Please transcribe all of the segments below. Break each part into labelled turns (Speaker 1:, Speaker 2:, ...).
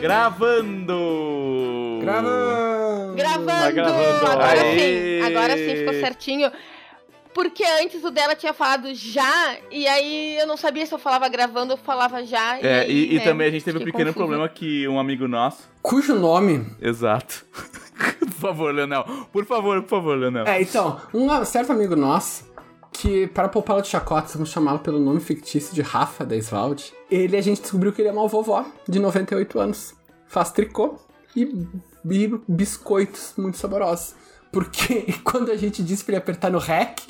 Speaker 1: Gravando!
Speaker 2: Gravando!
Speaker 3: Gravando!
Speaker 4: Tá gravando.
Speaker 3: Agora
Speaker 1: Aê!
Speaker 3: sim, agora sim ficou certinho. Porque antes o dela tinha falado já, e aí eu não sabia se eu falava gravando ou falava já. E,
Speaker 1: É,
Speaker 3: aí,
Speaker 1: e, e
Speaker 3: né,
Speaker 1: também a gente teve um pequeno
Speaker 3: confusa.
Speaker 1: problema que um amigo nosso.
Speaker 2: Cujo nome.
Speaker 1: Exato. por favor, Leonel. Por favor, por favor, Leonel.
Speaker 2: É, então, um certo amigo nosso, que para poupá-lo de chacotas, vamos chamá-lo pelo nome fictício de Rafa Deiswald, ele a gente descobriu que ele é uma vovó de 98 anos. Faz tricô e, e biscoitos muito saborosos. Porque quando a gente disse pra ele apertar no REC,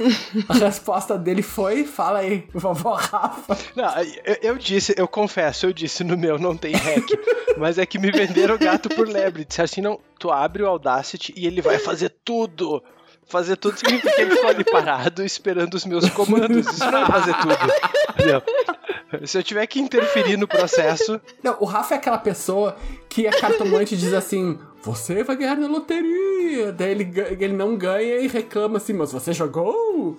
Speaker 2: a resposta dele foi: Fala aí, vovó Rafa.
Speaker 4: Não, eu, eu disse, eu confesso, eu disse no meu não tem hack, mas é que me venderam gato por lebre. Disse assim, não, tu abre o Audacity e ele vai fazer tudo. Fazer tudo significa que ele ficou ali parado esperando os meus comandos. Isso não é fazer tudo. Se eu tiver que interferir no processo,
Speaker 2: Não, o Rafa é aquela pessoa que a cartomante diz assim: Você vai ganhar na loteria. Daí ele, ele não ganha e reclama assim: Mas você jogou?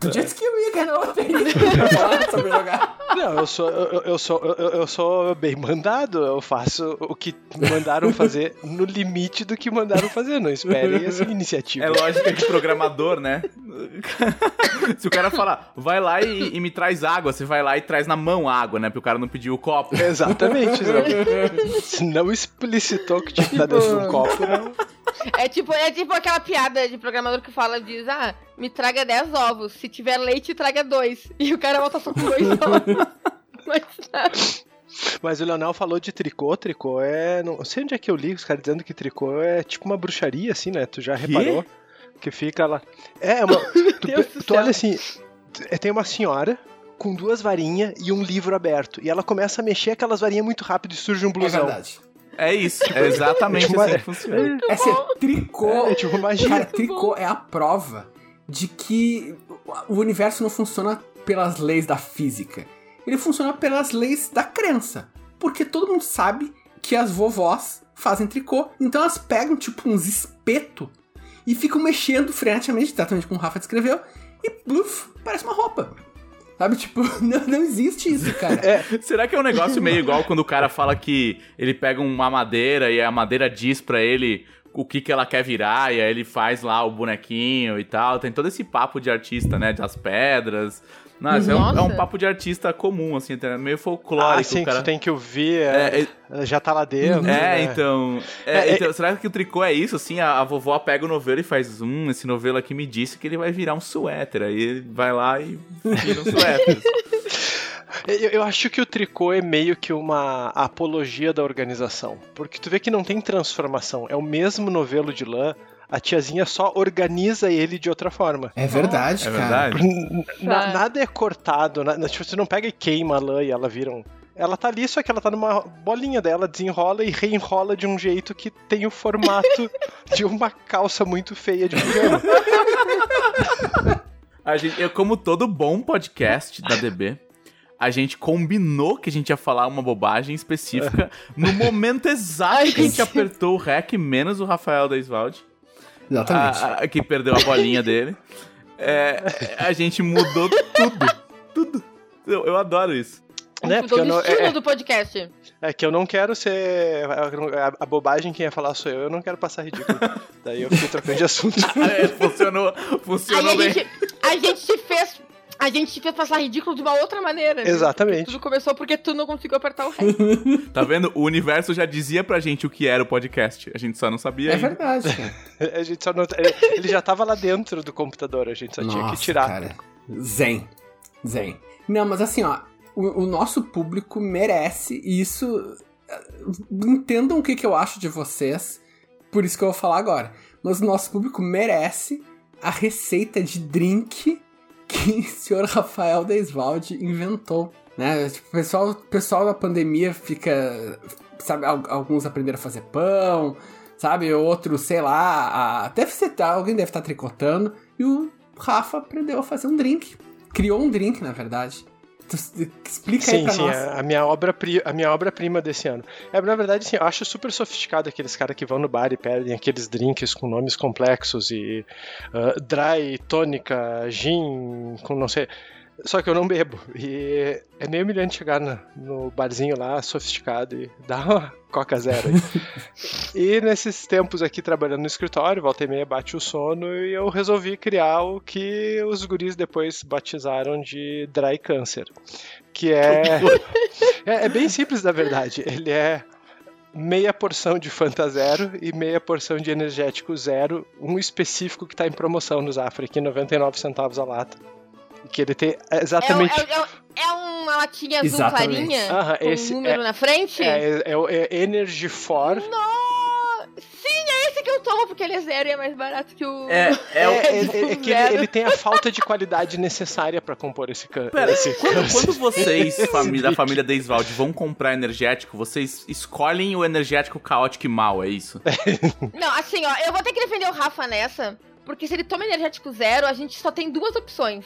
Speaker 2: Tu disse que eu ia ganhar. Eu saber jogar.
Speaker 4: não, eu sou, eu, eu sou, eu, eu sou bem mandado. Eu faço o que mandaram fazer no limite do que mandaram fazer. Não esperem essa iniciativa.
Speaker 1: É lógica de programador, né? Se o cara falar, vai lá e, e me traz água, você vai lá e traz na mão água, né? Porque o cara não pediu o copo.
Speaker 4: Exatamente. Não. Se não explicitou que tinha que estar dentro de um copo, não.
Speaker 3: É tipo, é tipo aquela piada de programador que fala, diz, ah, me traga 10 ovos. Se tiver leite, traga dois. E o cara volta só com dois ovos. Mas.
Speaker 4: Mas o Leonel falou de tricô, tricô é. Não sei onde é que eu li os caras dizendo que tricô é tipo uma bruxaria, assim, né? Tu já reparou? Que fica lá. É, uma. Tu,
Speaker 3: Deus
Speaker 4: pe-
Speaker 3: do
Speaker 4: tu
Speaker 3: céu.
Speaker 4: olha assim, é, tem uma senhora com duas varinhas e um livro aberto. E ela começa a mexer aquelas varinhas muito rápido e surge um
Speaker 2: É
Speaker 4: blusão.
Speaker 2: verdade.
Speaker 1: É isso, é exatamente
Speaker 4: Tipo,
Speaker 1: assim
Speaker 4: é-
Speaker 1: que funciona.
Speaker 2: Essa é tricô.
Speaker 4: É, tipo magia.
Speaker 2: Cara, tricô é a prova de que o universo não funciona pelas leis da física. Ele funciona pelas leis da crença. Porque todo mundo sabe que as vovós fazem tricô. Então elas pegam, tipo, uns espeto e ficam mexendo freneticamente, exatamente como o Rafa descreveu, e bluf, parece uma roupa. Sabe, tipo, não, não existe isso, cara.
Speaker 1: Será que é um negócio meio igual quando o cara fala que ele pega uma madeira e a madeira diz pra ele o que, que ela quer virar e aí ele faz lá o bonequinho e tal? Tem todo esse papo de artista, né? Das pedras. Não, isso é um,
Speaker 3: Nossa.
Speaker 1: é um papo de artista comum, assim, até meio folclórico.
Speaker 4: Ah, sim,
Speaker 1: cara...
Speaker 4: tu tem que ouvir, é,
Speaker 1: É, é-
Speaker 4: já tá lá dentro.
Speaker 1: É,
Speaker 4: né?
Speaker 1: então, é,
Speaker 4: É, é-
Speaker 1: então, Será que o tricô é isso, assim? A, a vovó pega o novelo e faz, hum, esse novelo aqui me disse que ele vai virar um suéter. Aí ele vai lá e vira um suéter.
Speaker 4: Eu, eu acho que o tricô é meio que uma apologia da organização. Porque tu vê que não tem transformação. É o mesmo novelo de lã, a tiazinha só organiza ele de outra forma.
Speaker 2: É verdade,
Speaker 1: É
Speaker 2: cara.
Speaker 1: verdade?
Speaker 4: Na- nada é cortado, na- tipo, você não pega e queima a lã e ela vira um. Ela tá ali, só que ela tá numa bolinha dela, desenrola e reenrola de um jeito que tem o formato de uma calça muito feia de pijama.
Speaker 1: A gente, eu, como todo bom podcast da DB, a gente combinou que a gente ia falar uma bobagem específica no momento exato que a gente apertou o REC, menos o Rafael da Isvalde,
Speaker 2: Exatamente.
Speaker 1: a- a- que perdeu a bolinha dele. É, a gente mudou tudo. Tudo. Eu, eu adoro isso.
Speaker 4: né?
Speaker 3: Mudou o
Speaker 4: não,
Speaker 3: destino
Speaker 4: é,
Speaker 3: do podcast.
Speaker 4: é que eu não quero ser. A, a bobagem quem ia falar sou eu, eu não quero passar ridículo. Daí eu fiquei trocando de assunto.
Speaker 1: É, funcionou
Speaker 3: Aí
Speaker 1: funcionou
Speaker 3: a
Speaker 1: bem.
Speaker 3: gente, a gente te fez. A gente te fez passar ridículo de uma outra maneira. né?
Speaker 4: Exatamente.
Speaker 3: Tudo começou porque tu não conseguiu apertar o REC.
Speaker 1: Tá vendo? O universo já dizia pra gente o que era o podcast. A gente só não sabia
Speaker 2: É
Speaker 1: ainda.
Speaker 2: verdade.
Speaker 4: A gente só não- ele já tava lá dentro do computador, a gente só tinha que
Speaker 2: Nossa,
Speaker 4: tirar.
Speaker 2: Cara. Zen. Zen. Não, mas assim, ó, o, o nosso público merece e isso. Entendam o que, que eu acho de vocês, por isso que eu vou falar agora. Mas o nosso público merece a receita de drink que o senhor Rafael Deiswald inventou. Né? Tipo, o pessoal, pessoal da pandemia fica. Sabe, al- alguns aprenderam a fazer pão, sabe? Outros, sei lá, a- deve ser, alguém deve estar tricotando. E o Rafa aprendeu a fazer um drink. Criou um drink, na verdade. Explica aí
Speaker 4: Sim,
Speaker 2: pra
Speaker 4: sim,
Speaker 2: nós.
Speaker 4: a a minha obra a minha obra prima desse ano. É, na verdade, assim, eu acho super sofisticado aqueles caras que vão no bar e pedem aqueles drinks com nomes complexos e ah, dry, tônica, gin, com não sei. Só que eu não bebo. E é meio humilhante chegar no, no barzinho lá, sofisticado, e dar uma Coca Zero. e nesses tempos aqui trabalhando no escritório, volta e meia bate o sono, e eu resolvi criar o que os guris depois batizaram de Dry Cancer. Que é. é, é bem simples, na verdade. Ele é meia porção de Fanta Zero e meia porção de energético zero, um específico que está em promoção no Zafra, aqui 99 centavos a lata. Que ele tem
Speaker 3: É,
Speaker 4: exatamente.
Speaker 3: é- é- é uma latinha azul
Speaker 2: Exatamente.
Speaker 3: clarinha
Speaker 4: Aham,
Speaker 3: com
Speaker 4: esse
Speaker 3: um número
Speaker 4: é-
Speaker 3: na frente?
Speaker 4: É, é, o- é Energy For.
Speaker 3: No- Sim, é esse que eu tomo, porque ele é zero e é mais barato que o.
Speaker 1: É, é,
Speaker 4: É,
Speaker 1: o.
Speaker 4: é- é que ele, ele tem a falta de qualidade necessária pra compor esse can
Speaker 1: Pera,
Speaker 4: esse
Speaker 1: quando,
Speaker 4: câncer.
Speaker 1: quando vocês, fami- da família Deisvalde, vão comprar energético, vocês escolhem o energético caótico e mal, é isso?
Speaker 3: Não, assim, ó, eu vou ter que defender o Rafa nessa, porque se ele toma energético zero, a gente só tem duas opções.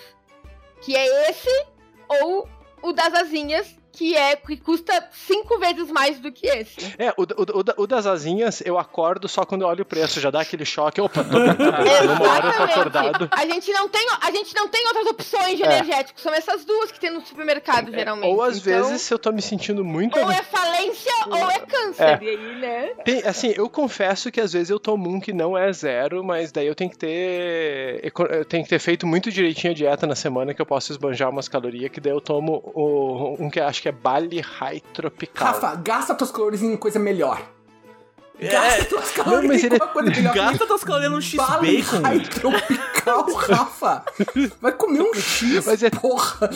Speaker 3: Que é esse ou o das asinhas, que é que custa cinco vezes mais do que esse.
Speaker 4: É, o, o- o da- o das asinhas, eu acordo só quando eu olho o preço, já dá aquele choque. Opa, tô, tô, tô, uma hora eu tô acordado.
Speaker 3: A gente não tem, a gente não tem outras opções de
Speaker 4: É.
Speaker 3: energético, são essas duas que tem no supermercado, geralmente.
Speaker 4: Ou às
Speaker 3: Então,
Speaker 4: vezes, se eu tô me sentindo muito.
Speaker 3: ou é falência ou é câncer. E aí, né?
Speaker 4: Tem- assim, eu confesso que às vezes eu tomo um que não é zero, mas daí eu tenho que ter. Eu tenho que ter feito muito direitinho a dieta na semana que eu posso esbanjar umas calorias, que daí eu tomo o- um que eu acho que é Bali High Tropical.
Speaker 2: Rafa, gasta tuas calorias em coisa melhor. Gasta tuas calorias
Speaker 4: Não, mas
Speaker 2: em
Speaker 4: ele-
Speaker 2: uma coisa melhor.
Speaker 1: Gasta tuas calorias num X-Bacon.
Speaker 2: High tropical, Rafa. Vai comer um X,
Speaker 4: Mas é-
Speaker 2: porra.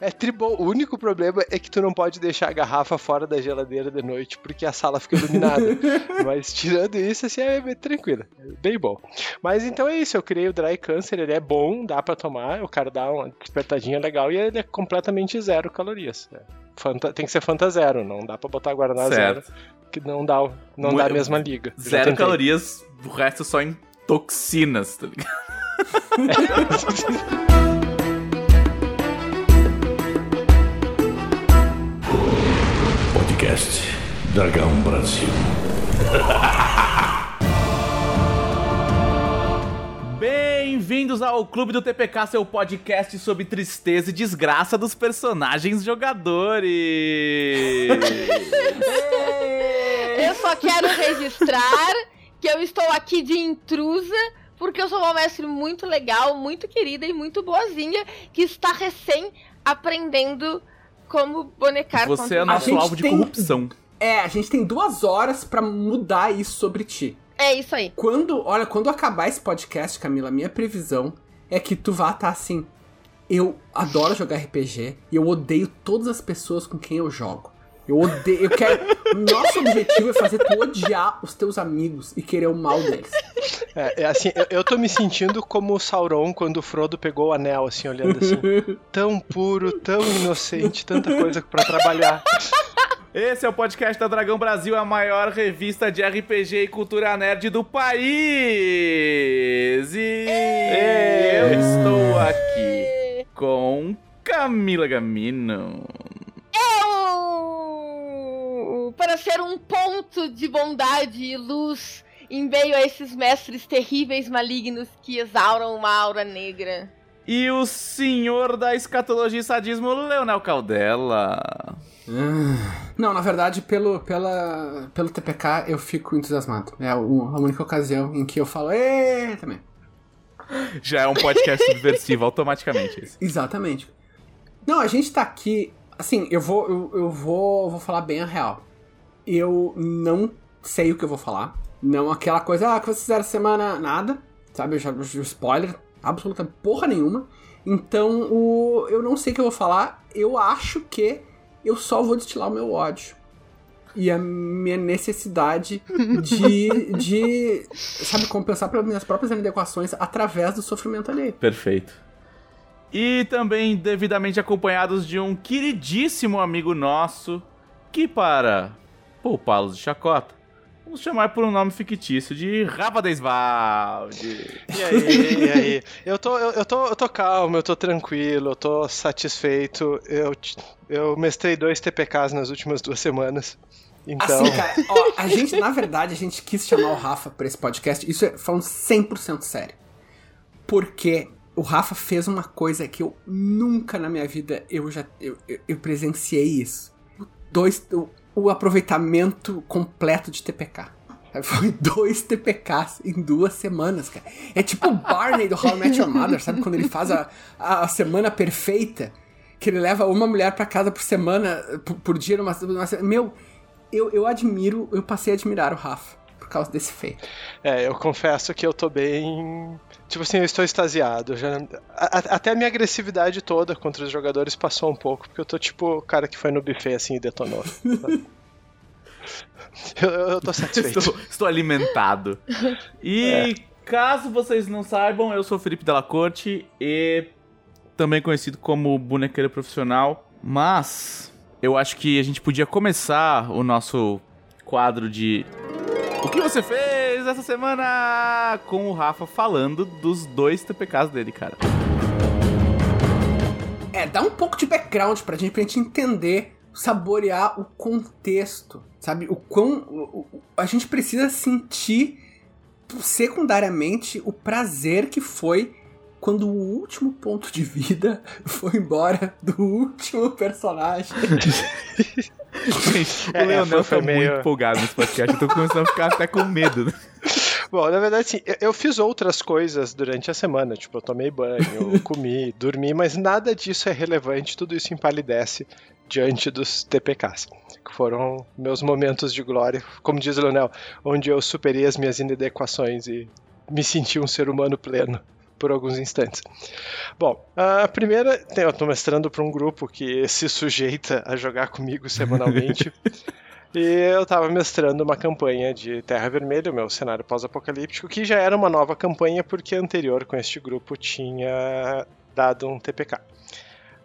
Speaker 4: É tribom. O único problema é que tu não pode deixar a garrafa fora da geladeira de noite, porque a sala fica iluminada. Mas tirando isso, assim, é bem tranquilo. É bem bom. Mas então é isso, eu criei o Dry Cancer, ele é bom, dá pra tomar, o cara dá uma despertadinha legal e ele é completamente zero calorias. É. Fanta- tem que ser Fanta zero, não dá pra botar Guaraná zero,
Speaker 1: Certo.
Speaker 4: Que não dá, não dá a mesma liga.
Speaker 1: Zero calorias, o resto só em toxinas, tá ligado?
Speaker 5: Podcast Dragão Brasil.
Speaker 1: Bem-vindos ao Clube do TPK, seu podcast sobre tristeza e desgraça dos personagens jogadores.
Speaker 3: Eu só quero registrar que eu estou aqui de intrusa, porque eu sou uma mestre muito legal, muito querida e muito boazinha, que está recém aprendendo como bonecar
Speaker 1: Você é nosso
Speaker 2: gente
Speaker 1: alvo de
Speaker 2: tem-
Speaker 1: corrupção.
Speaker 2: É, a gente tem duas horas pra mudar isso sobre ti.
Speaker 3: É isso aí.
Speaker 2: Quando, olha, quando acabar esse podcast, Camila, minha previsão é que tu vá estar assim. Eu adoro jogar RPG e eu odeio todas as pessoas com quem eu jogo. Eu odeio, eu quero. Nosso objetivo é fazer tu odiar os teus amigos e querer o mal deles.
Speaker 4: É, é assim, eu, eu tô me sentindo como o Sauron quando o Frodo pegou o anel, assim, olhando assim. Tão puro, tão inocente, tanta coisa pra trabalhar.
Speaker 1: Esse é o podcast da Dragão Brasil, a maior revista de RPG e cultura nerd do país. E eu estou aqui com Camila Gamino.
Speaker 3: Eu, para ser um ponto de bondade e luz em meio a esses mestres terríveis malignos que exauram uma aura negra.
Speaker 1: E o senhor da escatologia e sadismo, Leonel Caldela.
Speaker 2: Não, na verdade, pelo, pela, pelo TPK eu fico entusiasmado. É a única ocasião em que eu falo, Ê! também.
Speaker 1: Já é um podcast subversivo automaticamente. Esse.
Speaker 2: Exatamente. Não, a gente tá aqui. Assim, eu vou. Eu, eu vou, vou falar bem a real. Eu não sei o que eu vou falar. Não aquela coisa, ah, que vocês fizeram semana, nada. Sabe, já- spoiler, absoluta porra nenhuma. Então, o, eu não sei o que eu vou falar. Eu acho que eu só vou destilar o meu ódio. E a minha necessidade de, de sabe, compensar pelas minhas próprias inadequações através do sofrimento alheio.
Speaker 1: Perfeito. E também devidamente acompanhados de um queridíssimo amigo nosso, que para poupá-los de chacota, vamos chamar por um nome fictício de Rafa Desvalde.
Speaker 4: E aí, e aí? Eu tô, eu, eu tô, eu tô calmo, eu tô tranquilo, eu tô satisfeito. Eu, eu mestrei dois TPKs nas últimas duas semanas. Então,
Speaker 2: Assim, cara, ó, a gente, na verdade, a gente quis chamar o Rafa pra esse podcast, isso é falando 100% sério. Porque o Rafa fez uma coisa que eu nunca na minha vida eu já eu, eu, eu presenciei isso. Dois, o, o aproveitamento completo de TPK. Foi dois TPKs em duas semanas, cara. É tipo o Barney do How I Met Your Mother, sabe? Quando ele faz a, a semana perfeita, que ele leva uma mulher para casa por semana, por, por dia, numa, numa, Meu, eu, eu admiro, eu passei a admirar o Rafa por causa desse feito.
Speaker 4: É, eu confesso que eu tô bem. Tipo assim, eu estou extasiado. Já... A, até a minha agressividade toda contra os jogadores passou um pouco, porque eu tô tipo o cara que foi no buffet assim e detonou. eu, eu tô satisfeito.
Speaker 1: Estou, estou alimentado. E é. caso vocês não saibam, eu sou Felipe Della Corte e também conhecido como bonequeiro profissional. Mas eu acho que a gente podia começar o nosso quadro de O que você fez essa semana? Com o Rafa falando dos dois TPKs dele, cara.
Speaker 2: É, dá um pouco de background pra gente, pra gente entender, saborear o contexto, sabe? O quão. a gente precisa sentir secundariamente o prazer que foi quando o último ponto de vida foi embora do último personagem.
Speaker 1: Gente, é, o Leonel foi, tá meio... muito empolgado nesse podcast, eu tô começando a ficar até com medo.
Speaker 4: Bom, na verdade, sim, eu fiz outras coisas durante a semana, tipo, eu tomei banho, comi, dormi, mas nada disso é relevante, tudo isso empalidece diante dos TPKs, que foram meus momentos de glória, como diz o Leonel, onde eu superei as minhas inadequações e me senti um ser humano pleno por alguns instantes. Bom, a primeira, eu estou mestrando para um grupo que se sujeita a jogar comigo semanalmente. e eu estava mestrando uma campanha de Terra Vermelha, o meu cenário pós-apocalíptico, que já era uma nova campanha porque a anterior com este grupo tinha dado um TPK.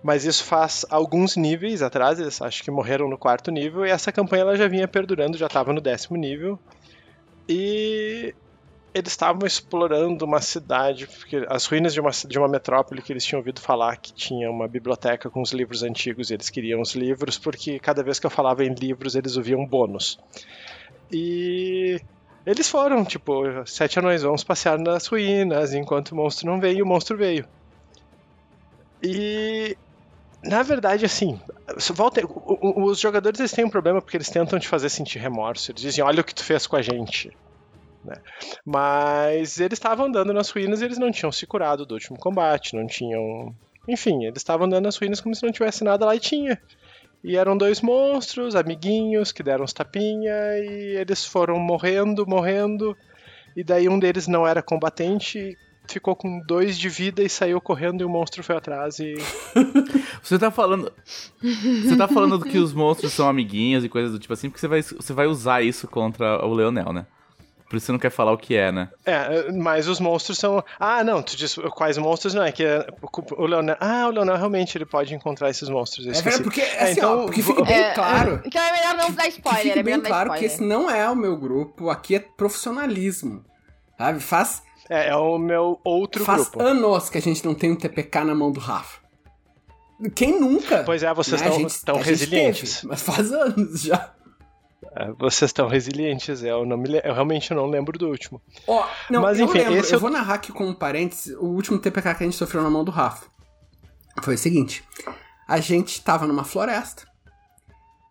Speaker 4: Mas isso faz alguns níveis atrás, eles acho que morreram no quarto nível, e essa campanha ela já vinha perdurando, já estava no décimo nível. E eles estavam explorando uma cidade, porque as ruínas de uma, de uma metrópole que eles tinham ouvido falar que tinha uma biblioteca com os livros antigos, e eles queriam os livros porque cada vez que eu falava em livros eles ouviam bônus. E eles foram, tipo, sete anões, vamos passear nas ruínas, enquanto o monstro não veio, o monstro veio. E na verdade, assim, volta, os jogadores eles têm um problema porque eles tentam te fazer sentir remorso. Eles dizem, olha o que tu fez com a gente. Né? Mas eles estavam andando nas ruínas e eles não tinham se curado do último combate, não tinham. Enfim, eles estavam andando nas ruínas como se não tivesse nada lá e tinha. E eram dois monstros, amiguinhos, que deram uns tapinha e eles foram morrendo, morrendo. E daí um deles não era combatente, ficou com dois de vida e saiu correndo e o monstro foi atrás e.
Speaker 1: você tá falando. Você tá falando que os monstros são amiguinhos e coisas do tipo assim, porque você vai, você vai usar isso contra o Leonel, né? Por isso você não quer falar o que é, né?
Speaker 4: É, mas os monstros são. Ah, não, tu diz quais monstros não é que é... o Leonel. Ah, o Leonel realmente ele pode encontrar esses monstros.
Speaker 2: é verdade, porque, é, assim, então, ó, porque fica bem é, claro.
Speaker 3: Então é melhor não dar spoiler.
Speaker 2: fica
Speaker 3: é
Speaker 2: bem claro que esse não é o meu grupo, aqui é profissionalismo. Sabe? Faz.
Speaker 4: É, é o meu outro
Speaker 2: faz
Speaker 4: grupo.
Speaker 2: Faz anos que a gente não tem um TPK na mão do Rafa. Quem nunca?
Speaker 4: Pois é, vocês né? estão resilientes.
Speaker 2: Teve, mas faz anos já.
Speaker 4: É, vocês estão resilientes, eu, não me, eu realmente não lembro do último.
Speaker 2: Ó, oh, não, Mas, eu enfim, lembro. Esse eu, eu vou narrar aqui com um parênteses o último TPK que a gente sofreu na mão do Rafa. Foi o seguinte: a gente tava numa floresta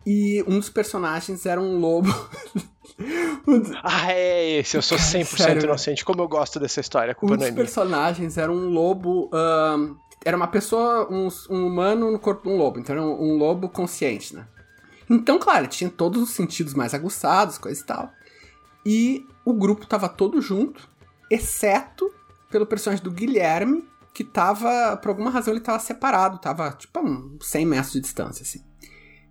Speaker 2: e um dos personagens era um lobo.
Speaker 4: ah, é esse, eu sou 100% Sério? inocente. Como eu gosto dessa história,
Speaker 2: um dos é personagens era um lobo. Um, era uma pessoa, um, um, humano no corpo de um lobo. Então era um, um lobo consciente, né? Então, claro, tinha todos os sentidos mais aguçados, coisa e tal. E o grupo tava todo junto, exceto pelo personagem do Guilherme, que tava, por alguma razão, ele tava separado, tava tipo a uns 100 metros de distância, assim.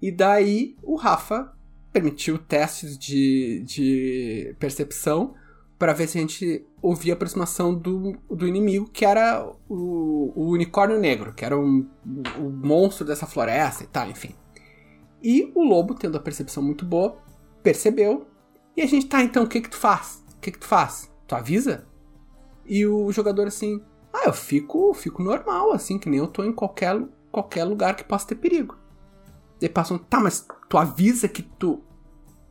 Speaker 2: E daí o Rafa permitiu testes de, de percepção para ver se a gente ouvia a aproximação do, do inimigo, que era o, o unicórnio negro, que era um, o monstro dessa floresta e tal, enfim. E o lobo, tendo a percepção muito boa, percebeu. E a gente, tá, então, o que que tu faz? O que que tu faz? Tu avisa? E o jogador assim, ah, eu fico, fico normal, assim, que nem eu tô em qualquer, qualquer lugar que possa ter perigo. Daí passam, tá, mas tu avisa que tu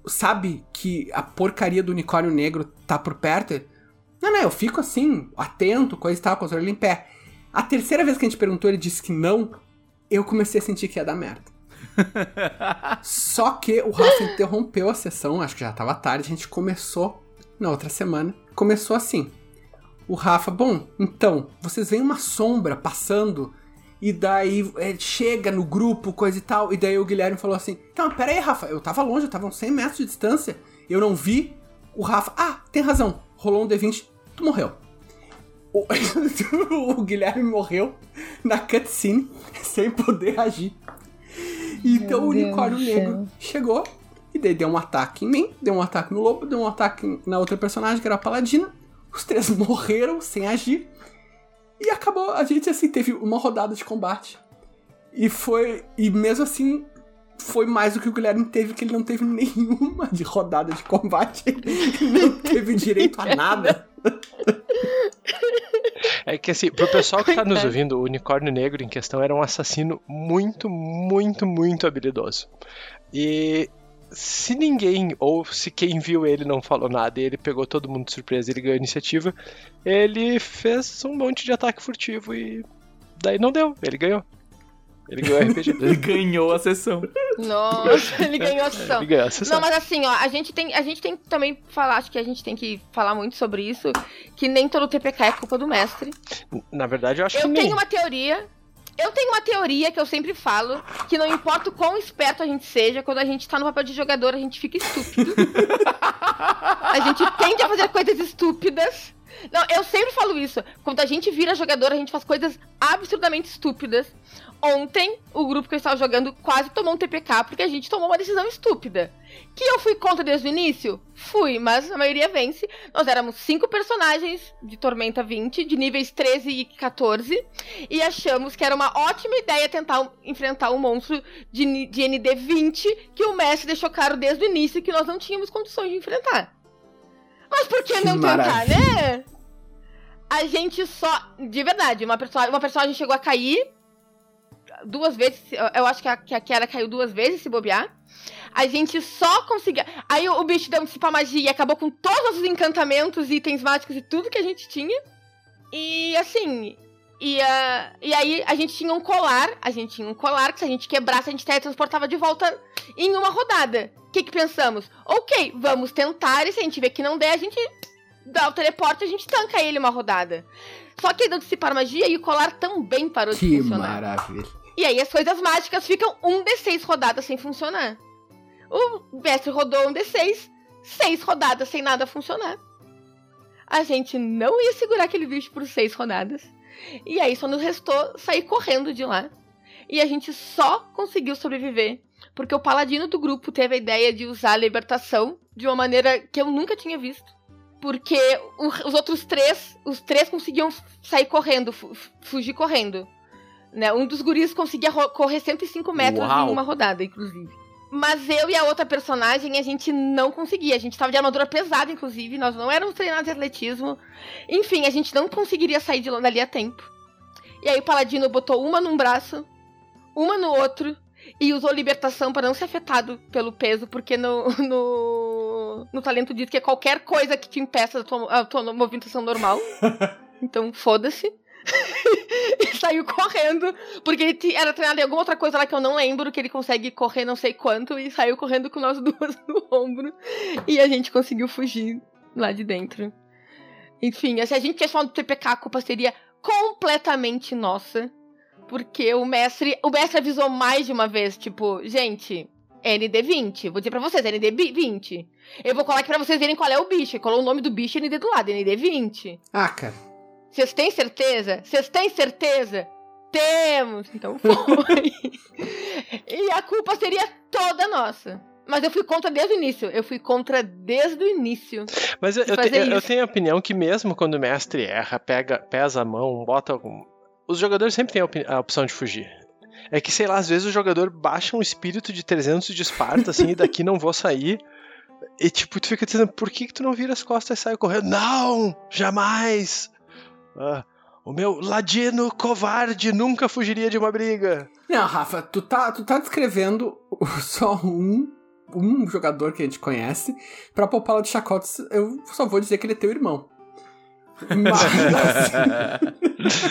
Speaker 2: sabe que a porcaria do unicórnio negro tá por perto? Não, não, eu fico assim, atento, coisa e tal, com os olhos em pé. A terceira vez que a gente perguntou, ele disse que não. Eu comecei a sentir que ia dar merda. Só que o Rafa interrompeu a sessão, acho que já tava tarde, a gente começou na outra semana. Começou assim. O Rafa, bom, então, vocês veem uma sombra passando e daí é, chega no grupo, coisa e tal. E daí o Guilherme falou assim: Então, pera aí, Rafa, eu tava longe, eu tava uns 100 metros de distância, eu não vi. O Rafa, ah, tem razão, rolou um D20, tu morreu. O, o Guilherme morreu na cutscene, sem poder agir. Então o unicórnio negro chegou e daí deu um ataque em mim, deu um ataque no lobo, deu um ataque na outra personagem que era a paladina. Os três morreram sem agir. E acabou, a gente assim teve uma rodada de combate. E foi. E mesmo assim, foi mais do que o Guilherme teve, que ele não teve nenhuma de rodada de combate. Ele não teve direito a nada.
Speaker 4: É que assim, pro pessoal que tá nos ouvindo, o unicórnio negro em questão era um assassino muito, muito, muito habilidoso. E se ninguém, ou se quem viu ele não falou nada e ele pegou todo mundo de surpresa e ele ganhou a iniciativa, ele fez um monte de ataque furtivo e daí não deu, ele ganhou. Ele ganhou o RPG.
Speaker 1: Ele ganhou a sessão.
Speaker 3: Nossa, ele ganhou a sessão.
Speaker 4: Ele ganhou a sessão.
Speaker 3: Não, mas assim, ó, a gente tem, a gente tem que também falar, acho que a gente tem que falar muito sobre isso, que nem todo TPK é culpa do mestre.
Speaker 4: Na verdade, eu acho que
Speaker 3: Eu
Speaker 4: nem.
Speaker 3: tenho uma teoria. Eu tenho uma teoria que eu sempre falo, que não importa o quão esperto a gente seja, quando a gente tá no papel de jogador, a gente fica estúpido. a gente tende a fazer coisas estúpidas. Não, eu sempre falo isso. Quando a gente vira jogador, a gente faz coisas absurdamente estúpidas. Ontem, o grupo que eu estava jogando quase tomou um TPK porque a gente tomou uma decisão estúpida. Que eu fui contra desde o início? Fui, mas a maioria vence. Nós éramos cinco personagens de Tormenta 20, de níveis 13 e 14, e achamos que era uma ótima ideia tentar enfrentar um monstro de, de ND 20 que o mestre deixou claro desde o início que nós não tínhamos condições de enfrentar. Mas por que
Speaker 2: Que
Speaker 3: não tentar,
Speaker 2: maravilha.
Speaker 3: né? A gente só. De verdade, uma, perso uma personagem chegou a cair duas vezes. eu- acho que a, que a Kiara caiu duas vezes, se bobear. A gente só conseguia. Aí o, bicho deu um dissipar magia e acabou com todos os encantamentos, itens mágicos e tudo que a gente tinha. E assim. E, ah, e aí a gente tinha um colar. A gente tinha um colar que se a gente quebrasse, a gente teletransportava de volta em uma rodada. O que, que pensamos? Ok, vamos tentar, e se a gente vê que não der, a gente dá o teleporte e a gente tanca ele uma rodada. Só que deu dissipar magia e o colar também parou de
Speaker 2: Que
Speaker 3: funcionar.
Speaker 2: maravilha.
Speaker 3: E aí as coisas mágicas ficam um D6 rodadas sem funcionar. O mestre rodou um D6, seis rodadas sem nada funcionar. A gente não ia segurar aquele bicho por seis rodadas. E aí só nos restou sair correndo de lá. E a gente só conseguiu sobreviver porque o paladino do grupo teve a ideia de usar a libertação de uma maneira que eu nunca tinha visto. Porque os outros três, os três conseguiam sair correndo, fu- fugir correndo. Né? Um dos guris conseguia correr 105 metros
Speaker 1: Uau.
Speaker 3: em uma rodada, inclusive. Mas eu e a outra personagem, a gente não conseguia. A gente tava de armadura pesada, inclusive. Nós não éramos treinados de atletismo. Enfim, a gente não conseguiria sair de lá- dali a tempo. E aí o paladino botou uma num braço, uma no outro, e usou libertação para não ser afetado pelo peso, porque no, no, no talento diz que é qualquer coisa que te impeça a tua, a tua movimentação normal. Então, foda-se. e saiu correndo, porque ele era treinado em alguma outra coisa lá que eu não lembro, que ele consegue correr não sei quanto, e saiu correndo com nós duas no ombro. E a gente conseguiu fugir lá de dentro. Enfim, se a gente tivesse falado do TPK, a culpa seria completamente nossa. Porque o mestre. O mestre avisou mais de uma vez, tipo, gente, ND20. Vou dizer pra vocês, ND20. Eu vou colar aqui pra vocês verem qual é o bicho. Colou o nome do bicho ND do lado, ND20.
Speaker 2: Ah, cara.
Speaker 3: Vocês têm certeza? Vocês têm certeza? Temos! Então foi. e a culpa seria toda nossa. Mas eu fui contra desde o início. Eu fui contra desde o início.
Speaker 4: Mas eu, eu, te- eu- tenho a opinião que mesmo quando o mestre erra, pega, pesa a mão, bota algum... Os jogadores sempre têm a, a opção de fugir. É que, sei lá, às vezes o jogador baixa um espírito de 300 de Esparta, assim, e daqui não vou sair. E tipo, tu fica dizendo, por que, que tu não vira as costas e sai correndo? Não! Jamais! Ah, o meu ladino covarde nunca fugiria de uma briga.
Speaker 2: Não, Rafa, tu tá, tu tá descrevendo só um, um jogador que a gente conhece. Pra poupá-lo de chacotes, eu só vou dizer que ele é teu irmão. Mas,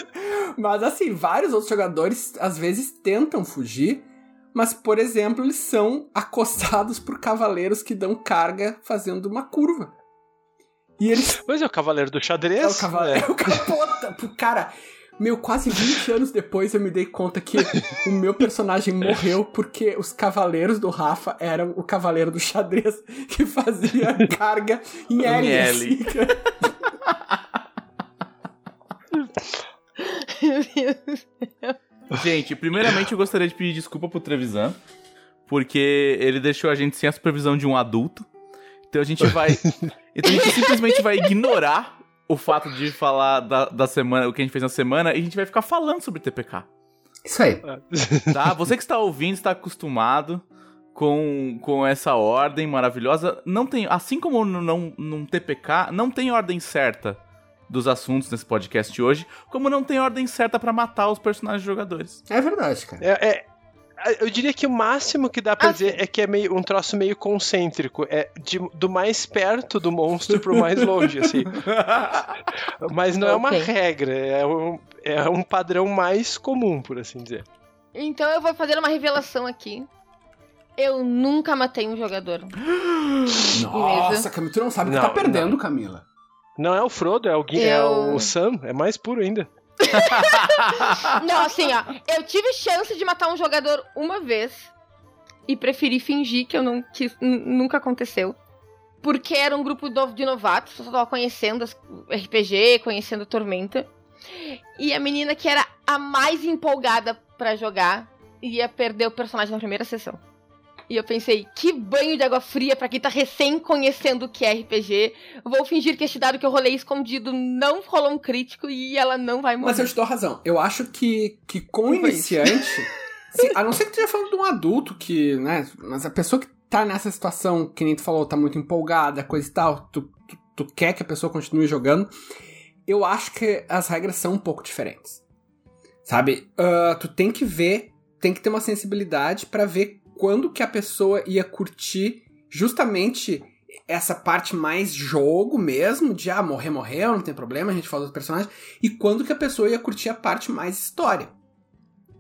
Speaker 2: Mas assim, vários outros jogadores às vezes tentam fugir, mas, por exemplo, eles são acostados por cavaleiros que dão carga fazendo uma curva. E eles.
Speaker 4: Mas é o cavaleiro do xadrez.
Speaker 2: É o cavaleiro. É. o capota. Cara, meu, quase 20 anos depois eu me dei conta que o meu personagem morreu porque os cavaleiros do Rafa eram o cavaleiro do xadrez que fazia carga em L. L.
Speaker 1: Gente, primeiramente eu gostaria de pedir desculpa pro Trevisan, porque ele deixou a gente sem a supervisão de um adulto. Então a gente vai. então a gente simplesmente vai ignorar o fato de falar da, da semana, o que a gente fez na semana, e a gente vai ficar falando sobre TPK.
Speaker 2: Isso aí.
Speaker 1: Tá? Você que está ouvindo, está acostumado com, com essa ordem maravilhosa. Não tem. Assim como no, no, num TPK, não tem ordem certa dos assuntos nesse podcast hoje, como não tem ordem certa para matar os personagens jogadores.
Speaker 2: É verdade, cara.
Speaker 4: É, é, eu diria que o máximo que dá pra ah, dizer é que é meio um troço meio concêntrico. É de, do mais perto do monstro pro mais longe, assim. Mas não okay. é uma regra, é um, é um padrão mais comum, por assim dizer.
Speaker 3: Então eu vou fazer uma revelação aqui. Eu nunca matei um jogador.
Speaker 2: Nossa, Camila, tu não sabe que tá perdendo, não. Camila.
Speaker 4: Não é o Frodo, é o, eu... é o Sam, é mais puro ainda.
Speaker 3: não, assim, ó. Eu tive chance de matar um jogador uma vez e preferi fingir que eu não quis, nunca aconteceu. Porque era um grupo de novatos, só tava conhecendo RPG, conhecendo Tormenta. E a menina que era a mais empolgada para jogar ia perder o personagem na primeira sessão. E eu pensei, que banho de água fria para quem tá recém conhecendo o que é RPG. Vou fingir que este dado que eu rolei escondido não rolou um crítico e ela não vai morrer.
Speaker 2: Mas eu te dou razão. Eu acho que, que com o iniciante. sim, a não ser que tu esteja falando de um adulto que, né? Mas a pessoa que tá nessa situação, que nem tu falou, tá muito empolgada, coisa e tal, tu, tu, tu quer que a pessoa continue jogando. Eu acho que as regras são um pouco diferentes. Sabe? Uh, tu tem que ver, tem que ter uma sensibilidade para ver quando que a pessoa ia curtir justamente essa parte mais jogo mesmo, de ah, morrer, morreu, não tem problema, a gente fala do personagem, e quando que a pessoa ia curtir a parte mais história.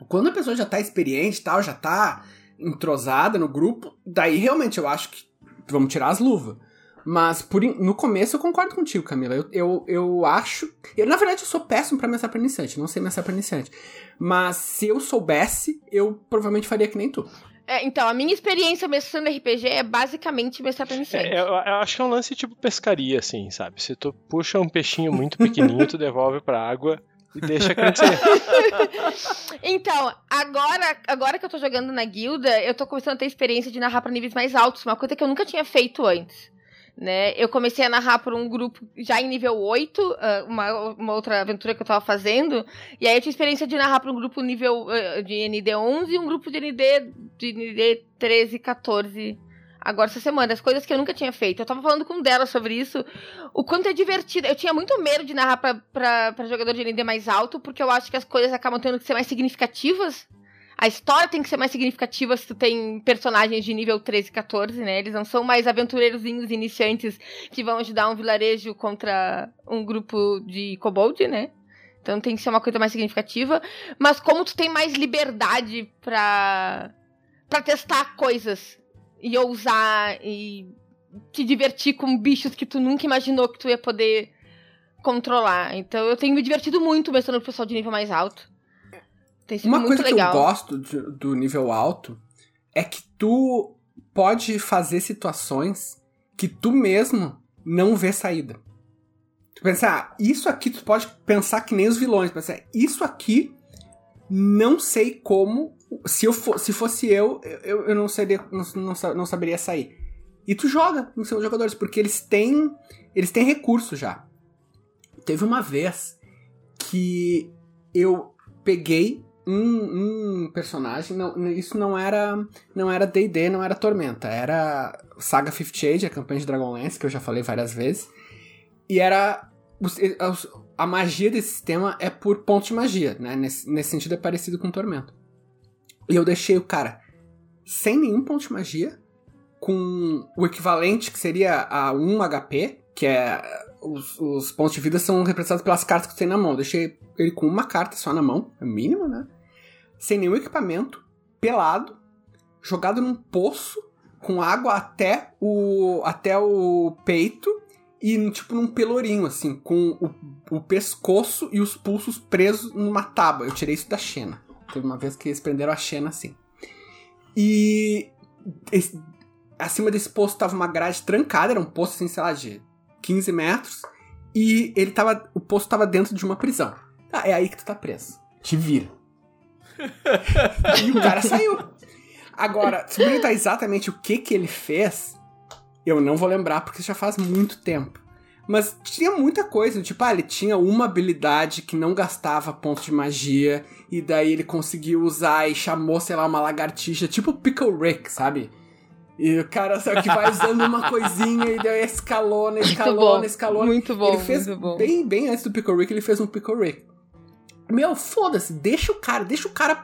Speaker 2: Quando a pessoa já tá experiente tal, já tá entrosada no grupo, daí realmente eu acho que vamos tirar as luvas. Mas por, no começo eu concordo contigo, Camila. Eu, eu, eu acho. Eu, na verdade, eu sou péssimo para mestrar pra iniciante. Não sei mestrar pra iniciante. Mas se eu soubesse, eu provavelmente faria que nem tu.
Speaker 3: É, então, a minha experiência mestrando RPG é basicamente mestrar pra iniciante.
Speaker 4: É, eu, eu, acho que é um lance tipo pescaria, assim, sabe? Se tu puxa um peixinho muito pequenininho, tu devolve pra água e deixa crescer.
Speaker 3: então, agora, agora que eu tô jogando na guilda, eu tô começando a ter experiência de narrar pra níveis mais altos, uma coisa que eu nunca tinha feito antes né? Eu comecei a narrar por um grupo já em nível 8, ah, uma, uma outra aventura que eu tava fazendo, e aí eu tinha experiência de narrar para um grupo nível uh, de ND 11 e um grupo de ND, de ND 13, 14 agora essa semana, as coisas que eu nunca tinha feito. Eu tava falando com dela sobre isso, o quanto é divertido. Eu tinha muito medo de narrar pra, pra, pra jogador de ND mais alto, porque eu acho que as coisas acabam tendo que ser mais significativas a história tem que ser mais significativa se tu tem personagens de nível 13 e 14, né? Eles não são mais aventureirozinhos iniciantes que vão ajudar um vilarejo contra um grupo de kobold, né? Então tem que ser uma coisa mais significativa. Mas como tu tem mais liberdade pra, pra testar coisas e ousar e te divertir com bichos que tu nunca imaginou que tu ia poder controlar. Então eu tenho me divertido muito mestrando o pessoal de nível mais alto.
Speaker 2: Uma coisa
Speaker 3: legal.
Speaker 2: que eu gosto de, do nível alto é que tu pode fazer situações que tu mesmo não vê saída. Tu pensar, ah, isso aqui tu pode pensar que nem os vilões, pensar, isso aqui não sei como, se eu for, se fosse eu, eu, eu não, seria, não, não, não saberia sair. E tu joga nos seus jogadores, porque eles têm eles têm recurso já. Teve uma vez que eu peguei um, um personagem, não, isso não era não era D&D, não era Tormenta, era Saga Fifth Age, a campanha de Dragonlance, que eu já falei várias vezes, e era a magia desse sistema é por ponto de magia, né? Nesse, nesse sentido é parecido com Tormenta. E eu deixei o cara sem nenhum ponto de magia, com o equivalente que seria a 1 HP, que é. Os, os pontos de vida são representados pelas cartas que tem na mão. Eu deixei ele com uma carta só na mão, é mínimo, né? Sem nenhum equipamento, pelado, jogado num poço, com água até o, até o peito e tipo num pelourinho, assim, com o, o pescoço e os pulsos presos numa tábua. Eu tirei isso da Xena. Teve uma vez que eles prenderam a Xena assim. E esse- acima desse poço tava uma grade trancada, era um poço assim, sei lá, de 15 metros. E ele tava. O poço tava dentro de uma prisão. Ah, é aí que tu tá preso. Te vira. e o cara saiu. Agora, se perguntar exatamente o que que ele fez, eu não vou lembrar porque já faz muito tempo. Mas tinha muita coisa, tipo, ah, ele tinha uma habilidade que não gastava pontos de magia, e daí ele conseguiu usar e chamou, sei lá, uma lagartixa, tipo Pickle Rick, sabe? E o cara só que vai usando uma coisinha e daí escalona, escalona,
Speaker 3: bom,
Speaker 2: escalona.
Speaker 3: muito bom,
Speaker 2: Ele fez
Speaker 3: muito bom.
Speaker 2: bem, bem antes do Pickle Rick, ele fez um Pickle Rick. Meu, foda-se, deixa o cara, deixa o cara,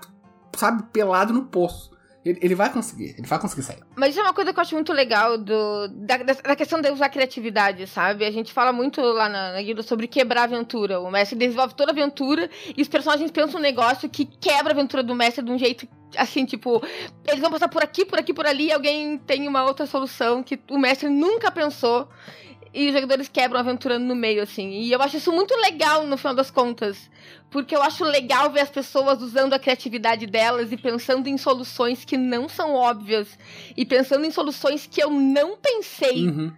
Speaker 2: sabe, pelado no poço. Ele, ele vai conseguir, ele vai conseguir sair.
Speaker 3: Mas isso é uma coisa que eu acho muito legal do, da, da- questão de usar criatividade, sabe? A gente fala muito lá na, na guilda sobre quebrar a aventura. O mestre desenvolve toda a aventura e os personagens pensam um negócio que quebra a aventura do mestre de um jeito assim, tipo, eles vão passar por aqui, por aqui, por ali, e alguém tem uma outra solução que o mestre nunca pensou. E os jogadores quebram a aventura no meio, assim. E eu acho isso muito legal no final das contas. Porque eu acho legal ver as pessoas usando a criatividade delas e pensando em soluções que não são óbvias. E pensando em soluções que eu não pensei
Speaker 2: Uhum.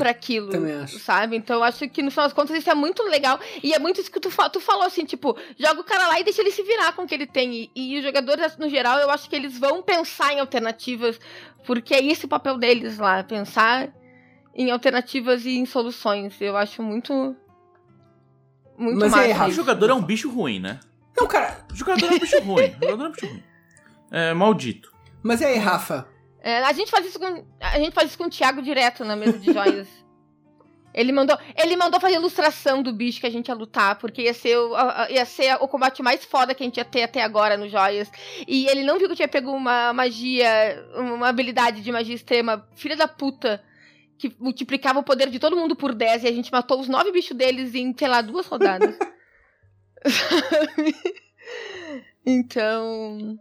Speaker 3: Pra aquilo. Sabe? Então eu acho que no final das contas isso é muito legal. E é muito isso que tu, tu falou, assim, tipo, joga o cara lá e deixa ele se virar com o que ele tem. E, e os jogadores, no geral, eu acho que eles vão pensar em alternativas, porque é esse o papel deles lá, pensar em alternativas e em soluções. Eu acho muito. Muito
Speaker 2: Mas e
Speaker 3: massa.
Speaker 2: aí,
Speaker 1: O jogador é um bicho ruim, né?
Speaker 2: Não, cara,
Speaker 1: O jogador é um bicho ruim. O jogador é um bicho ruim. É maldito.
Speaker 2: mas e aí, Rafa?
Speaker 3: É, a gente faz isso com. A gente faz isso com o Thiago direto na mesa de joias. Ele mandou, ele mandou fazer ilustração do bicho que a gente ia lutar, porque ia ser, o, ia ser o combate mais foda que a gente ia ter até agora no Joias. E ele não viu que eu tinha pego uma magia, uma habilidade de magia extrema, filha da puta, que multiplicava o poder de todo mundo por 10 e a gente matou os nove bichos deles em, sei lá, duas rodadas. Então.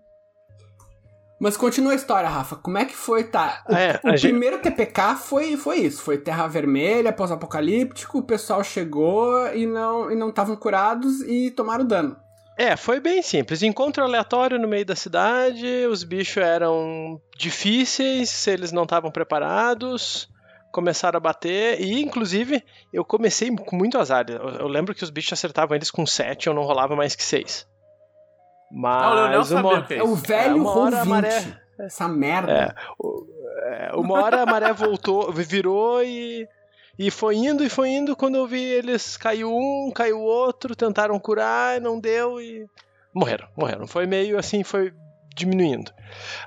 Speaker 2: Mas continua a história, Rafa. Como é que foi, tá? O,
Speaker 4: É,
Speaker 2: o
Speaker 4: gente-
Speaker 2: primeiro TPK foi, foi isso. Foi Terra Vermelha, pós-apocalíptico, o pessoal chegou e não e não estavam curados e tomaram dano.
Speaker 4: É, foi bem simples. Encontro aleatório no meio da cidade, os bichos eram difíceis, eles não estavam preparados, começaram a bater, e inclusive eu comecei com muito azar. Eu, eu lembro que os bichos acertavam eles com 7, eu não rolava mais que 6. Mas.
Speaker 1: O Leonel sabia
Speaker 4: uma-
Speaker 1: o que é
Speaker 2: É o velho roll
Speaker 4: hora a
Speaker 2: 20.
Speaker 4: maré-
Speaker 2: Essa merda.
Speaker 4: É, o- é, uma hora a maré voltou, virou e, e foi indo e foi indo. Quando eu vi eles, caiu um, caiu outro, tentaram curar, não deu e morreram. Morreram. Foi meio assim, foi diminuindo.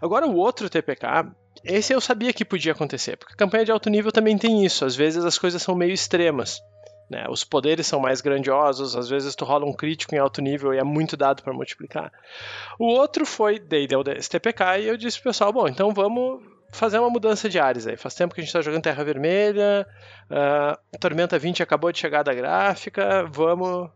Speaker 4: Agora o outro TPK, esse eu sabia que podia acontecer, porque campanha de alto nível também tem isso. Às vezes as coisas são meio extremas. Né? Os poderes são mais grandiosos, às vezes tu rola um crítico em alto nível e é muito dado para multiplicar. O outro foi, esse TPK e eu disse pro pessoal, bom, então vamos fazer uma mudança de áreas aí. Faz tempo que a gente tá jogando Terra Vermelha, ah, Tormenta 20 acabou de chegar da gráfica, vamos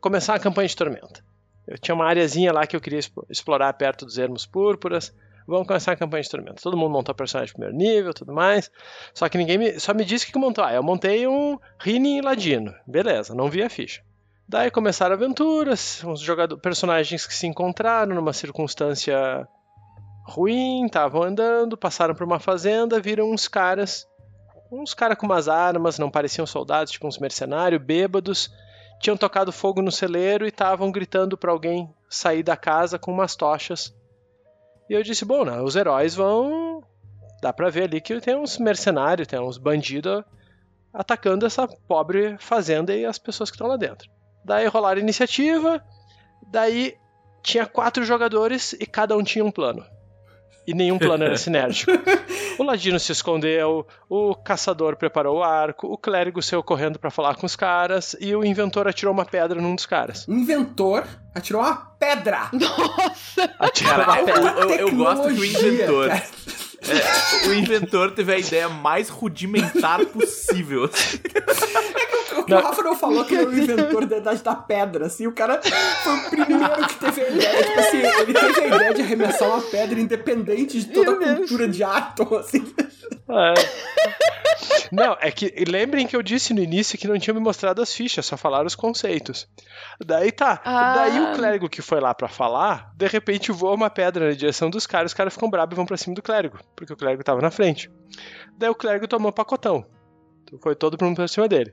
Speaker 4: começar a campanha de Tormenta. Eu tinha uma areazinha lá que eu queria explorar perto dos ermos púrpuras. Vamos começar a campanha de Tormenta. Todo mundo montou personagem de primeiro nível, tudo mais. Só que ninguém me, só me disse o que montou. Ah, eu montei um Rini Ladino. Beleza, não vi a ficha. Daí começaram aventuras, uns jogadores, personagens que se encontraram numa circunstância ruim, estavam andando, passaram por uma fazenda, viram uns caras, uns caras com umas armas, não pareciam soldados, tipo uns mercenários, bêbados, tinham tocado fogo no celeiro e estavam gritando para alguém sair da casa com umas tochas. E eu disse, bom, né, os heróis vão, dá pra ver ali que tem uns mercenários, tem uns bandidos atacando essa pobre fazenda e as pessoas que estão lá dentro. Daí rolaram iniciativa, daí tinha quatro jogadores e cada um tinha um plano. E nenhum plano era sinérgico. O ladino se escondeu, o caçador preparou o arco, o clérigo saiu correndo para falar com os caras e o inventor atirou uma pedra num dos caras.
Speaker 2: O inventor atirou uma pedra.
Speaker 3: Nossa!
Speaker 4: Atirou uma
Speaker 1: eu,
Speaker 4: pedra.
Speaker 1: eu- eu gosto que o
Speaker 2: Tecnologia,
Speaker 1: inventor.
Speaker 2: cara.
Speaker 1: É, o inventor teve a ideia mais rudimentar possível.
Speaker 2: O que o Rafa não falou que ele é o inventor da idade da pedra, assim, o cara foi o primeiro que teve a ideia, tipo assim, ele teve a ideia de arremessar uma pedra independente de toda a cultura de átomo, assim.
Speaker 4: É. Não, é que lembrem que eu disse no início que não tinha me mostrado as fichas, só falaram os conceitos. Daí tá,
Speaker 3: Ah.
Speaker 4: daí o clérigo que foi lá pra falar, de repente voa uma pedra na direção dos caras, os caras ficam bravos e vão pra cima do clérigo, porque o clérigo tava na frente. Daí o clérigo tomou pacotão. Então foi todo mundo pra cima dele.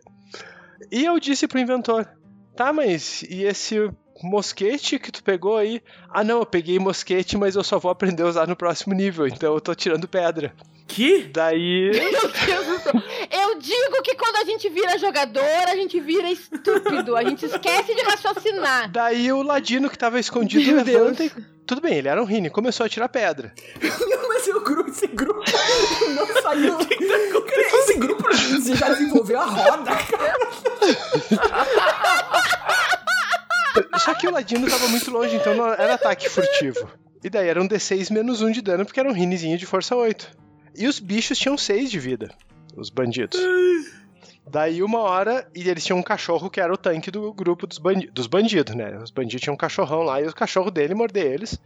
Speaker 4: E eu disse pro inventor: Tá, mas e esse mosquete que tu pegou aí? Ah, não, eu peguei mosquete, mas eu só vou aprender a usar no próximo nível, então eu tô tirando pedra.
Speaker 1: Que?
Speaker 4: Daí.
Speaker 3: Meu Deus do céu. Eu digo que quando a gente vira jogador, a gente vira estúpido. A gente esquece de raciocinar.
Speaker 4: Daí o ladino que tava escondido
Speaker 3: Meu
Speaker 4: levanta e. Tudo bem, ele era um Rini, começou a tirar pedra.
Speaker 2: Não, mas grupo, esse grupo não saiu. Cara, esse grupo já desenvolveu a roda, cara.
Speaker 4: Só que o ladino tava muito longe, então não era ataque furtivo. E daí era um D6 menos 1 de dano, porque era um Rinizinho de força 8. E os bichos tinham 6 de vida, os bandidos. Daí uma hora, e eles tinham um cachorro que era o tanque do grupo dos, bandi dos bandidos, né? Os bandidos tinham um cachorrão lá e o cachorro dele morder eles.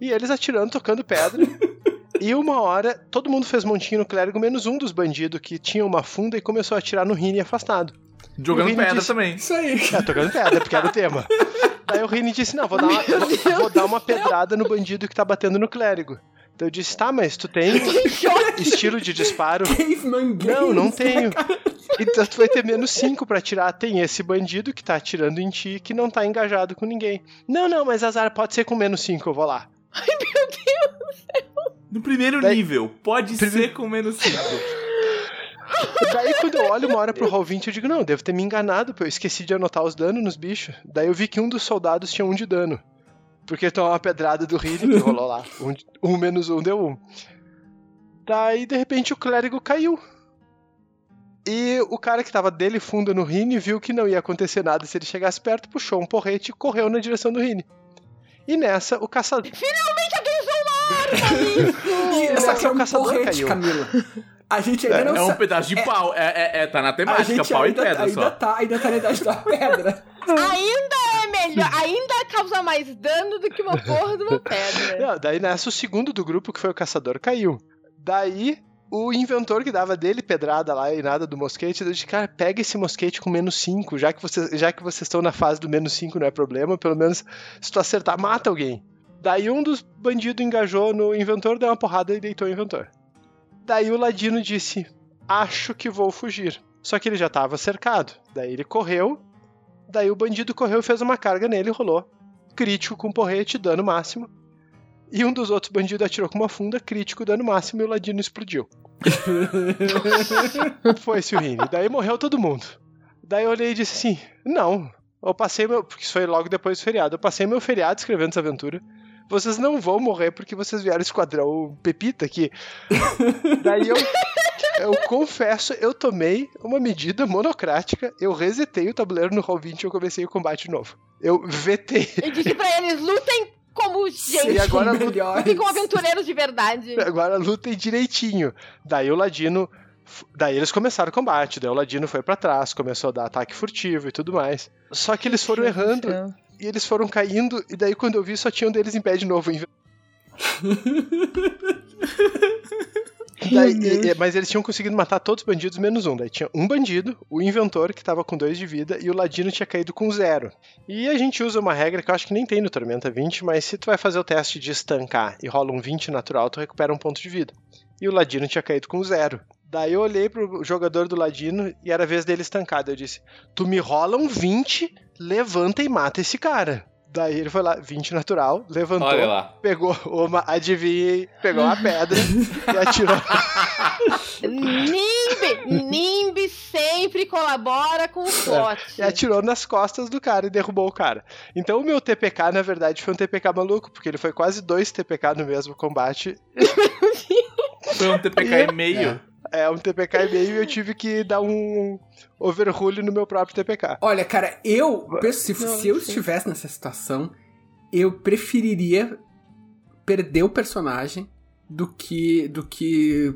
Speaker 4: E eles atirando, tocando pedra. e uma hora, todo mundo fez montinho no clérigo, menos um dos bandidos que tinha uma funda e começou a atirar no Rini afastado.
Speaker 1: Jogando pedra
Speaker 4: disse-
Speaker 1: também.
Speaker 2: Isso aí.
Speaker 4: É, tocando pedra, porque era o tema. Daí o Rini disse: Não, vou dar, uma, vou, vou dar uma pedrada no bandido que tá batendo no clérigo. Daí eu disse: Tá, mas tu tem estilo de disparo?
Speaker 2: Caveman Games.
Speaker 4: Não, não tenho. Então tu vai ter menos 5 pra atirar. Tem esse bandido que tá atirando em ti que não tá engajado com ninguém. Não, não, mas azar pode ser com menos 5, eu vou lá.
Speaker 1: No primeiro
Speaker 4: Daí-
Speaker 1: nível, pode ser com menos 5.
Speaker 4: Daí quando eu olho uma hora pro Roll 20, eu digo, não, devo ter me enganado, pô, eu esqueci de anotar os danos nos bichos. Daí eu vi que um dos soldados tinha um de dano. Porque tomou uma pedrada do Rini que rolou lá. Um, um menos um deu um. Daí, de repente, o clérigo caiu. E o cara que tava dele fundo no Rini viu que não ia acontecer nada se ele chegasse perto, puxou um porrete e correu na direção do Rini. E nessa, o caçador.
Speaker 2: E
Speaker 4: Esse
Speaker 2: só que é
Speaker 4: é o
Speaker 2: um
Speaker 4: caçador
Speaker 2: porrete,
Speaker 4: caiu.
Speaker 2: Camila. A gente ainda não
Speaker 1: É um pedaço de pau. É, é, é, tá na temática, pau
Speaker 2: ainda,
Speaker 1: e pedra
Speaker 2: ainda,
Speaker 1: só.
Speaker 2: tá, ainda tá na idade da pedra.
Speaker 3: Ainda é melhor, ainda causa mais dano do que uma porra de uma pedra.
Speaker 4: Não, daí nessa, o segundo do grupo, que foi o caçador, caiu. Daí, o inventor que dava dele pedrada lá e nada do mosquete, eu disse, cara, pega esse mosquete com menos 5, já que, você, já que vocês estão na fase do menos 5 não é problema, pelo menos se tu acertar, mata alguém. Daí um dos bandidos engajou no inventor, deu uma porrada e deitou o inventor. Daí o ladino disse, acho que vou fugir. Só que ele já estava cercado. Daí ele correu, daí o bandido correu e fez uma carga nele e rolou. Crítico com porrete, dano máximo. E um dos outros bandidos atirou com uma funda, crítico, dano máximo, e o ladino explodiu. Foi-se o Rini. Daí morreu todo mundo. Daí eu olhei e disse assim: Não, eu passei meu. Porque isso foi logo depois do feriado. Eu passei meu feriado escrevendo essa aventura. Vocês não vão morrer porque vocês vieram esquadrão Pepita aqui. Daí eu. Eu confesso, eu tomei uma medida monocrática, eu resetei o tabuleiro no Roll20 e eu comecei o combate de novo. Eu vetei.
Speaker 3: E disse pra eles, lutem como gente.
Speaker 4: E agora.
Speaker 3: Lutem como aventureiros de verdade.
Speaker 4: Agora lutem direitinho. Daí o Ladino. Daí eles começaram o combate. Daí o Ladino foi pra trás, começou a dar ataque furtivo e tudo mais. Só que eles foram errando e eles foram caindo. E daí quando eu vi, só tinha um deles em pé de novo. Daí, e- e- mas eles tinham conseguido matar todos os bandidos menos um. Daí tinha um bandido, o inventor, que tava com dois de vida, e o ladino tinha caído com zero. E a gente usa uma regra que eu acho que nem tem no Tormenta 20, mas se tu vai fazer o teste de estancar e rola um 20 natural, tu recupera um ponto de vida. E o ladino tinha caído com zero. Daí eu olhei pro jogador do ladino e era a vez dele estancado. Eu disse: Tu me rola um 20, levanta e mata esse cara. Daí ele foi lá, 20 natural, levantou,
Speaker 1: Olha lá.
Speaker 4: pegou uma, adivinha, pegou uma pedra e atirou.
Speaker 3: Nimbi, Nimbi sempre colabora com o plot.
Speaker 4: e atirou nas costas do cara e derrubou o cara. Então o meu TPK, na verdade, foi um TPK maluco, porque ele foi quase dois TPK no mesmo combate.
Speaker 1: Foi um TPK e meio.
Speaker 4: É um TPK e meio e eu tive que dar um overrule no meu próprio TPK.
Speaker 2: Olha, cara, eu se, se eu estivesse nessa situação, eu preferiria perder o personagem do que do que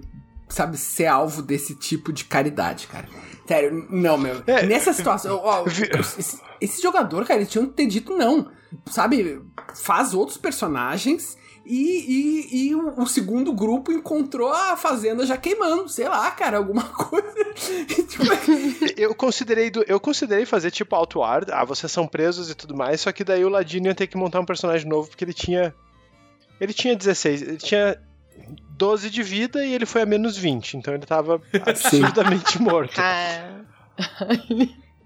Speaker 2: sabe ser alvo desse tipo de caridade, cara. Sério, não, meu.
Speaker 4: É,
Speaker 2: Nessa situação, ó, esse, esse jogador, cara, ele tinha que ter dito não. Sabe, faz outros personagens e, e, e o, o segundo grupo encontrou a fazenda já queimando, sei lá, cara, alguma coisa. tipo,
Speaker 4: Eu considerei, do- eu considerei fazer tipo Outward, ah, vocês são presos e tudo mais, só que daí o Ladino ia ter que montar um personagem novo, porque ele tinha. Ele tinha 16, ele tinha 12 de vida e ele foi a menos 20, então ele tava absurdamente morto.
Speaker 3: Ah,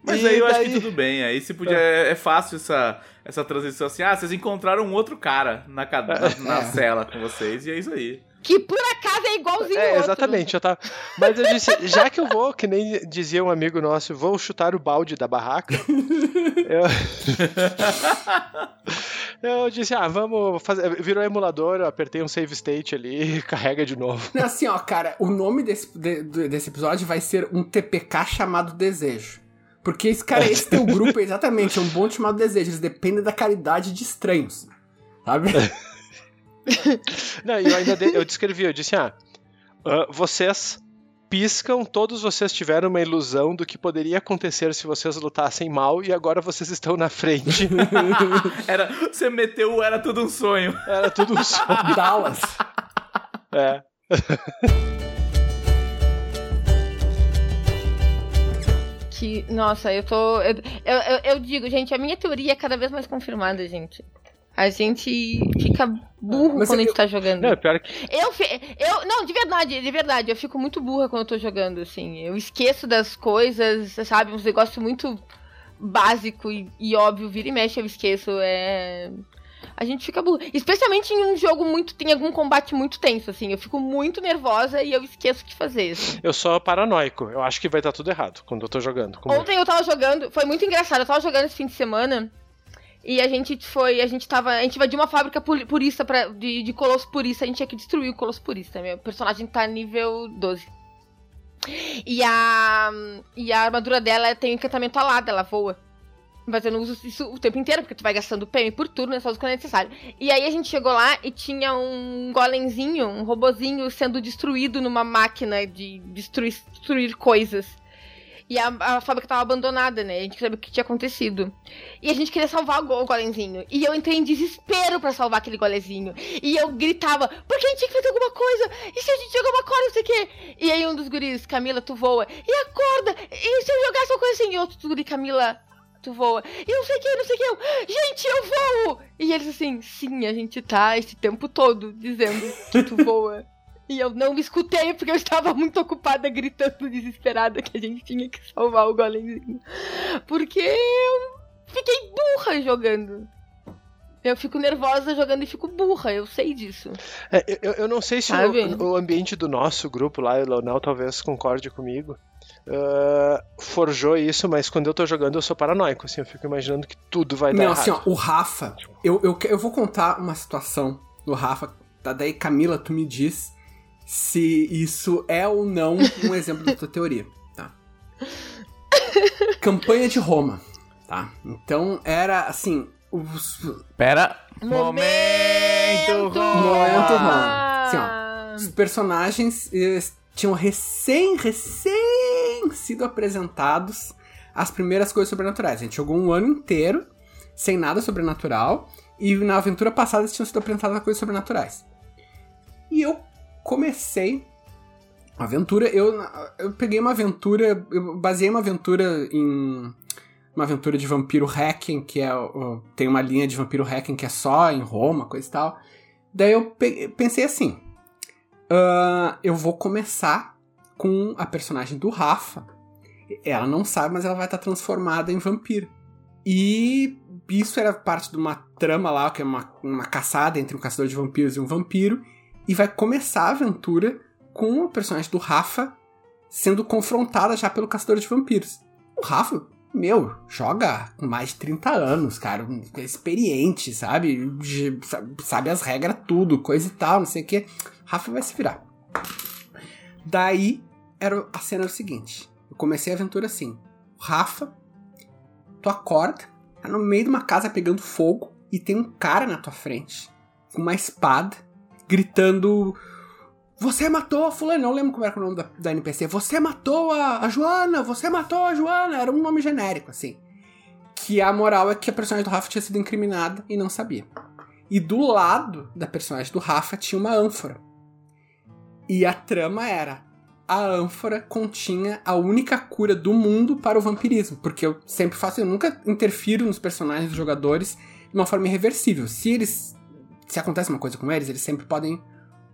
Speaker 1: Mas
Speaker 4: E
Speaker 1: aí eu acho
Speaker 4: daí-
Speaker 1: que tudo bem. Aí se podia. É, é fácil essa, essa transição assim. Ah, vocês encontraram um outro cara na, na, na
Speaker 2: É.
Speaker 1: cela com vocês, e é isso aí.
Speaker 3: que por acaso é igualzinho
Speaker 4: É,
Speaker 3: outro.
Speaker 4: exatamente, eu tava. Mas eu disse, já que eu vou, que nem dizia um amigo nosso, vou chutar o balde da barraca. eu... eu disse, ah, vamos fazer. Virou emulador, eu apertei um save state ali, carrega de novo.
Speaker 2: Assim, ó, cara, o nome desse, de- de- desse episódio vai ser um TPK chamado Desejo. Porque esse cara, esse teu grupo é exatamente é um bonde chamado Desejo. Eles dependem da caridade de estranhos. Sabe?
Speaker 4: Não, e eu ainda dei- eu descrevi, eu disse, ah, ah, vocês piscam, todos vocês tiveram uma ilusão do que poderia acontecer se vocês lutassem mal e agora vocês estão na frente.
Speaker 1: Era, você meteu, o era tudo um sonho.
Speaker 4: Era tudo um sonho.
Speaker 2: Dallas.
Speaker 4: É.
Speaker 3: Que, nossa, eu tô. Eu, eu, eu- eu digo, gente, a minha teoria é cada vez mais confirmada, gente. A gente fica burro
Speaker 2: Mas
Speaker 3: quando a
Speaker 2: eu-
Speaker 3: gente tá jogando.
Speaker 4: Não, pior que.
Speaker 3: Eu, eu. Não, de verdade, de verdade. Eu fico muito burra quando eu tô jogando, assim. Eu esqueço das coisas, sabe? Uns negócios muito básico e, e óbvio, vira e mexe, eu esqueço. É. A gente fica burro. Especialmente em um jogo muito. Tem algum combate muito tenso, assim. Eu fico muito nervosa e eu esqueço o que fazer. assim.
Speaker 4: Eu sou paranoico. Eu acho que vai estar tudo errado quando eu tô jogando.
Speaker 3: Ontem eu tava jogando, foi muito engraçado. Eu tava jogando esse fim de semana e a gente foi, a gente tava, a gente invadiu uma fábrica puri- purista pra, de, de colosso purista, a gente tinha que destruir o colosso purista. Meu personagem tá nível 12. E a e a armadura dela tem um encantamento alado, ela voa. Mas eu não uso isso o tempo inteiro, porque tu vai gastando PM por turno, é só quando é necessário. E aí a gente chegou lá e tinha um golemzinho, um robozinho sendo destruído numa máquina de destruir, destruir coisas. E a, a fábrica tava abandonada, né? A gente sabia o que tinha acontecido. E a gente queria salvar o, go- o golemzinho. E eu entrei em desespero pra salvar aquele golezinho. E eu gritava, porque a gente tinha que fazer alguma coisa. E se a gente jogar uma corda, não sei o quê. E aí um dos guris, Camila, tu voa. E a corda? E se eu jogasse uma coisa assim? E outro guri, Camila, tu voa. E não sei o que, não sei o que. Eu, gente, eu voo! E eles assim, sim, a gente tá esse tempo todo dizendo que tu voa. E eu não me escutei porque eu estava muito ocupada gritando desesperada que a gente tinha que salvar o golemzinho. Porque eu fiquei burra jogando. Eu fico nervosa jogando e fico burra, eu sei disso.
Speaker 4: É, eu, eu não sei se o, o ambiente do nosso grupo lá, o Leonel talvez concorde comigo, ah, forjou isso, mas quando eu tô jogando eu sou paranoico, assim, eu fico imaginando que tudo vai dar
Speaker 2: Não,
Speaker 4: errado.
Speaker 2: assim, ó, o Rafa. Eu, eu, eu vou contar uma situação do Rafa. Tá, daí, Camila, tu me diz se isso é ou não um exemplo da tua teoria, tá? Campanha de Roma, tá? Então era assim. Os,
Speaker 1: Pera. Momento,
Speaker 2: Momento
Speaker 1: Roma.
Speaker 2: Roma. Assim, Os personagens tinham recém, recém sido apresentados as primeiras coisas sobrenaturais. A gente jogou um ano inteiro sem nada sobrenatural e na aventura passada tinham sido apresentadas coisas sobrenaturais. E eu comecei a aventura, eu, eu peguei uma aventura, eu baseei uma aventura em uma aventura de vampiro hacking, que é tem uma linha de vampiro hacking que é só em Roma, coisa e tal. Daí eu pe- pensei assim, ah, eu vou começar com a personagem do Rafa. Ela não sabe, mas ela vai estar transformada em vampiro. E isso era parte de uma trama lá, que é uma, uma caçada entre um caçador de vampiros e um vampiro. E vai começar a aventura com o personagem do Rafa sendo confrontada já pelo caçador de vampiros. O Rafa, meu, joga com mais de 30 anos, cara. Experiente, sabe- Sabe as regras, tudo, coisa e tal, não sei o que. Rafa vai se virar. Daí, era, a cena era o seguinte. Eu comecei a aventura assim. Rafa, tu acorda, tá no meio de uma casa pegando fogo e tem um cara na tua frente com uma espada gritando Você matou a fulano, não lembro como era o nome da, da NPC. Você matou a, a Joana, você matou a Joana. Era um nome genérico, assim. Que a moral é que a personagem do Rafa tinha sido incriminada e não sabia. E do lado da personagem do Rafa tinha uma ânfora. E a trama era: a ânfora continha a única cura do mundo para o vampirismo. Porque eu sempre faço, eu nunca interfiro nos personagens dos jogadores de uma forma irreversível. Se eles. Se acontece uma coisa com eles, eles sempre podem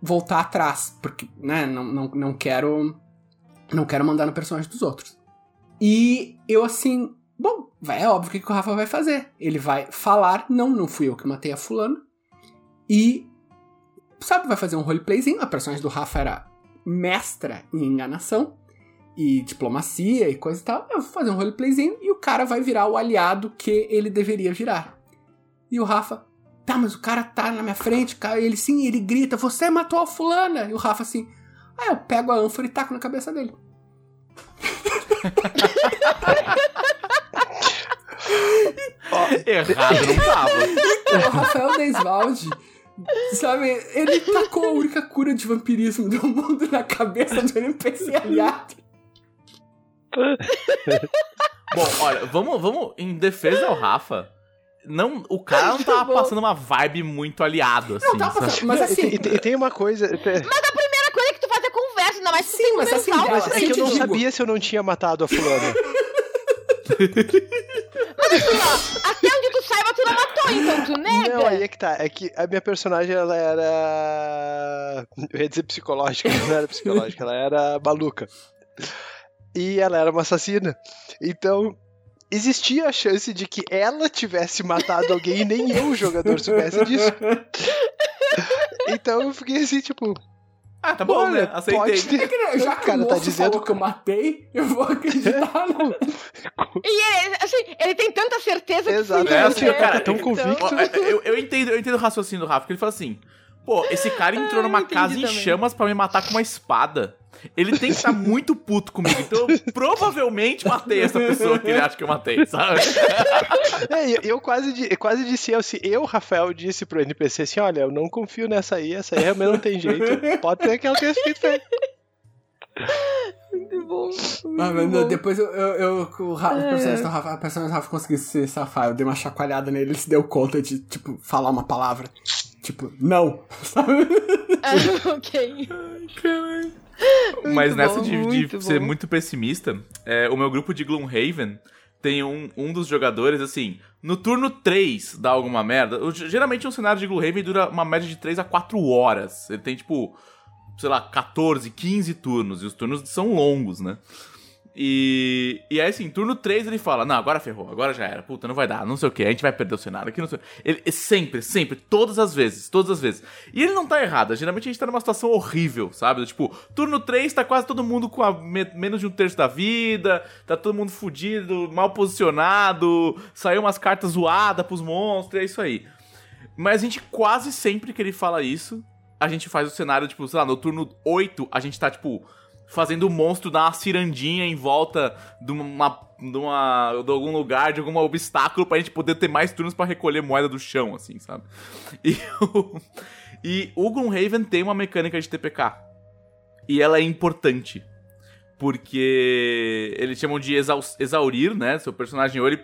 Speaker 2: voltar atrás. Porque, né, não, não, não quero. Não quero mandar no personagem dos outros. E eu assim. Bom, é óbvio o que, que o Rafa vai fazer. Ele vai falar, não, não fui eu que matei a fulano. E. Sabe, vai fazer um roleplayzinho. A personagem do Rafa era mestra em enganação e diplomacia e coisa e tal. Eu vou fazer um roleplayzinho e o cara vai virar o aliado que ele deveria virar. E o Rafa, tá, mas o cara tá na minha frente, cara. Ele sim, ele grita, você matou a fulana. E o Rafa assim, aí eu pego a ânfora e taco na cabeça dele.
Speaker 1: Errado não tava.
Speaker 2: Então, o Rafael Desvalde, sabe, ele tacou a única cura de vampirismo do mundo na cabeça do NPC aliado.
Speaker 1: Bom, olha, vamos, vamos em defesa ao Rafa. Não, o cara não tava
Speaker 3: Bom.
Speaker 1: passando uma vibe muito aliado, assim.
Speaker 2: Não, tava
Speaker 1: sabe?
Speaker 2: passando, mas assim,
Speaker 4: E, tem- e tem uma coisa. É
Speaker 3: Mas a primeira coisa que tu faz é conversa, ainda mais
Speaker 2: Sim,
Speaker 3: tem um
Speaker 2: mas assim, ela-
Speaker 3: tu
Speaker 2: assim,
Speaker 4: é que eu não
Speaker 2: digo.
Speaker 4: sabia se eu não tinha matado a fulana.
Speaker 3: ó, Até onde tu saiba, tu não matou, então tu nega.
Speaker 4: Não, aí é que tá. É que a minha personagem, ela era. Eu ia dizer psicológica, mas não era psicológica, ela era maluca. E ela era uma assassina. Então, existia a chance de que ela tivesse matado alguém e nem eu, o jogador, soubesse disso. Então eu fiquei assim, tipo.
Speaker 1: Ah, tá bom,
Speaker 4: olha,
Speaker 1: né? Aceitei.
Speaker 4: pode ter-
Speaker 2: já que
Speaker 4: O cara
Speaker 2: o
Speaker 4: tá
Speaker 2: moço
Speaker 4: dizendo
Speaker 2: falou que eu matei, eu vou acreditar, né?
Speaker 3: E ele, assim, ele tem tanta certeza
Speaker 4: Exato.
Speaker 3: que
Speaker 1: É,
Speaker 3: sim,
Speaker 1: assim,
Speaker 3: né?
Speaker 1: cara,
Speaker 4: tão
Speaker 3: Então-
Speaker 4: convicto.
Speaker 1: Ó, é, Eu, eu entendo, eu entendo o raciocínio do Rafa, que ele fala assim: pô, esse cara entrou
Speaker 3: Ah,
Speaker 1: numa casa em
Speaker 3: também.
Speaker 1: chamas pra me matar com uma espada. Ele tem que estar muito puto comigo, então eu provavelmente matei essa pessoa que ele acha que eu matei, sabe?
Speaker 4: É, eu quase, eu quase disse, eu, se eu, Rafael, disse pro NPC assim: olha, eu não confio nessa aí, essa aí realmente não tem jeito. Pode ser que ela tenha feito feio.
Speaker 3: Muito bom.
Speaker 2: Ah,
Speaker 3: muito
Speaker 2: não,
Speaker 3: bom.
Speaker 2: depois eu, eu, eu- o, Rafa, o personagem do Rafa, a personagem do Rafa conseguiu se safar. Eu dei uma chacoalhada nele, ele se deu conta de, tipo, falar uma palavra. Tipo, não. Sabe?
Speaker 3: Ah, ok.
Speaker 1: Mas
Speaker 3: Muito
Speaker 1: nessa
Speaker 3: bom,
Speaker 1: de, de
Speaker 3: muito
Speaker 1: ser
Speaker 3: bom.
Speaker 1: muito pessimista, é, o meu grupo de Gloomhaven tem um, um dos jogadores, assim, no turno 3 dá alguma merda. o- geralmente um cenário de Gloomhaven dura uma média de 3 a 4 horas. Ele tem, tipo, sei lá, 14, 15 turnos. E os turnos são longos, né? E, e aí, assim, turno 3 ele fala: Não, agora ferrou, agora já era, puta, não vai dar, não sei o que, a gente vai perder o cenário aqui, não sei. Ele sempre, sempre, todas as vezes, todas as vezes. E ele não tá errado, geralmente a gente tá numa situação horrível, sabe? Tipo, turno 3 tá quase todo mundo com a me- menos de um terço da vida, tá todo mundo fudido, mal posicionado, saiu umas cartas zoadas pros monstros, é isso aí. Mas a gente quase sempre que ele fala isso, a gente faz o cenário, tipo, sei lá, no turno 8, a gente tá, tipo, fazendo o monstro dar uma cirandinha em volta de uma. De, uma, de algum lugar, de algum obstáculo pra gente poder ter mais turnos pra recolher moeda do chão, assim, sabe? E o, e o Gloomhaven tem uma mecânica de TPK. E ela é importante. Porque eles chamam de exaurir, né? Seu personagem ou ele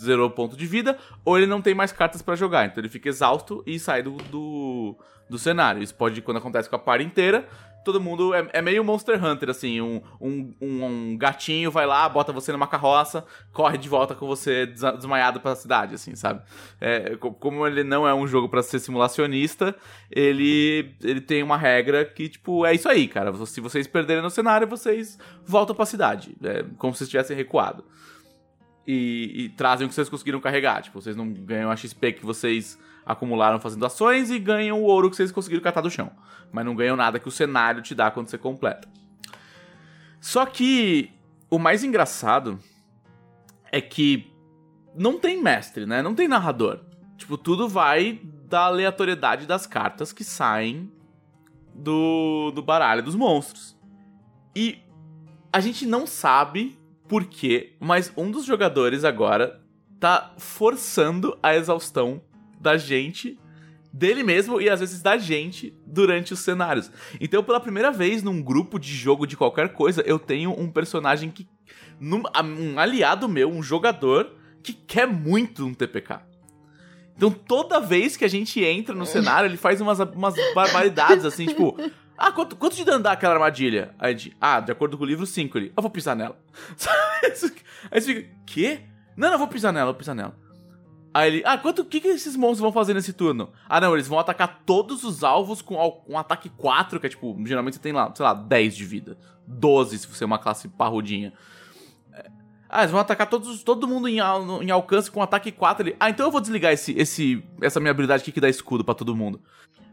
Speaker 1: zerou o ponto de vida, ou ele não tem mais cartas pra jogar. Então ele fica exausto e sai do, do, do cenário. Isso pode, quando acontece com a par inteira, todo mundo. É, é meio Monster Hunter, assim. Um, um, um- gatinho vai lá, bota você numa carroça, corre de volta com você desmaiado pra cidade, assim, sabe? É, co- como ele não é um jogo pra ser simulacionista, ele, ele tem uma regra que, tipo, é isso aí, cara. Se vocês perderem no cenário, vocês voltam pra cidade. É como se vocês tivessem recuado. E, e trazem o que vocês conseguiram carregar. Tipo, vocês não ganham a XP que vocês acumularam fazendo ações e ganham o ouro que vocês conseguiram catar do chão. Mas não ganham nada que o cenário te dá quando você completa. Só que o mais engraçado é que não tem mestre, né? Não tem narrador. Tipo, tudo vai da aleatoriedade das cartas que saem do, do baralho dos monstros. E a gente não sabe por quê, mas um dos jogadores agora tá forçando a exaustão da gente dele mesmo e às vezes da gente durante os cenários. Então, pela primeira vez num grupo de jogo de qualquer coisa, eu tenho um personagem que. num- um aliado meu, um jogador, que quer muito um TPK. Então, toda vez que a gente entra no cenário, ele faz umas, umas barbaridades, assim, tipo. Ah, quanto, quanto de dano dá aquela armadilha? Aí a gente, ah, de acordo com o livro 5 ali. Eu vou pisar nela. Aí você fica, quê? Não, não, eu vou pisar nela, eu vou pisar nela. Aí ele, ah, quanto, o que, que esses monstros vão fazer nesse turno? Ah, não, eles vão atacar todos os alvos com um ataque 4, que é tipo, geralmente você tem lá, sei lá, 10 de vida. 12 se você é uma classe parrudinha. É, Ah, eles vão atacar todos, todo mundo em, al- em alcance com ataque 4 ali. Ah, então eu vou desligar esse, esse, essa minha habilidade aqui que dá escudo pra todo mundo.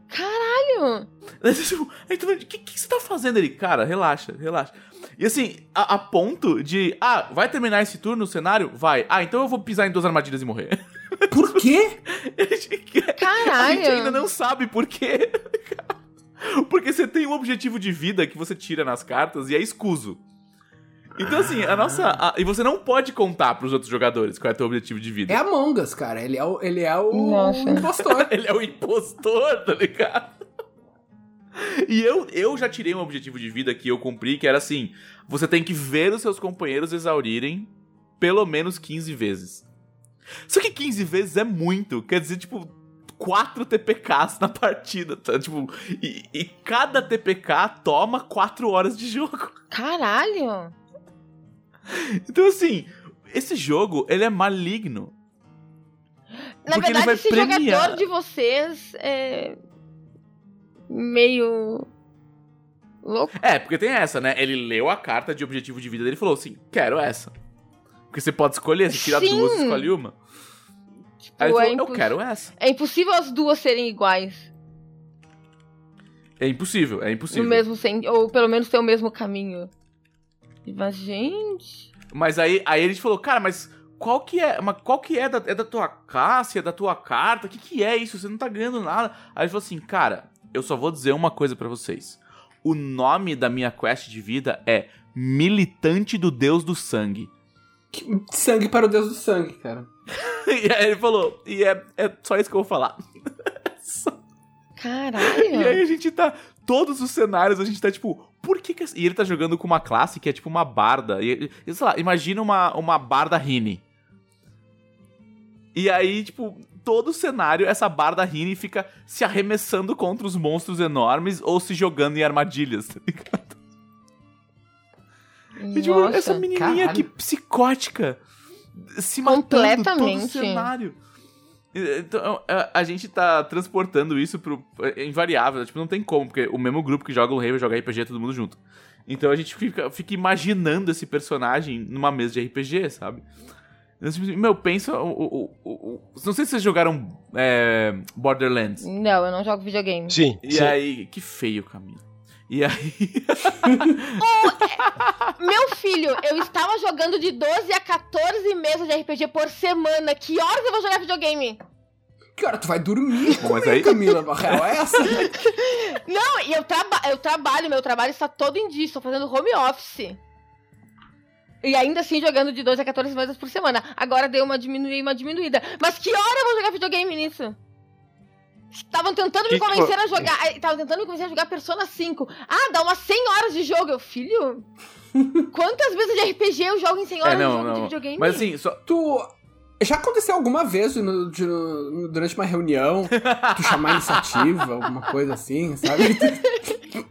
Speaker 3: Caralho!
Speaker 1: Aí, tipo, o que, que você tá fazendo ali? Cara, relaxa, relaxa. E assim, a, a ponto de, ah, vai terminar esse turno no cenário? Vai. Ah, então eu vou pisar em duas armadilhas e morrer.
Speaker 2: Por quê?
Speaker 1: A gente, a
Speaker 3: Caralho!
Speaker 1: gente ainda não sabe por quê. Porque você tem um objetivo de vida que você tira nas cartas e é escuso. Então, assim, a nossa. a- e você não pode contar pros outros jogadores qual é o teu objetivo de vida.
Speaker 2: É Among Us, cara. Ele é o, ele é o
Speaker 3: Nossa.
Speaker 2: impostor.
Speaker 1: Ele é o impostor, tá ligado? E eu, eu já tirei um objetivo de vida que eu cumpri, que era assim: você tem que ver os seus companheiros exaurirem pelo menos 15 vezes. Só que 15 vezes é muito, quer dizer, tipo, 4 TPKs na partida, tá? Tipo, e, e cada TPK toma 4 horas de jogo.
Speaker 3: Caralho!
Speaker 1: Então, assim, esse jogo, ele é maligno.
Speaker 3: Na
Speaker 1: Porque
Speaker 3: verdade, esse
Speaker 1: premiar.
Speaker 3: jogador de vocês é. meio. louco.
Speaker 1: É, porque tem essa, né? Ele leu a carta de objetivo de vida dele e falou assim: quero essa. Porque você pode escolher, você tira
Speaker 3: Sim.
Speaker 1: duas, escolhe uma. Aí ele
Speaker 3: é
Speaker 1: falou, eu quero essa.
Speaker 3: É impossível as duas serem iguais.
Speaker 1: É impossível, é impossível.
Speaker 3: No mesmo sen... Ou pelo menos ter o mesmo caminho. Mas, gente.
Speaker 1: Mas aí, aí a gente falou, cara, mas qual que é? Mas qual que é da, é da tua classe, é da tua carta? O que, que é isso? Você não tá ganhando nada. Aí ele falou assim, cara, eu só vou dizer uma coisa pra vocês. O nome da minha quest de vida é Militante do Deus do Sangue.
Speaker 2: Sangue para o Deus do sangue, cara.
Speaker 1: E aí ele falou, e é, é só isso que eu vou falar.
Speaker 3: Caralho!
Speaker 1: E aí a gente tá. Todos os cenários a gente tá tipo. Por que que. E ele tá jogando com uma classe que é tipo uma barda. E, e, sei lá, imagina uma, uma barda Rini. E aí, tipo, todo o cenário, essa barda Rini fica se arremessando contra os monstros enormes ou se jogando em armadilhas, tá ligado? E, tipo,
Speaker 3: Nossa.
Speaker 1: essa menininha
Speaker 2: caralho.
Speaker 1: que psicótica se matando todo o
Speaker 3: Completamente.
Speaker 1: cenário. Então, a, a gente tá transportando isso pro. É invariável, tipo, não tem como, porque o mesmo grupo que joga o Rave joga RPG todo mundo junto. Então a gente fica, fica imaginando esse personagem numa mesa de RPG, sabe? Eu, tipo, Meu, pensa. O, o- o- não sei se vocês jogaram é, Borderlands.
Speaker 3: Não, eu não jogo videogame.
Speaker 4: Sim.
Speaker 1: E
Speaker 4: sim.
Speaker 1: aí. Que feio, Camila. E aí.
Speaker 3: Meu filho, eu estava jogando de 12 a 14 mesas de RPG por semana. Que horas eu vou jogar videogame?
Speaker 2: Que hora tu vai dormir?
Speaker 1: Bom, mas aí-
Speaker 2: Camila? A real é essa?
Speaker 3: Não, e eu, traba eu trabalho, meu trabalho está todo em dia, estou fazendo home office. E ainda assim jogando de 12 a 14 vezes por semana. Agora deu uma diminuída, uma diminuída. Mas que hora eu vou jogar videogame nisso? Estavam tentando me
Speaker 4: Que que
Speaker 3: convencer
Speaker 4: for-
Speaker 3: a jogar. Estavam tentando me convencer a jogar Persona 5. Ah, dá umas 100 horas de jogo. Eu, filho. Quantas vezes de RPG eu jogo em 100 horas
Speaker 1: É,
Speaker 3: de
Speaker 1: não,
Speaker 3: jogo de
Speaker 1: não.
Speaker 3: videogame?
Speaker 1: Mas assim, só.
Speaker 2: Tu. Já aconteceu alguma vez no- de- no- durante uma reunião tu chamar iniciativa, alguma coisa assim, sabe?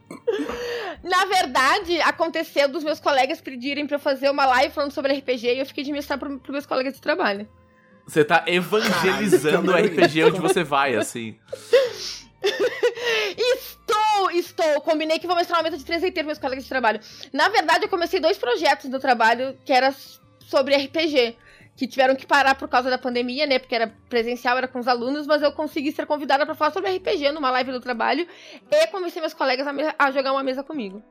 Speaker 3: Na verdade, aconteceu dos meus colegas pedirem pra eu fazer uma live falando sobre RPG e eu fiquei de mestrar pro, pros meus colegas de trabalho.
Speaker 1: Você tá evangelizando o RPG onde você vai, assim.
Speaker 3: Estou, estou. Combinei que vou mestrar uma mesa de 3 pros meus colegas de trabalho. Na verdade, eu comecei dois projetos do trabalho que era sobre RPG. Que tiveram que parar por causa da pandemia, né? Porque era presencial, era com os alunos, mas eu consegui ser convidada pra falar sobre RPG numa live do trabalho e convenci meus colegas a, a jogar uma mesa comigo.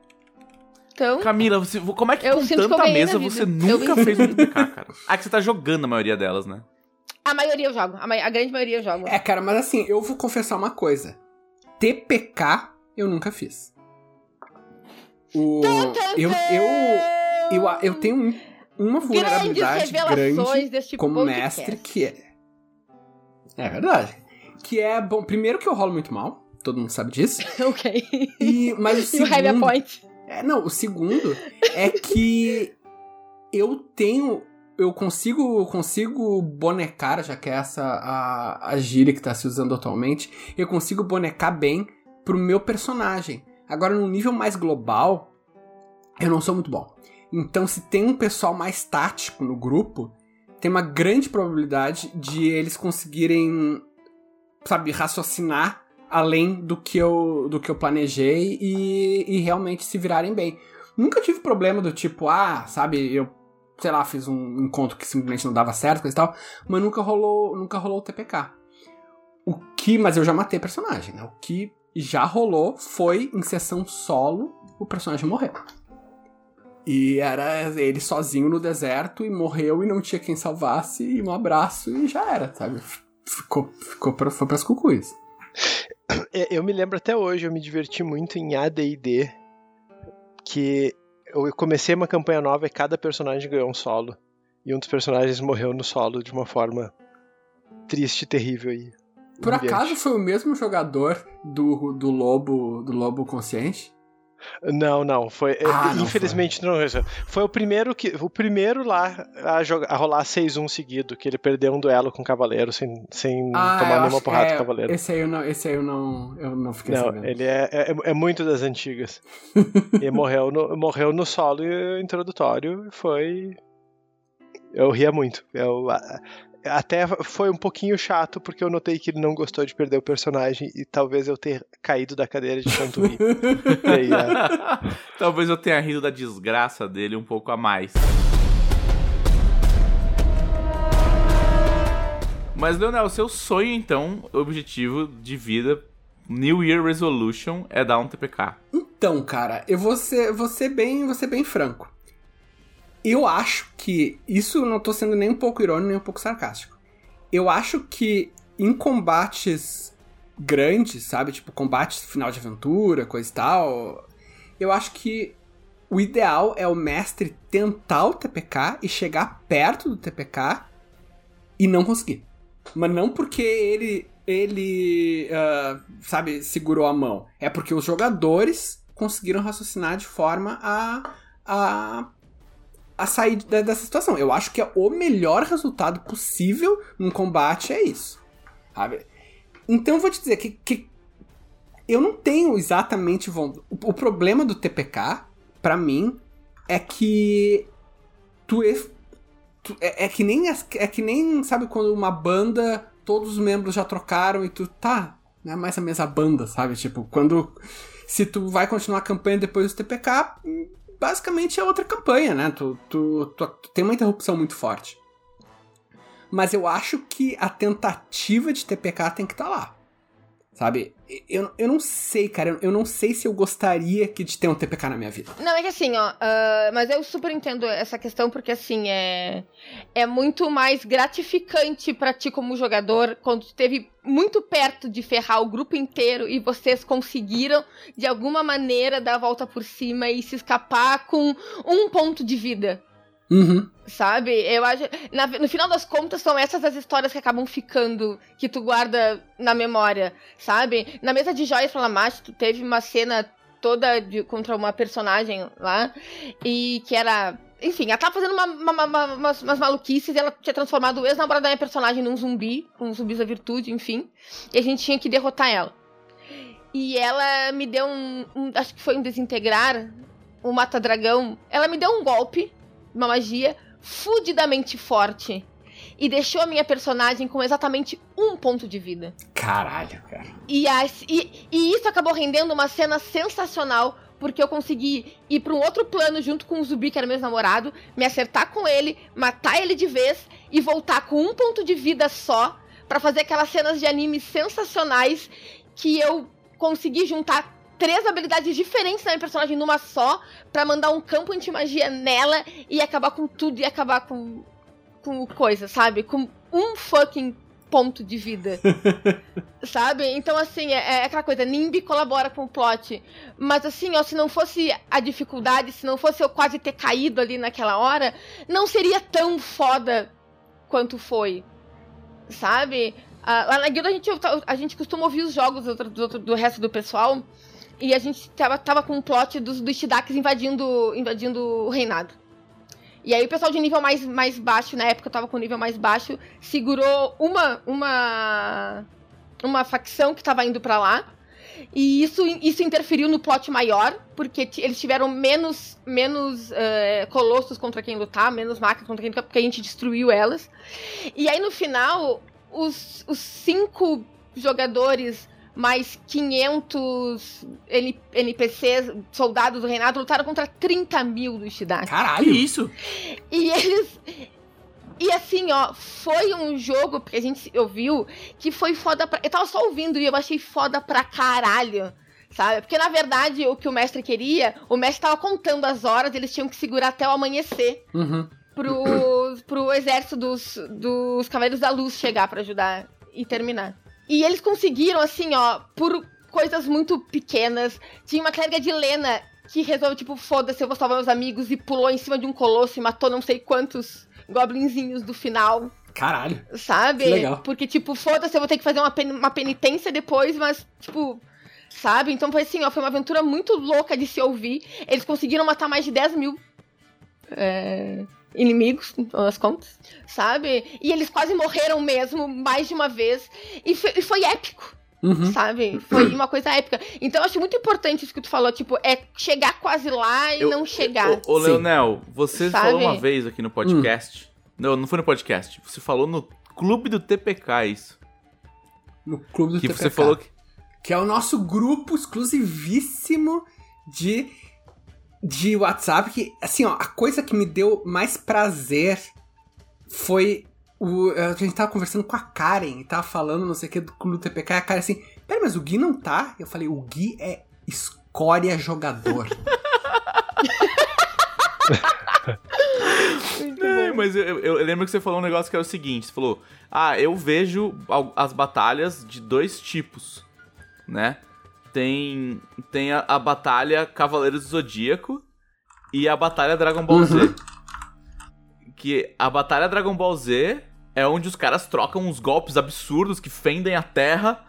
Speaker 3: Então,
Speaker 1: Camila, você, como é que
Speaker 3: Eu
Speaker 1: com
Speaker 3: que
Speaker 1: tanta
Speaker 3: ganhei
Speaker 1: mesa você nunca fez um TPK, cara? Ah, que você tá jogando a maioria delas, né?
Speaker 3: A maioria eu jogo. A, ma- a grande maioria eu jogo.
Speaker 2: É, cara, mas assim, eu vou confessar uma coisa. TPK eu nunca fiz. O, eu, eu, eu, eu tenho um- uma vulnerabilidade grande
Speaker 3: deste
Speaker 2: como
Speaker 3: podcast.
Speaker 2: mestre que é. É verdade. que é bom. Primeiro que eu rolo muito mal, todo mundo sabe disso.
Speaker 3: ok.
Speaker 2: E, mas o segundo.
Speaker 3: Point.
Speaker 2: É, não, o segundo é que eu tenho. Eu consigo, consigo bonecar, já que é essa a, a gíria que tá se usando atualmente, eu consigo bonecar bem pro meu personagem. Agora, num nível mais global, eu não sou muito bom. Então, se tem um pessoal mais tático no grupo, tem uma grande probabilidade de eles conseguirem, sabe, raciocinar além do que eu, do que eu planejei e, e realmente se virarem bem. Nunca tive problema do tipo, ah, sabe, eu, sei lá, fiz um encontro que simplesmente não dava certo, coisa e tal, mas nunca rolou, nunca rolou o TPK. O que, mas eu já matei personagem, né? O que já rolou foi em sessão solo o personagem morreu. E era ele sozinho no deserto e morreu e não tinha quem salvasse, e um abraço e já era, sabe? Ficou, ficou pra, foi pras cucuias.
Speaker 4: É, Eu me lembro até hoje, eu me diverti muito em AD&D, que eu comecei uma campanha nova e cada personagem ganhou um solo. E um dos personagens morreu no solo de uma forma triste, terrível e
Speaker 2: Por
Speaker 4: humilhante.
Speaker 2: acaso foi o mesmo jogador do, do lobo do lobo consciente?
Speaker 4: Não, não, foi.
Speaker 2: Ah, não
Speaker 4: infelizmente não. Foi o primeiro que. O primeiro lá a, jogar, a rolar 6-1 seguido, que ele perdeu um duelo com o Cavaleiro sem, sem
Speaker 2: Ah,
Speaker 4: tomar nenhuma porrada
Speaker 2: é,
Speaker 4: do Cavaleiro.
Speaker 2: Esse aí eu não, esse aí eu não, eu não fiquei
Speaker 4: Não,
Speaker 2: sabendo.
Speaker 4: ele é, é, é muito das antigas. e morreu no, morreu no solo introdutório e foi. Eu ria muito. Eu, até foi um pouquinho chato, porque eu notei que ele não gostou de perder o personagem e talvez eu ter caído da cadeira de tanto rir. E aí, é,
Speaker 1: Talvez eu tenha rido da desgraça dele um pouco a mais. Mas, Leonel, seu sonho, então, objetivo de vida, New Year Resolution, é dar um TPK.
Speaker 2: Então, cara, eu vou ser, vou ser bem, vou ser bem franco. Eu acho que isso não tô sendo nem um pouco irônico nem um pouco sarcástico. Eu acho que em combates grandes, sabe, tipo combates final de aventura, coisa e tal, eu acho que o ideal é o mestre tentar o TPK e chegar perto do TPK e não conseguir. Mas não porque ele, ele ah, sabe, segurou a mão. É porque os jogadores conseguiram raciocinar de forma a, a, a sair de- dessa situação. Eu acho que é o melhor resultado possível num combate é isso. Sabe? Então eu vou te dizer que, que eu não tenho exatamente. O, o problema do TPK, pra mim, é que tu é, tu- é, é que nem é que nem sabe quando uma banda todos os membros já trocaram e tu tá não é mais a mesma banda sabe tipo quando se tu vai continuar a campanha depois do TPK hum, basicamente é outra campanha né? Tu, tu, tu, tu tem uma interrupção muito forte. Mas eu acho que a tentativa de TPK tem que estar lá. Sabe eu, eu não sei cara eu- não sei se eu gostaria que de ter um TPK na minha vida
Speaker 3: Não, é que assim, ó, ah, mas eu super entendo essa questão, porque assim, é, é muito mais gratificante pra ti como jogador quando tu esteve muito perto de ferrar o grupo inteiro e vocês conseguiram, de alguma maneira, dar a volta por cima e se escapar com um ponto de vida.
Speaker 2: Uhum.
Speaker 3: Sabe? Eu acho. na- no final das contas, são essas as histórias que acabam ficando, que tu guarda na memória, sabe? Na mesa de joias pra Lamache, tu teve uma cena toda de- contra uma personagem lá, e que era. Enfim, ela tava fazendo uma- uma- uma- umas, umas maluquices e ela tinha transformado o ex-namorado da minha personagem num zumbi, um zumbi da virtude, enfim. E a gente tinha que derrotar ela. E ela me deu um. um- acho que foi um desintegrar, um mata-dragão. Ela me deu um golpe, uma magia, fudidamente forte. E deixou a minha personagem com exatamente um ponto de vida.
Speaker 2: caralho cara
Speaker 3: E, as- e- e isso acabou rendendo uma cena sensacional, porque eu consegui ir pra um outro plano junto com o Zubi, que era meu namorado, me acertar com ele, matar ele de vez e voltar com um ponto de vida só pra fazer aquelas cenas de anime sensacionais que eu consegui juntar três habilidades diferentes na minha personagem numa só pra mandar um campo anti-magia nela e acabar com tudo e acabar com com coisa, sabe? Com um fucking ponto de vida. Sabe? Então, assim, é, é aquela coisa, NIMBY colabora com o plot. Mas, assim, ó, se não fosse a dificuldade, se não fosse eu quase ter caído ali naquela hora, não seria tão foda quanto foi. Sabe? Ah, lá na guilda a gente, a gente costuma ouvir os jogos do, do, do resto do pessoal. E a gente tava, tava com um plot dos, dos Shidakas invadindo, invadindo o reinado. E aí o pessoal de nível mais, mais baixo, na época eu tava com nível mais baixo, segurou uma uma uma facção que tava indo para lá. E isso, isso interferiu no plot maior, porque eles tiveram menos, menos uh, colossos contra quem lutar, menos máquinas contra quem lutar, porque a gente destruiu elas. E aí no final, os, os cinco jogadores mais 500 NPCs, soldados do reinado, lutaram contra 30 mil do Ishidaki.
Speaker 2: Caralho!
Speaker 1: Isso?
Speaker 3: E eles. E assim, ó, foi um jogo que a gente ouviu que foi foda pra. Eu tava só ouvindo e eu achei foda pra caralho. Sabe? Porque na verdade o que o mestre queria, o mestre tava contando as horas, eles tinham que segurar até o amanhecer.
Speaker 2: Uhum.
Speaker 3: Pro, pro exército dos, dos Cavaleiros da Luz chegar para ajudar e terminar. E eles conseguiram, assim, ó, por coisas muito pequenas. Tinha uma clériga de Lena que resolveu, tipo, foda-se, eu vou salvar meus amigos e pulou em cima de um colosso e matou não sei quantos goblinzinhos do final.
Speaker 2: Caralho.
Speaker 3: Sabe?
Speaker 2: Que legal.
Speaker 3: Porque, tipo, foda-se, eu vou ter que fazer uma, pen uma penitência depois, mas, tipo. Sabe? Então foi assim, ó, foi uma aventura muito louca de se ouvir. Eles conseguiram matar mais de 10 mil. É, inimigos, as contas, sabe? E eles quase morreram mesmo, mais de uma vez. E foi, e foi épico.
Speaker 2: Uhum.
Speaker 3: Sabe? Foi uma coisa épica. Então eu acho muito importante isso que tu falou, tipo, é chegar quase lá e
Speaker 1: Eu-
Speaker 3: não chegar.
Speaker 1: Ô, Leonel, você
Speaker 3: Sabe?
Speaker 1: falou uma vez aqui no podcast. Não, não foi no podcast. Você falou no Clube do TPK isso.
Speaker 2: No clube do
Speaker 1: Que
Speaker 2: TPK.
Speaker 1: você falou que.
Speaker 2: que é o nosso grupo exclusivíssimo de de WhatsApp que assim, ó, a coisa que me deu mais prazer foi o a gente tava conversando com a Karen e tava falando não sei o que do clube do TPK e a Karen assim, pera, mas o Gui não tá? Eu falei, o Gui é escória jogador.
Speaker 1: É, mas eu, eu- lembro que você falou um negócio que era o seguinte: você falou, ah, eu vejo as batalhas de dois tipos, né? Tem, tem a, a batalha Cavaleiros do Zodíaco e a batalha Dragon Ball Z. Que a batalha Dragon Ball Z é onde os caras trocam uns golpes absurdos que fendem a terra,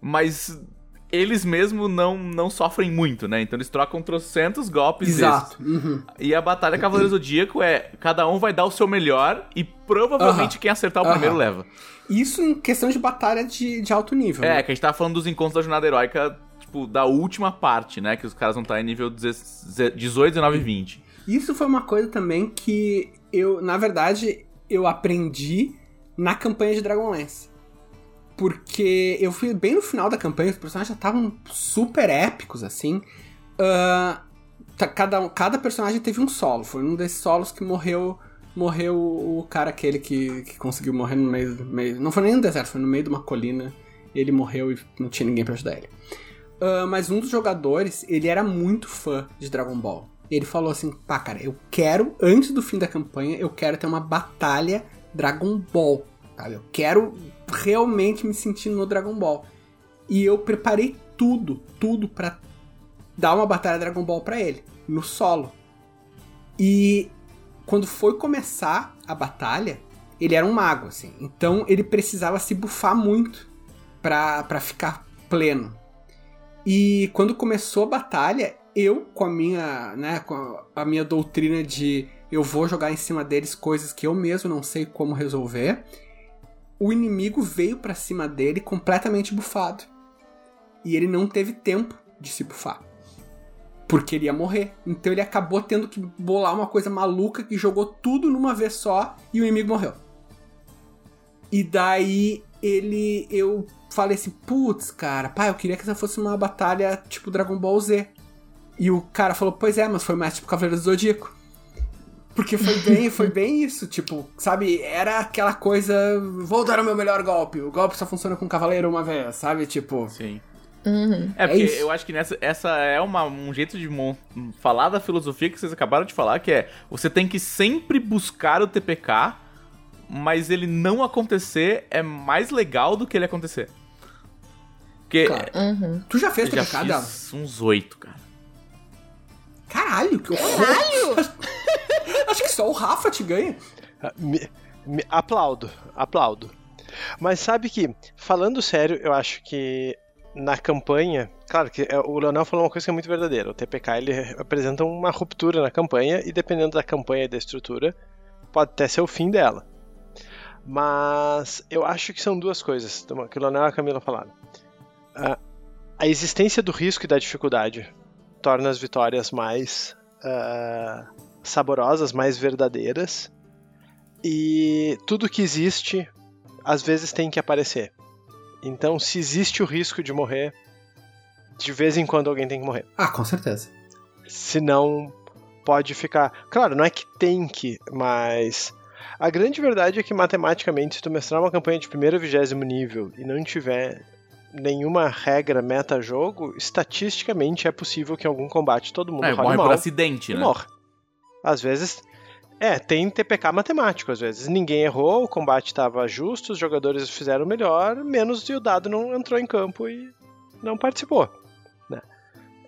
Speaker 1: mas eles mesmos não, não sofrem muito, né? Então eles trocam trocentos golpes.
Speaker 2: Exato. Uhum.
Speaker 1: E a Batalha Cavaleiro Zodíaco é cada um vai dar o seu melhor e provavelmente
Speaker 2: Aham.
Speaker 1: quem acertar o
Speaker 2: Aham.
Speaker 1: primeiro leva.
Speaker 2: Isso em questão de batalha de, de alto nível.
Speaker 1: É,
Speaker 2: né?
Speaker 1: que a gente tava falando dos encontros da jornada heróica, tipo, da última parte, né? Que os caras vão estar em nível 18, 19 e 20.
Speaker 2: Isso foi uma coisa também que eu, na verdade, eu aprendi na campanha de Dragonlance. Porque eu fui bem no final da campanha, os personagens já estavam super épicos, assim. Tá- cada, cada personagem teve um solo. Foi um desses solos que morreu morreu o cara aquele que, que conseguiu morrer no meio, meio. Não foi nem no deserto, foi no meio de uma colina. Ele morreu e não tinha ninguém pra ajudar ele. Ah, mas um dos jogadores, ele era muito fã de Dragon Ball. Ele falou assim: pá, cara, eu quero, antes do fim da campanha, eu quero ter uma batalha Dragon Ball. Sabe? Eu quero realmente me sentir no Dragon Ball. E eu preparei tudo, tudo pra dar uma batalha Dragon Ball pra ele, no solo. E quando foi começar a batalha, ele era um mago, assim. Então ele precisava se bufar muito pra, pra ficar pleno. E quando começou a batalha, eu, com a minha, né, com a- minha doutrina de eu vou jogar em cima deles coisas que eu mesmo não sei como resolver, o inimigo veio pra cima dele completamente bufado. E ele não teve tempo de se bufar. Porque ele ia morrer. Então ele acabou tendo que bolar uma coisa maluca que jogou tudo numa vez só e o inimigo morreu. E daí ele. Eu falei assim, putz, cara, pai, eu queria que essa fosse uma batalha tipo Dragon Ball Z. E o cara falou, pois é, mas foi mais tipo Cavaleiro do Zodíaco. Porque foi bem, foi bem isso, tipo, sabe, era aquela coisa, vou dar o meu melhor golpe, o golpe só funciona com o cavaleiro uma vez, sabe, tipo,
Speaker 1: Sim.
Speaker 3: Uhum.
Speaker 1: É porque
Speaker 2: isso.
Speaker 1: eu acho que nessa, essa é uma, um jeito de falar da filosofia que vocês acabaram de falar, que é você tem que sempre buscar o TPK, mas ele não acontecer é mais legal do que ele acontecer. Porque
Speaker 2: Claro.
Speaker 3: Uhum.
Speaker 2: tu já fez
Speaker 1: eu já
Speaker 2: TPK dela?
Speaker 1: fiz uns oito, cara.
Speaker 2: Caralho, que horror!
Speaker 3: Caralho!
Speaker 2: Acho que só o Rafa te ganha.
Speaker 4: Ah, me- me- aplaudo, aplaudo. Mas sabe que, falando sério, eu acho que na campanha, claro que é, o Leonel falou uma coisa que é muito verdadeira. O TPK ele apresenta uma ruptura na campanha e dependendo da campanha e da estrutura, pode até ser o fim dela. Mas eu acho que são duas coisas que o Leonel e a Camila falaram. A, a existência do risco e da dificuldade torna as vitórias mais uh, saborosas, mais verdadeiras. E tudo que existe, às vezes tem que aparecer. Então, se existe o risco de morrer, de vez em quando alguém tem que morrer.
Speaker 2: Ah, com certeza.
Speaker 4: Senão, pode ficar. Claro, não é que tem que, mas. A grande verdade é que, matematicamente, se tu mestrar uma campanha de primeiro a vigésimo nível e não tiver nenhuma regra meta-jogo, estatisticamente é possível que em algum combate todo mundo
Speaker 1: é, morre
Speaker 4: mal
Speaker 1: por acidente, né?
Speaker 4: Morre. Às vezes. É, tem TPK matemático, às vezes. Ninguém errou, o combate estava justo, os jogadores fizeram melhor, menos e o dado não entrou em campo e não participou. Né?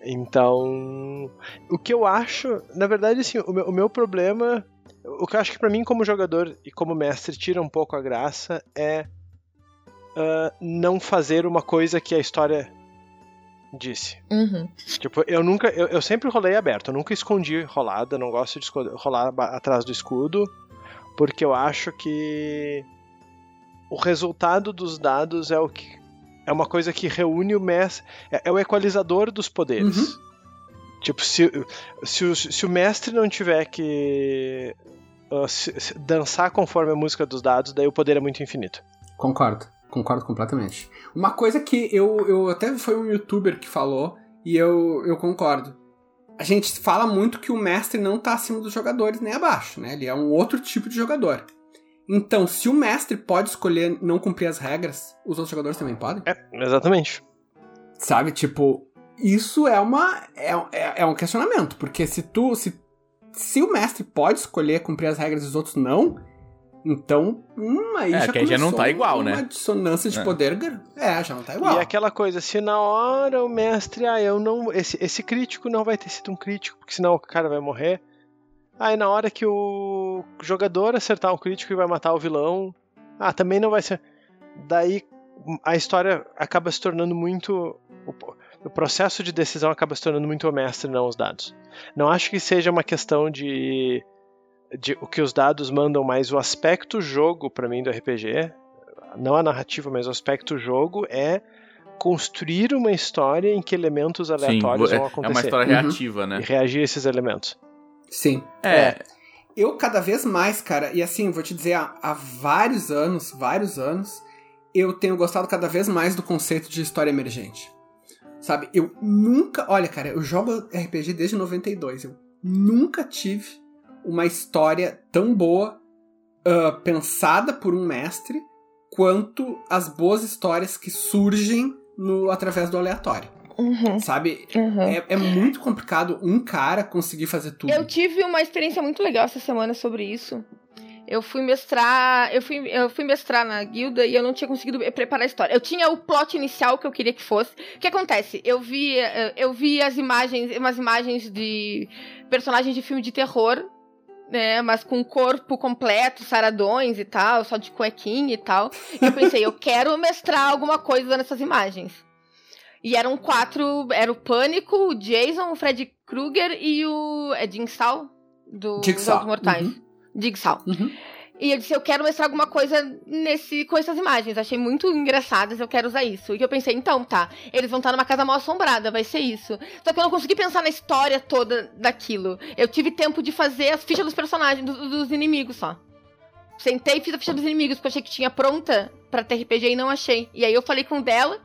Speaker 4: Então, o que eu acho, na verdade, assim, o meu, o meu problema, o que eu acho que para mim como jogador e como mestre tira um pouco a graça é uh, não fazer uma coisa que a história disse.
Speaker 3: Uhum.
Speaker 4: Tipo, eu nunca. Eu, eu, sempre rolei aberto, eu nunca escondi rolada, não gosto de rolar atrás do escudo, porque eu acho que o resultado dos dados é o que. É uma coisa que reúne o mestre. É, é o equalizador dos poderes. Uhum. Tipo, se, se, o, se o mestre não tiver que uh, se, se dançar conforme a música dos dados, daí o poder é muito infinito.
Speaker 2: Concordo. Concordo completamente. Uma coisa que eu, eu até foi um youtuber que falou, e eu, eu concordo. A gente fala muito que o mestre não tá acima dos jogadores nem abaixo, né? Ele é um outro tipo de jogador. Então, se o mestre pode escolher não cumprir as regras, os outros jogadores também podem?
Speaker 4: É, exatamente.
Speaker 2: Sabe, tipo, isso é uma é, é, é um questionamento, porque se tu se se o mestre pode escolher cumprir as regras e os outros não, então, hum, aí
Speaker 1: é,
Speaker 2: já,
Speaker 1: que já não tá igual,
Speaker 2: uma
Speaker 1: né?
Speaker 2: Uma dissonância de é. poder. É, já não tá igual.
Speaker 4: E aquela coisa, se na hora o mestre, ah, eu não. Esse, esse crítico não vai ter sido um crítico, porque senão o cara vai morrer. Aí na hora que o jogador acertar um crítico e vai matar o vilão, ah, também não vai ser. Daí a história acaba se tornando muito. O processo de decisão acaba se tornando muito o mestre, não os dados. Não acho que seja uma questão de de, o que os dados mandam, mas o aspecto jogo para mim do RPG, não a narrativa, mas o aspecto jogo é construir uma história em que elementos aleatórios Sim, vão acontecer.
Speaker 1: É uma história uhum. reativa, né?
Speaker 4: E reagir a esses elementos.
Speaker 2: Sim.
Speaker 1: É. é.
Speaker 2: Eu cada vez mais, cara, e assim, vou te dizer, há, há vários anos, vários anos, eu tenho gostado cada vez mais do conceito de história emergente. Sabe, eu nunca. Olha, cara, eu jogo RPG desde 92. Eu nunca tive uma história tão boa, uh, pensada por um mestre, quanto as boas histórias que surgem no através do aleatório.
Speaker 3: Uhum.
Speaker 2: Sabe?
Speaker 3: Uhum.
Speaker 2: É, é, muito complicado um cara conseguir fazer tudo.
Speaker 3: Eu tive uma experiência muito legal essa semana sobre isso. Eu fui mestrar, eu fui, eu fui mestrar na guilda e eu não tinha conseguido preparar a história. Eu tinha o plot inicial que eu queria que fosse. O que acontece? Eu vi, eu vi as imagens, umas imagens de personagens de filme de terror né? Mas com corpo completo, saradões e tal, só de cuequinha e tal. E eu pensei, eu quero mestrar alguma coisa nessas imagens. E eram quatro, era o Pânico, o Jason, o Fred Krueger e o... é Jigsaw? Do
Speaker 2: Jigsaw.
Speaker 3: Jogos Mortais.
Speaker 2: Uhum.
Speaker 3: Jigsaw.
Speaker 2: Uhum.
Speaker 3: E eu disse, eu quero mostrar alguma coisa nesse, com essas imagens. Achei muito engraçadas, eu quero usar isso. E eu pensei, então, tá, eles vão estar numa casa mal assombrada, vai ser isso. Só que eu não consegui pensar na história toda daquilo. Eu tive tempo de fazer as fichas dos personagens, dos, dos inimigos só. Sentei e fiz a ficha dos inimigos, porque eu achei que tinha pronta pra ter RPG e não achei. E aí eu falei com dela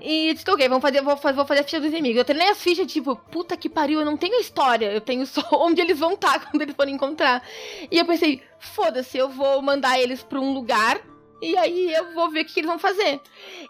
Speaker 3: e disse, ok, vamos fazer, vou, vou fazer a ficha dos inimigos. Eu treinei as fichas, tipo, puta que pariu, eu não tenho história. Eu tenho só onde eles vão estar quando eles forem encontrar. E eu pensei, foda-se, eu vou mandar eles pra um lugar e aí eu vou ver o que eles vão fazer.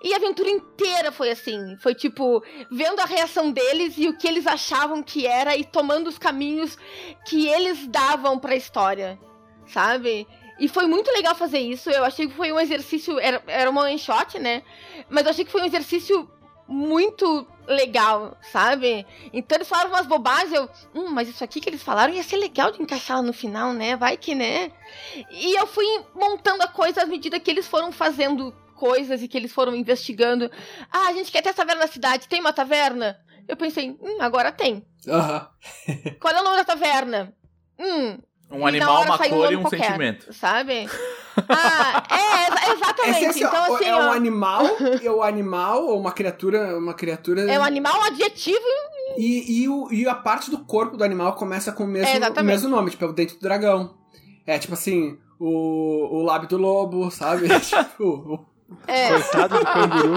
Speaker 3: E a aventura inteira foi assim. Foi tipo, vendo a reação deles e o que eles achavam que era e tomando os caminhos que eles davam pra história. Sabe? E foi muito legal fazer isso. Eu achei que foi um exercício. Era, era uma one shot, né? Mas eu achei que foi um exercício muito legal, sabe? Então eles falaram umas bobagens, eu, hum, mas isso aqui que eles falaram ia ser legal de encaixar no final, né? Vai que, né? E eu fui montando a coisa à medida que eles foram fazendo coisas e que eles foram investigando. Ah, a gente quer ter essa taverna na cidade, tem uma taverna? Eu pensei, hum, agora tem.
Speaker 2: Aham.
Speaker 3: Qual é o nome da taverna? Hum,
Speaker 1: Um
Speaker 3: E na
Speaker 1: animal, uma
Speaker 3: saiu um
Speaker 1: cor e um
Speaker 3: qualquer,
Speaker 1: sentimento.
Speaker 3: Sabe? Ah, é, exa- exatamente.
Speaker 2: É, assim,
Speaker 3: então, assim,
Speaker 2: é um
Speaker 3: ó,
Speaker 2: animal, é um animal ou uma criatura, uma criatura
Speaker 3: é um animal, um adjetivo.
Speaker 2: e, e, o, e a parte do corpo do animal começa com o mesmo,
Speaker 3: É,
Speaker 2: o mesmo nome, tipo, é o dente do dragão. É tipo assim, o, o lábio do lobo, sabe? tipo, o-
Speaker 3: É,
Speaker 4: Coitado do canguru.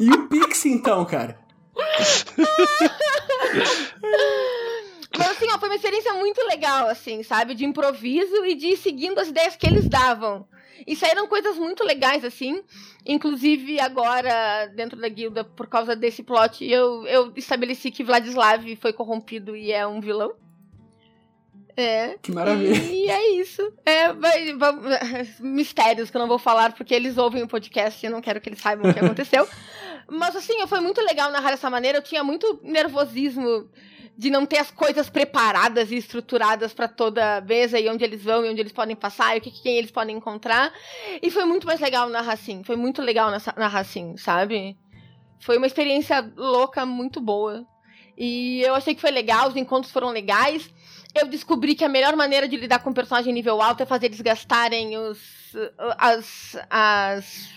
Speaker 2: e o Pixie então, cara.
Speaker 3: Mas assim, ó, foi uma experiência muito legal, assim, sabe? De improviso e de ir seguindo as ideias que eles davam. E saíram coisas muito legais, assim. Inclusive, agora, dentro da guilda, por causa desse plot, eu, eu estabeleci que Vladislav foi corrompido e é um vilão. É.
Speaker 2: Que maravilha.
Speaker 3: E é isso. É, vai, vai- mistérios que eu não vou falar porque eles ouvem o podcast e eu não quero que eles saibam o que aconteceu. Mas assim, foi muito legal narrar dessa maneira. Eu tinha muito nervosismo de não ter as coisas preparadas e estruturadas pra toda a mesa e onde eles vão e onde eles podem passar e o que, quem eles podem encontrar. E foi muito mais legal narrar assim. Foi muito legal nessa- narrar assim, sabe? Foi uma experiência louca, muito boa. E eu achei que foi legal, os encontros foram legais. Eu descobri que a melhor maneira de lidar com um personagem nível alto é fazer eles gastarem os. as. as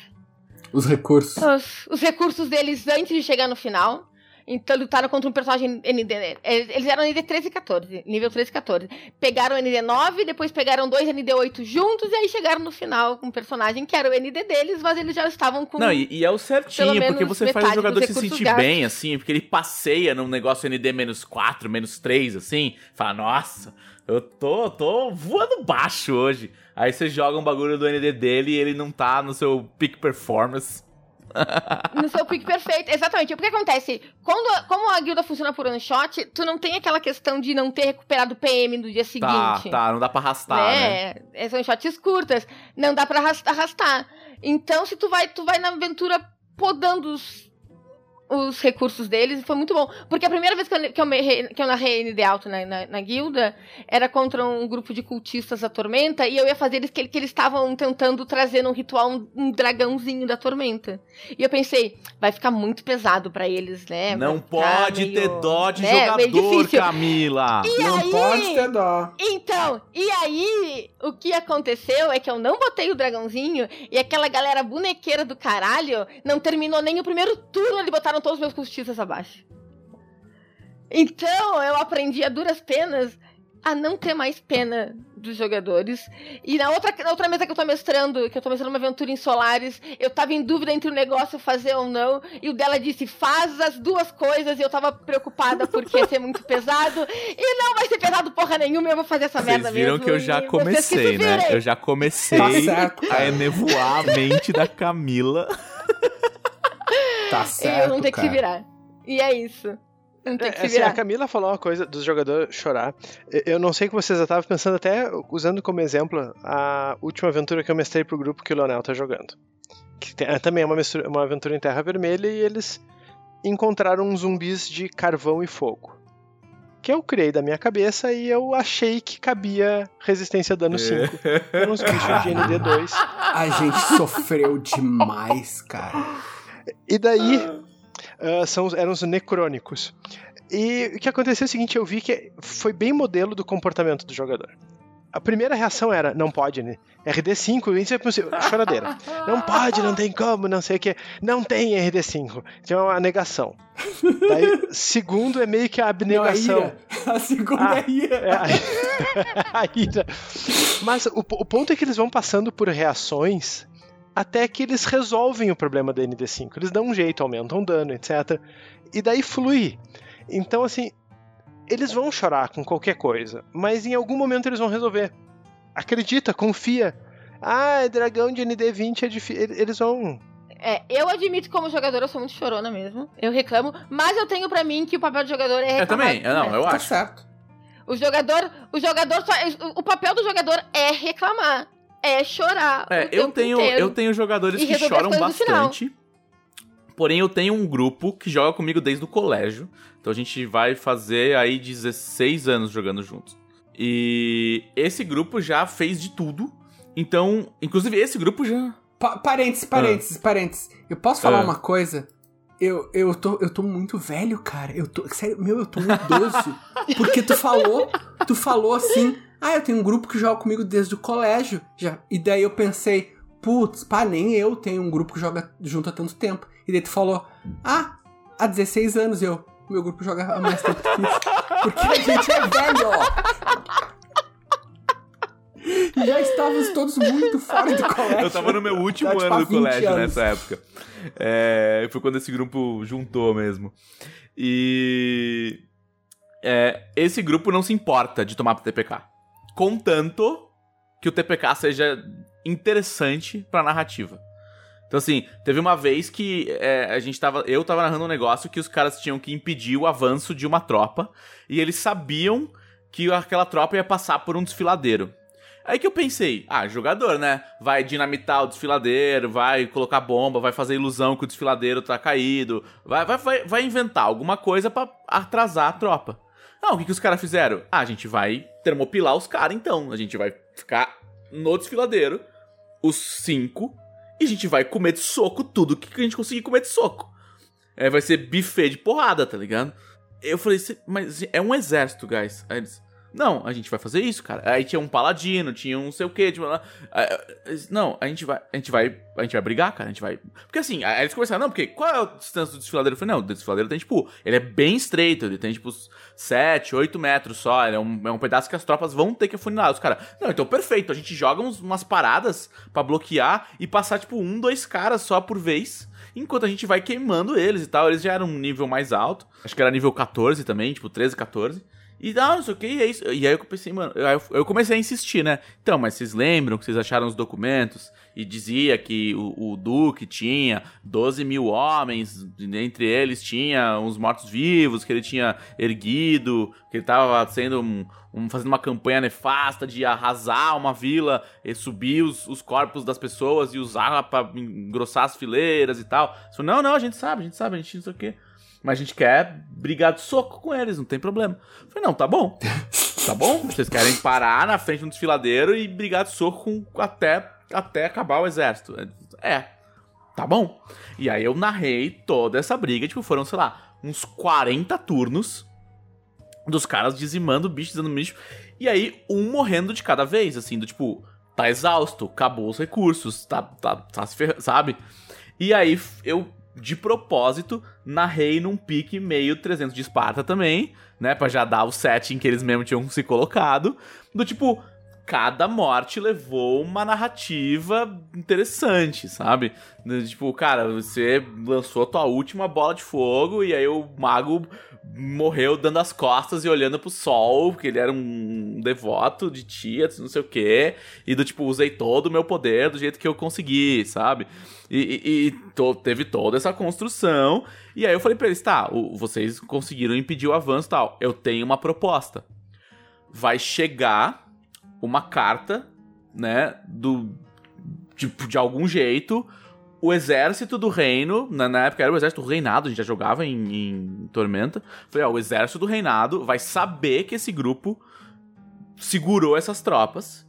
Speaker 2: Os recursos.
Speaker 3: os, os recursos deles antes de chegar no final. Então lutaram contra um personagem ND. Eles eles eram ND 13 e 14, nível 13 e 14. Pegaram o ND 9, depois pegaram dois ND 8 juntos e aí chegaram no final com um personagem que era o ND deles, mas eles já estavam com.
Speaker 1: Não, e, e é o certinho, porque você faz o jogador se sentir
Speaker 3: gastos.
Speaker 1: bem, assim, porque ele passeia num negócio ND menos 4, menos 3, assim, fala, nossa, eu tô, tô voando baixo hoje. Aí você joga um bagulho do ND dele e ele não tá no seu peak performance.
Speaker 3: No seu pick perfeito. Exatamente. O que acontece? Quando, como a guilda funciona por one shot, tu não tem aquela questão de não ter recuperado o PM no dia seguinte.
Speaker 1: Tá, tá, não dá pra arrastar, né?
Speaker 3: né? É, São shots curtas. Não dá pra arras- arrastar. Então, se tu vai, tu vai na aventura podando os, os recursos deles, foi muito bom. Porque a primeira vez que eu, que eu, me- que eu narrei ND Alto na, na, na guilda era contra um grupo de cultistas da Tormenta e eu ia fazer eles que, que eles estavam tentando trazer num ritual um, um dragãozinho da Tormenta. E eu pensei, vai ficar muito pesado pra eles, né?
Speaker 1: Não pode
Speaker 3: meio-
Speaker 1: ter dó de
Speaker 3: né,
Speaker 1: jogador. Camila.
Speaker 2: Não
Speaker 3: aí-
Speaker 2: pode ter dó.
Speaker 3: Então, e aí, o que aconteceu é que eu não botei o dragãozinho e aquela galera bonequeira do caralho não terminou nem o primeiro turno, eles botaram todos os meus cultistas abaixo. Então, eu aprendi a duras penas a não ter mais pena dos jogadores. E na outra, na outra mesa que eu tô mestrando, que eu tô mestrando uma aventura em Solares, eu tava em dúvida entre o negócio fazer ou não, e o dela disse, faz as duas coisas, e eu tava preocupada porque ia ser muito pesado, e não vai ser pesado porra nenhuma, eu vou fazer essa merda
Speaker 1: Vocês viram
Speaker 3: mesmo.
Speaker 1: que eu já
Speaker 3: vocês
Speaker 1: comecei, né? Eu já comecei
Speaker 2: Tá
Speaker 1: a enevoar a mente da Camila.
Speaker 2: Tá
Speaker 3: E
Speaker 2: certo,
Speaker 3: eu não tenho que se virar. E é isso. Não tem que
Speaker 4: É,
Speaker 3: se
Speaker 4: assim, a. Camila falou uma coisa dos jogadores chorar. Eu- não sei que vocês já estavam pensando até usando como exemplo a última aventura que eu mestrei pro grupo que o Leonel tá jogando. Que tem- é também uma, mistura- uma aventura em Terra Vermelha e eles encontraram uns zumbis de carvão e fogo. Que eu criei da minha cabeça e eu achei que cabia resistência a dano 5. Eram uns bichos de ND2.
Speaker 2: A gente sofreu demais, cara.
Speaker 4: E daí, ah, são, eram os necrônicos. E o que aconteceu é o seguinte, eu vi que foi bem modelo do comportamento do jogador. A primeira reação era, não pode, né? RD5, isso é possível. Choradeira. Não pode, não tem como, não sei o que. Não tem RD5. Então é uma negação. Daí, segundo é meio que a
Speaker 2: Não, a
Speaker 4: abnegação.
Speaker 2: ira. A segunda
Speaker 4: Ah,
Speaker 2: é a ira.
Speaker 4: É, a, a ira. Mas o, o ponto é que eles vão passando por reações até que eles resolvem o problema da ND5. Eles dão um jeito, aumentam o dano, etc. E daí flui. Então, assim, eles vão chorar com qualquer coisa, mas em algum momento eles vão resolver. Acredita, confia. Ah, dragão de ND20 é difícil. Eles vão.
Speaker 3: É, eu admito como jogador eu sou muito chorona mesmo. Eu reclamo, mas eu tenho pra mim que o papel do jogador é
Speaker 1: Eu
Speaker 3: reclamar.
Speaker 1: também, eu não, eu
Speaker 2: Tá
Speaker 1: acho.
Speaker 2: certo.
Speaker 3: O jogador, o jogador só, o papel do jogador é reclamar, é chorar.
Speaker 1: É,
Speaker 3: o
Speaker 1: eu tenho,
Speaker 3: inteiro.
Speaker 1: eu tenho jogadores
Speaker 3: E
Speaker 1: que choram bastante. Porém, eu tenho um grupo que joga comigo desde o colégio. Então a gente vai fazer aí 16 anos jogando juntos. E esse grupo já fez de tudo. Então, inclusive esse grupo já.
Speaker 2: Pa parênteses, parênteses, ah. parênteses. Eu posso falar
Speaker 1: Ah.
Speaker 2: uma coisa? Eu, eu, tô, eu tô muito velho, cara. Eu tô. Sério, meu, eu tô um idoso. porque tu falou, tu falou assim. Ah, eu tenho um grupo que joga comigo desde o colégio. Já. E daí eu pensei, putz, pá, nem eu tenho um grupo que joga junto há tanto tempo. E daí tu falou, ah, há 16 anos eu. Meu grupo joga há mais tempo que isso. Porque a gente é velho, ó. E já estávamos todos muito fora do colégio.
Speaker 1: Eu tava no meu último
Speaker 2: tipo,
Speaker 1: ano do
Speaker 2: 20
Speaker 1: colégio
Speaker 2: anos.
Speaker 1: nessa época. É, foi quando esse grupo juntou mesmo. E. é, esse grupo não se importa de tomar pro TPK. Contanto que o TPK seja interessante pra narrativa. Então, assim, teve uma vez que é, a gente tava. Eu tava narrando um negócio que os caras tinham que impedir o avanço de uma tropa. E eles sabiam que aquela tropa ia passar por um desfiladeiro. Aí que eu pensei, ah, jogador, né? Vai dinamitar o desfiladeiro, vai colocar bomba, vai fazer ilusão que o desfiladeiro tá caído, vai, vai, vai, vai inventar alguma coisa pra atrasar a tropa. Não, o que, que os caras fizeram? Ah, a gente vai termopilar os caras então. A gente vai ficar no desfiladeiro, os cinco, e a gente vai comer de soco tudo que a gente conseguir comer de soco. É, vai ser buffet de porrada, tá ligado? Eu falei, "Cê- mas é um exército, guys. Aí eles, não, a gente vai fazer isso, cara. Aí tinha um paladino, tinha um sei o que, tipo, não, a gente vai, a gente vai, a gente vai brigar, cara, a gente vai. Porque assim, aí eles começaram, não, porque qual é a distância do desfiladeiro? Eu falei, não, o desfiladeiro tem tipo, ele é bem estreito, ele tem tipo 7, 8 metros só, é um, é um pedaço que as tropas vão ter que afunilar. Os caras, não, então perfeito, a gente joga uns- umas paradas pra bloquear e passar tipo um, dois caras só por vez. Enquanto a gente vai queimando eles e tal, eles já eram um nível mais alto. Acho que era nível 14 também, tipo 13, 14. E não, não sei o que, é isso. E aí eu pensei, mano, eu, eu comecei a insistir, né? Então, mas vocês lembram que vocês acharam os documentos e dizia que o, o Duque tinha 12 mil homens, entre eles tinha uns mortos-vivos que ele tinha erguido, que ele tava sendo um, um- fazendo uma campanha nefasta de arrasar uma vila e subir os, os corpos das pessoas e usar pra engrossar as fileiras e tal. Não, não, a gente sabe, a gente sabe, a gente não sei o quê. Mas a gente quer brigar de soco com eles, não tem problema. Eu falei, não, tá bom. Tá bom? Vocês querem parar na frente de um desfiladeiro e brigar de soco com, até, até acabar o exército. É. Tá bom. E aí eu narrei toda essa briga, tipo, foram, sei lá, uns 40 turnos dos caras dizimando o bicho, dizendo bicho. E aí, um morrendo de cada vez, assim, do tipo, tá exausto, acabou os recursos, tá, tá, tá se ferrando, sabe? E aí, eu, de propósito, narrei num pique meio 300 de Esparta também, né? Pra já dar o setting que eles mesmo tinham se colocado. Do tipo, cada morte levou uma narrativa interessante, sabe? Tipo, cara, você lançou a tua última bola de fogo e aí o mago morreu dando as costas e olhando pro sol, porque ele era um devoto de tia, não sei o quê, e do tipo, usei todo o meu poder do jeito que eu consegui, sabe? E, e- e to- teve toda essa construção, e aí eu falei pra eles, tá, o- vocês conseguiram impedir o avanço e tal, eu tenho uma proposta. Vai chegar uma carta, né, do tipo, de algum jeito, o exército do reino, na, na época era o exército do reinado, a gente já jogava em, em Tormenta. Falei, ó, o exército do reinado vai saber que esse grupo segurou essas tropas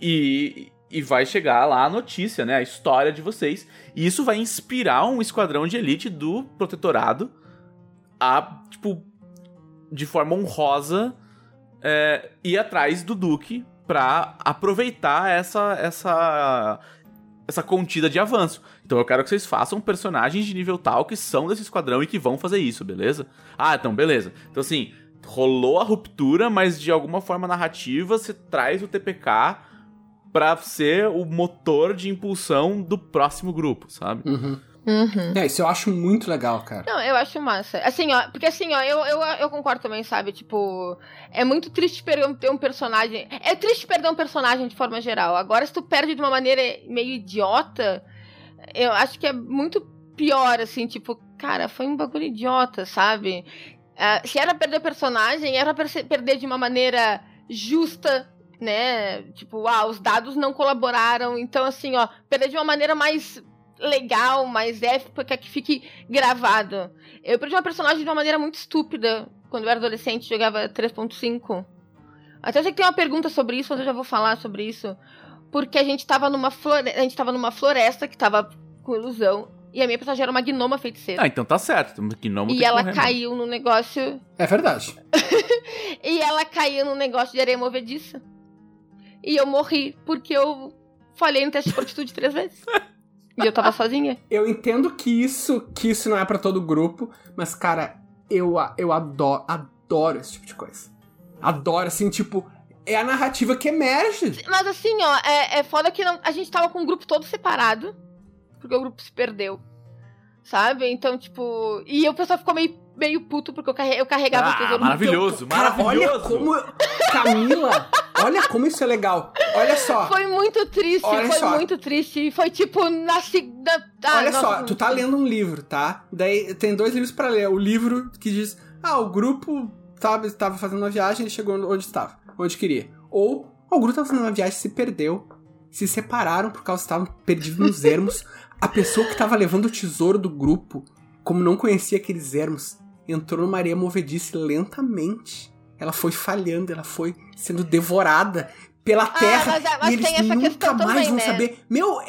Speaker 1: e, e vai chegar lá a notícia, né, a história de vocês. E isso vai inspirar um esquadrão de elite do protetorado a, tipo, de forma honrosa é, ir atrás do Duque pra aproveitar essa, essa, essa contida de avanço. Então eu quero que vocês façam personagens de nível tal que são desse esquadrão e que vão fazer isso, beleza? Ah, então beleza. Então assim, rolou a ruptura, mas de alguma forma narrativa você traz o TPK pra ser o motor de impulsão do próximo grupo, sabe?
Speaker 2: Uhum.
Speaker 3: Uhum.
Speaker 2: É, isso eu acho muito legal, cara.
Speaker 3: Não, eu acho massa. Assim, ó, porque assim, ó, eu, eu, eu concordo também, sabe? Tipo, é muito triste perder um personagem. É triste perder um personagem de forma geral. Agora, se tu perde de uma maneira meio idiota, eu acho que é muito pior, assim, tipo, cara, foi um bagulho idiota, sabe? Ah, se era perder personagem, era perder de uma maneira justa, né? Tipo, ah, os dados não colaboraram. Então, assim, ó, perder de uma maneira mais legal, mais épica, que fique gravado. Eu perdi uma personagem de uma maneira muito estúpida quando eu era adolescente, jogava 3.5. Até sei que tem uma pergunta sobre isso, mas eu já vou falar sobre isso. Porque a gente tava numa, flore... a gente tava numa floresta que tava com ilusão. E a minha personagem era uma gnoma feiticeira.
Speaker 1: Ah, então tá certo. Gnomo
Speaker 3: e
Speaker 1: tem
Speaker 3: ela
Speaker 1: mesmo.
Speaker 3: caiu no negócio.
Speaker 2: É verdade.
Speaker 3: E ela caiu no negócio de areia movediça. E eu morri porque eu falhei no teste de fortitude três vezes. E eu tava sozinha.
Speaker 2: Eu entendo que isso, que isso não é pra todo grupo, mas, cara, eu, eu adoro, adoro esse tipo de coisa. Adoro, assim, tipo, é a narrativa que emerge.
Speaker 3: Mas assim, ó, é, é foda que não, a gente tava com o grupo todo separado. Porque o grupo se perdeu. Sabe? Então, tipo. E o pessoal ficou meio, meio puto porque eu, carre, eu carregava o
Speaker 1: Ah,
Speaker 3: tesouro
Speaker 1: maravilhoso,
Speaker 2: Cara, olha
Speaker 1: maravilhoso.
Speaker 2: como. Camila, olha como isso é legal. Olha só.
Speaker 3: Foi muito triste,
Speaker 2: Olha
Speaker 3: foi
Speaker 2: só.
Speaker 3: muito triste. E Foi tipo na segunda. Ah,
Speaker 2: Olha
Speaker 3: nossa,
Speaker 2: só, tu tá lendo um livro, tá? Daí tem dois livros pra ler. O livro que diz: Ah, o grupo tava, estava fazendo uma viagem e chegou onde estava, onde queria. Ou "Ah, o grupo tava fazendo uma viagem e se perdeu. Se separaram por causa que estavam perdidos nos ermos. A pessoa que tava levando o tesouro do grupo, como não conhecia aqueles ermos, entrou numa areia movediça lentamente. Ela foi falhando, ela foi sendo devorada pela terra.
Speaker 3: mas- mas
Speaker 2: e eles
Speaker 3: tem essa
Speaker 2: nunca
Speaker 3: questão
Speaker 2: mais
Speaker 3: também,
Speaker 2: vão
Speaker 3: né?
Speaker 2: saber. Meu, é-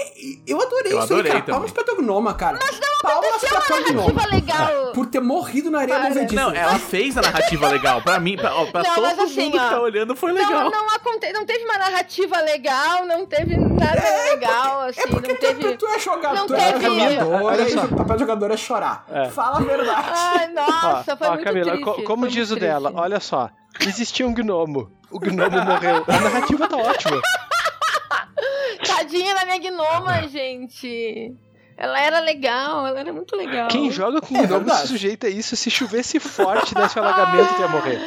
Speaker 2: eu adorei
Speaker 1: Eu
Speaker 2: isso
Speaker 1: adorei
Speaker 2: aí, cara.
Speaker 1: também.
Speaker 2: Palmas pra tua gnoma, cara. Mas não Palmas pra tua gnoma.
Speaker 3: narrativa legal.
Speaker 2: Por ter morrido na areia
Speaker 3: Para.
Speaker 2: movediça.
Speaker 1: Não, ela fez a narrativa legal. Pra mim, pra, ó, pra
Speaker 3: Não,
Speaker 1: todo
Speaker 3: mas assim,
Speaker 1: mundo que
Speaker 3: ó,
Speaker 1: tá olhando, foi legal.
Speaker 3: Não, não, aconte... não teve uma narrativa legal, não teve nada legal, assim,
Speaker 2: É porque
Speaker 3: não
Speaker 2: tu,
Speaker 3: teve.
Speaker 2: tu é jogador,
Speaker 3: não
Speaker 2: tu é
Speaker 3: teve-
Speaker 2: jogador,
Speaker 4: Olha só.
Speaker 2: o papel jogador é chorar.
Speaker 4: É.
Speaker 2: Fala a verdade.
Speaker 3: Ai, nossa, foi
Speaker 4: ó,
Speaker 3: muito
Speaker 4: Camila,
Speaker 3: triste.
Speaker 4: co- como diz o dela, olha só. Existia um gnomo. O gnomo morreu. A narrativa tá ótima.
Speaker 3: Tadinha da minha gnoma, gente. Ela era legal, ela era muito legal.
Speaker 4: Quem joga com
Speaker 2: É
Speaker 4: gnomo se sujeita a isso. Se chovesse forte, desse um alagamento, que ia morrer.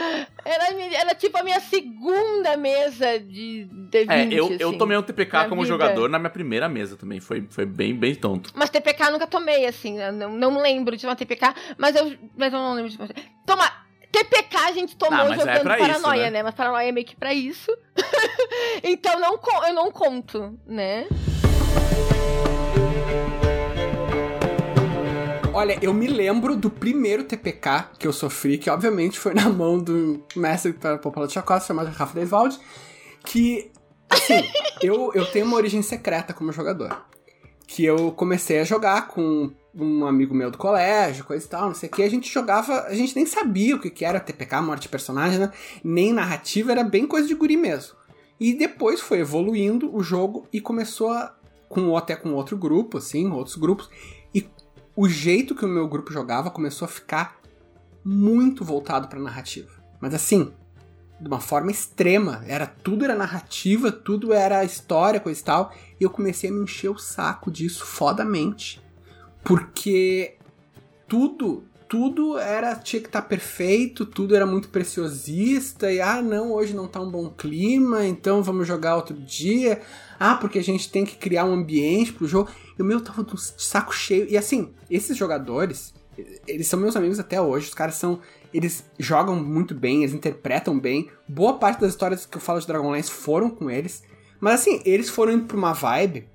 Speaker 3: Era, era tipo a minha segunda mesa de D20.
Speaker 1: É, eu, eu
Speaker 3: assim.
Speaker 1: tomei um TPK como
Speaker 3: vida.
Speaker 1: jogador na minha primeira mesa também. Foi, foi bem, bem tonto.
Speaker 3: Mas TPK eu nunca tomei, assim. eu Não, não lembro de uma TPK, mas eu, mas eu não lembro de você. Toma! TPK a gente tomou
Speaker 1: mas é
Speaker 3: jogando
Speaker 1: isso,
Speaker 3: paranoia,
Speaker 1: né?
Speaker 3: né? Mas paranoia é meio que pra isso. então não, eu não conto, né?
Speaker 2: Olha, eu me lembro do primeiro TPK que eu sofri, que obviamente foi na mão do mestre para Popular de Chacota, chamado Rafa Desvalde, que, assim, eu, eu tenho uma origem secreta como jogador. Que eu comecei a jogar com um amigo meu do colégio, coisa e tal, não sei o que. A gente jogava, a gente nem sabia o que que era TPK, morte de personagem, né? Nem narrativa, era bem coisa de guri mesmo. E depois foi evoluindo o jogo e começou a, com até com outro grupo, assim, outros grupos. E o jeito que o meu grupo jogava começou a ficar muito voltado pra narrativa. Mas assim, de uma forma extrema. Era tudo era narrativa, tudo era história, coisa e tal. E eu comecei a me encher o saco disso fodamente. Porque tudo, tudo era tinha que estar perfeito, tudo era muito preciosista e ah, não, hoje não tá um bom clima, então vamos jogar outro dia. Ah, porque a gente tem que criar um ambiente pro jogo. E o meu tava de saco cheio. E assim, esses jogadores, eles são meus amigos até hoje, os caras são eles jogam muito bem, eles interpretam bem. Boa parte das histórias que eu falo de Dragonlance foram com eles. Mas assim, eles foram indo pra uma vibe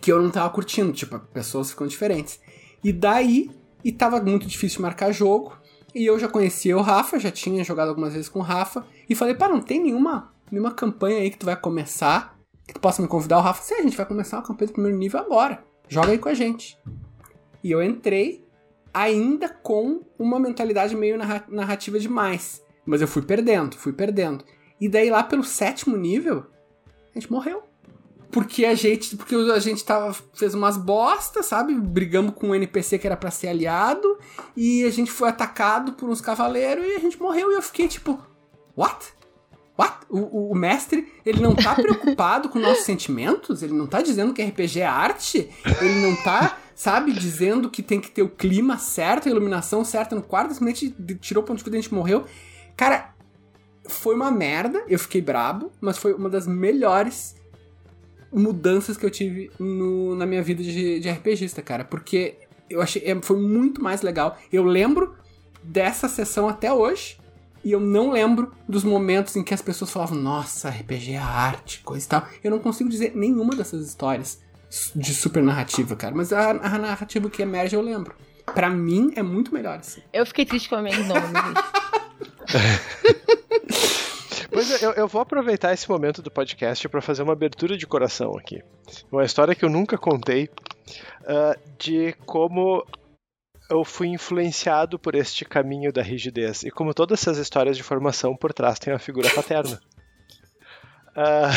Speaker 2: que eu não tava curtindo. Tipo, pessoas ficam diferentes. E daí, e tava muito difícil marcar jogo. E eu já conhecia o Rafa, já tinha jogado algumas vezes com o Rafa. E falei, pá, não tem nenhuma, nenhuma campanha aí que tu vai começar que tu possa me convidar? O Rafa, sim, a gente vai começar uma campanha do primeiro nível agora. Joga aí com a gente. E eu entrei ainda com uma mentalidade meio narra- narrativa demais. Mas eu fui perdendo, fui perdendo. E daí lá pelo sétimo nível, a gente morreu. Porque a gente, porque a gente tava, fez umas bostas, sabe? Brigamos com um NPC que era pra ser aliado. E a gente foi atacado por uns cavaleiros e a gente morreu. E eu fiquei tipo, what? What? O, o- mestre, ele não tá preocupado com nossos sentimentos? Ele não tá dizendo que RPG é arte? Ele não tá, sabe, dizendo que tem que ter o clima certo, a iluminação certa no quarto? Simplesmente tirou o ponto de vista e a gente morreu. Cara, foi uma merda, eu fiquei brabo, mas foi uma das melhores mudanças que eu tive no- na minha vida de, de RPGista, cara. Porque eu achei. é, Foi muito mais legal. Eu lembro dessa sessão até hoje. E eu não lembro dos momentos em que as pessoas falavam, nossa, RPG é arte, coisa e tal. Eu não consigo dizer nenhuma dessas histórias. de super narrativa, cara. Mas a, a narrativa que emerge eu lembro. Pra mim é muito melhor assim.
Speaker 3: Eu fiquei triste com a minha nome,
Speaker 4: Pois é, eu, eu, vou aproveitar esse momento do podcast para fazer uma abertura de coração aqui. Uma história que eu nunca contei uh, de como eu fui influenciado por este caminho da rigidez. E como todas essas histórias de formação por trás tem a figura paterna. Uh,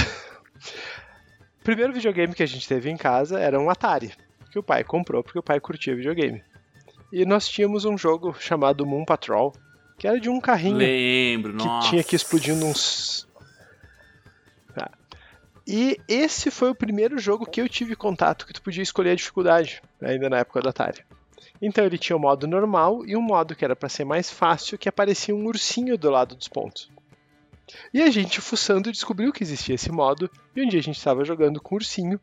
Speaker 4: primeiro videogame que a gente teve em casa era um Atari, que o pai comprou porque o pai curtia videogame. E nós tínhamos um jogo chamado Moon Patrol, que era de um carrinho
Speaker 1: Lembro,
Speaker 4: que
Speaker 1: nossa.
Speaker 4: tinha que explodindo uns. Tá. E esse foi o primeiro jogo que eu tive contato que tu podia escolher a dificuldade, ainda na época do Atari. Então ele tinha o modo normal e um modo que era para ser mais fácil, que aparecia um ursinho do lado dos pontos. E a gente, fuçando, descobriu que existia esse modo, e um dia a gente estava jogando com o ursinho,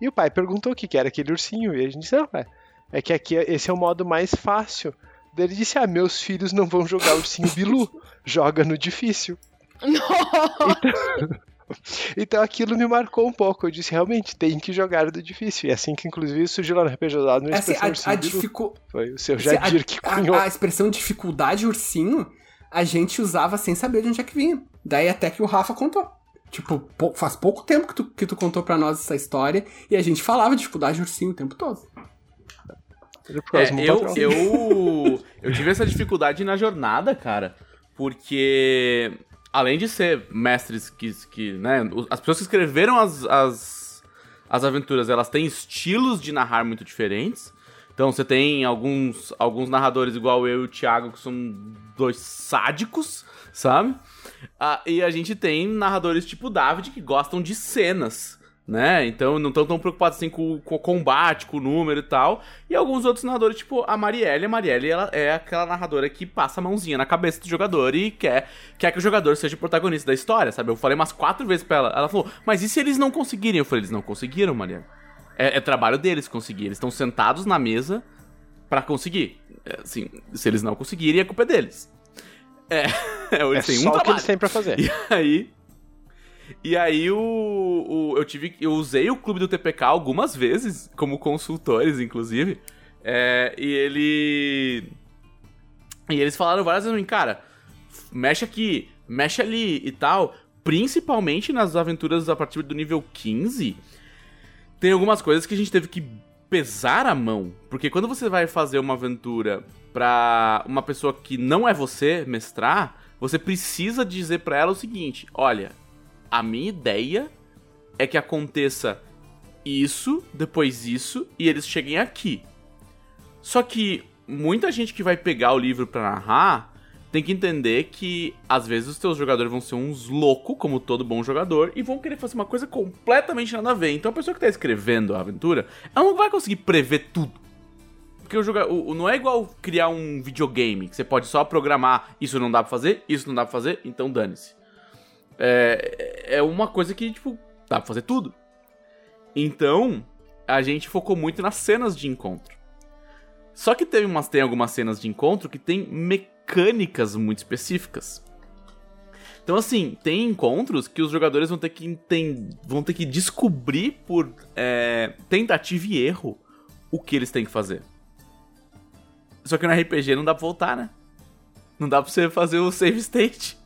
Speaker 4: e o pai perguntou o que era aquele ursinho, e a gente disse, não, pai, é que aqui esse é o modo mais fácil. Daí ele disse, ah, meus filhos não vão jogar ursinho Bilu, joga no difícil. Então, então aquilo me marcou um pouco. Eu disse, realmente, tem que jogar no difícil. E é assim que, inclusive, surgiu lá no RPG usado no
Speaker 2: assim, a, a dificu...
Speaker 4: Foi o seu Jadir que
Speaker 2: cunhou. A, a expressão dificuldade ursinho, a gente usava sem saber de onde é que vinha. Daí até que o Rafa contou. Tipo, faz pouco tempo que tu, que tu contou pra nós essa história e a gente falava de dificuldade ursinho o tempo todo.
Speaker 1: É, eu, eu, eu tive essa dificuldade na jornada, cara, porque além de ser mestres que, que né, as pessoas que escreveram as, as, as aventuras, elas têm estilos de narrar muito diferentes. Então você tem alguns, alguns narradores igual eu e o Thiago, que são dois sádicos, sabe? Ah, e a gente tem narradores tipo David que gostam de cenas né? Então não estão tão preocupados assim com, com, o combate, com o número e tal. E alguns outros narradores, tipo a Marielle. A Marielle ela é aquela narradora que passa a mãozinha na cabeça do jogador e quer, quer que o jogador seja o protagonista da história, sabe? Eu falei umas quatro vezes pra ela. Ela falou, mas e se eles não conseguirem? Eu falei, eles não conseguiram, Marielle. É, é trabalho deles conseguir. Eles estão sentados na mesa para conseguir. É, assim, se eles não conseguirem, a culpa é deles. É,
Speaker 4: é, é só um o que eles têm pra fazer.
Speaker 1: E aí, e aí o, o, eu tive eu usei o clube do TPK algumas vezes como consultores, inclusive. É, e ele e eles falaram várias vezes, cara, mexe aqui, mexe ali e tal. Principalmente nas aventuras a partir do nível 15, tem algumas coisas que a gente teve que pesar a mão. Porque quando você vai fazer uma aventura pra uma pessoa que não é você mestrar, você precisa dizer para ela o seguinte: olha, a minha ideia é que aconteça isso, depois isso, e eles cheguem aqui. Só que muita gente que vai pegar o livro para narrar tem que entender que às vezes os teus jogadores vão ser uns loucos, como todo bom jogador, e vão querer fazer uma coisa completamente nada a ver. Então a pessoa que tá escrevendo a aventura, ela não vai conseguir prever tudo. Porque o não é igual criar um videogame, que você pode só programar isso não dá pra fazer, isso não dá pra fazer, então dane-se é, é uma coisa que, tipo, dá pra fazer tudo. Então, a gente focou muito nas cenas de encontro. Só que teve umas, tem algumas cenas de encontro que tem mecânicas muito específicas. Então, assim, tem encontros que os jogadores vão ter que entender, vão ter que descobrir por é, tentativa e erro o que eles têm que fazer. Só que no RPG não dá pra voltar, né? Não dá pra você fazer o save state.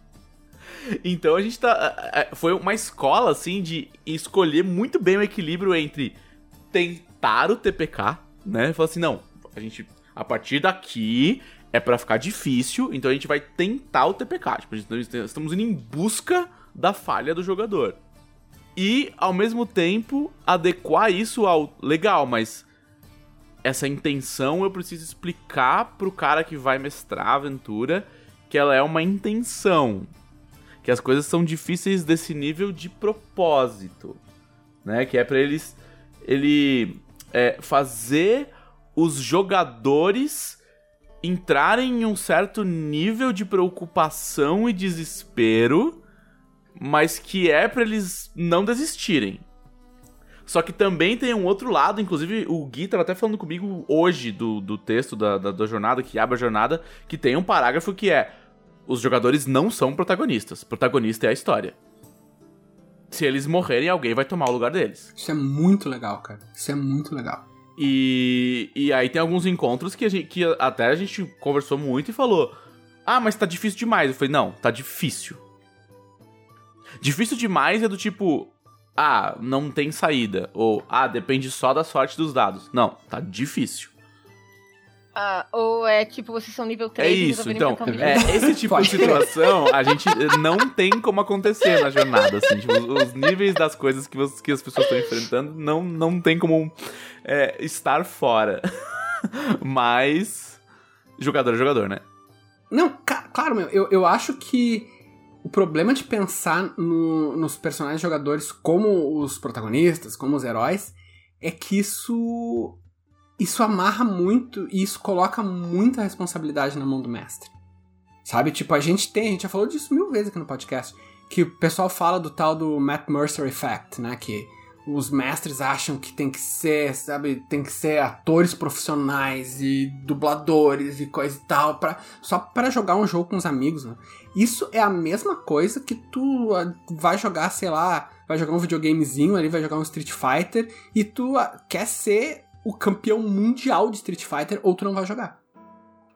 Speaker 1: Então a gente tá. Foi uma escola, assim, de escolher muito bem o equilíbrio entre tentar o TPK, né? Falar assim, não, a gente. A partir daqui é para ficar difícil, então a gente vai tentar o TPK. Tipo, gente, estamos indo em busca da falha do jogador. E, ao mesmo tempo, adequar isso ao legal, mas essa intenção eu preciso explicar pro cara que vai mestrar a aventura que ela é uma intenção que as coisas são difíceis desse nível de propósito, né? Que é para eles ele é, fazer os jogadores entrarem em um certo nível de preocupação e desespero, mas que é para eles não desistirem. Só que também tem um outro lado, inclusive o Gui tava até falando comigo hoje do, do texto da, da, da jornada, que abre a jornada, que tem um parágrafo que é os jogadores não são protagonistas. Protagonista é a história. se eles morrerem, alguém vai tomar o lugar deles.
Speaker 2: Isso é muito legal, cara. Isso é muito legal.
Speaker 1: E, e aí tem alguns encontros que, a gente, que até a gente conversou muito e falou: Ah, mas tá difícil demais. Eu falei: Não, tá difícil. Difícil demais é do tipo: Ah, não tem saída. Ou Ah, depende só da sorte dos dados. Não, tá difícil.
Speaker 3: Ah, ou é tipo, vocês são nível 3
Speaker 1: É
Speaker 3: e
Speaker 1: isso, então. É, esse tipo de
Speaker 2: Pode
Speaker 1: situação a gente não tem como acontecer na jornada. Assim, tipo, os os níveis das coisas que, você- que as pessoas estão enfrentando não, não tem como é, estar fora. Mas. Jogador é jogador, né?
Speaker 2: Não, claro, meu, eu, eu acho que o problema de pensar no- nos personagens jogadores como os protagonistas, como os heróis, é que isso. Isso amarra muito e isso coloca muita responsabilidade na mão do mestre. Sabe? Tipo, a gente tem, a gente já falou disso mil vezes aqui no podcast, que o pessoal fala do tal do Matt Mercer Effect, né? Que os mestres acham que tem que ser, sabe, tem que ser atores profissionais e dubladores e coisa e tal, pra, só para jogar um jogo com os amigos, né? Isso é a mesma coisa que tu ah, vai jogar, sei lá, vai jogar um videogamezinho ali, vai jogar um Street Fighter e tu ah, quer ser o campeão mundial de Street Fighter ou tu não vai jogar.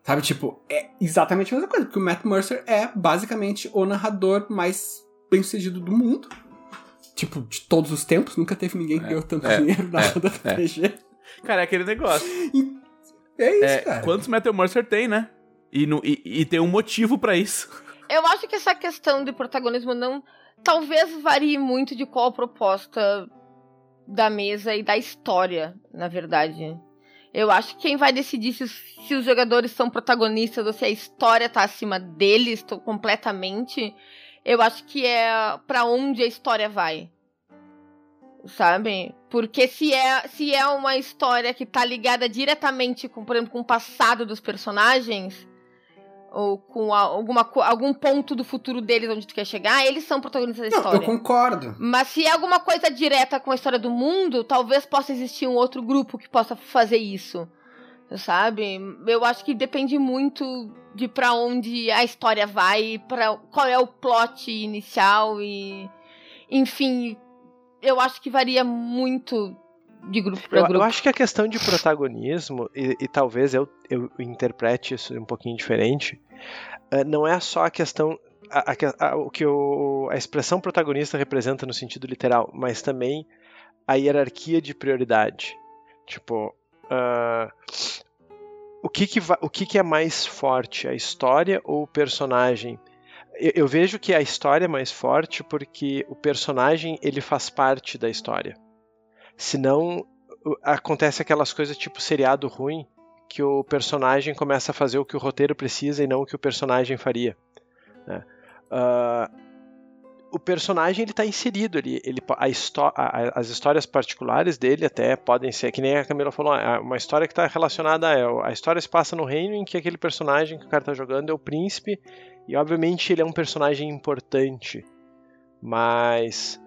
Speaker 2: Sabe, tipo, é exatamente a mesma coisa, porque o Matt Mercer é basicamente o narrador mais bem sucedido do mundo. Tipo, de todos os tempos, nunca teve ninguém que ganhou tanto
Speaker 1: é,
Speaker 2: dinheiro na
Speaker 1: é,
Speaker 2: roda
Speaker 1: é.
Speaker 2: RPG.
Speaker 1: Cara, é aquele negócio.
Speaker 2: É isso,
Speaker 1: É,
Speaker 2: cara.
Speaker 1: quantos Metal Mercer tem, né? E, no- e- e tem um motivo pra isso.
Speaker 3: Eu acho que essa questão de protagonismo não. Talvez varie muito de qual proposta da mesa e da história, na verdade. Eu acho que quem vai decidir se os, se os jogadores são protagonistas ou se a história tá acima deles completamente, eu acho que é pra onde a história vai. Sabe? Porque se é, se é uma história que tá ligada diretamente com, por exemplo, com o passado dos personagens, ou com alguma, algum ponto do futuro deles onde tu quer chegar, eles são protagonistas da
Speaker 2: Não,
Speaker 3: história.
Speaker 2: eu concordo.
Speaker 3: Mas se é alguma coisa direta com a história do mundo, talvez possa existir um outro grupo que possa fazer isso. Sabe? Eu acho que depende muito de pra onde a história vai, para qual é o plot inicial e enfim, eu acho que varia muito de grupo
Speaker 4: Eu,
Speaker 3: grupo.
Speaker 4: eu acho que a questão de protagonismo, e, e talvez eu, eu interprete isso um pouquinho diferente, eh, não é só a questão. A, a que- a- o que o, a expressão protagonista representa no sentido literal, mas também a hierarquia de prioridade. Tipo, ah, o, que, que, o que, que é mais forte, a história ou o personagem? Eu, eu vejo que a história é mais forte porque o personagem ele faz parte da história. Senão acontece aquelas coisas tipo seriado ruim que o personagem começa a fazer o que o roteiro precisa e não o que o personagem faria. né? Ah, o personagem ele está inserido ele, po- a a- as histórias particulares dele até podem ser, que nem a Camila falou, é uma história que está relacionada a, a história se passa no reino em que aquele personagem que o cara está jogando é o príncipe e obviamente ele é um personagem importante, mas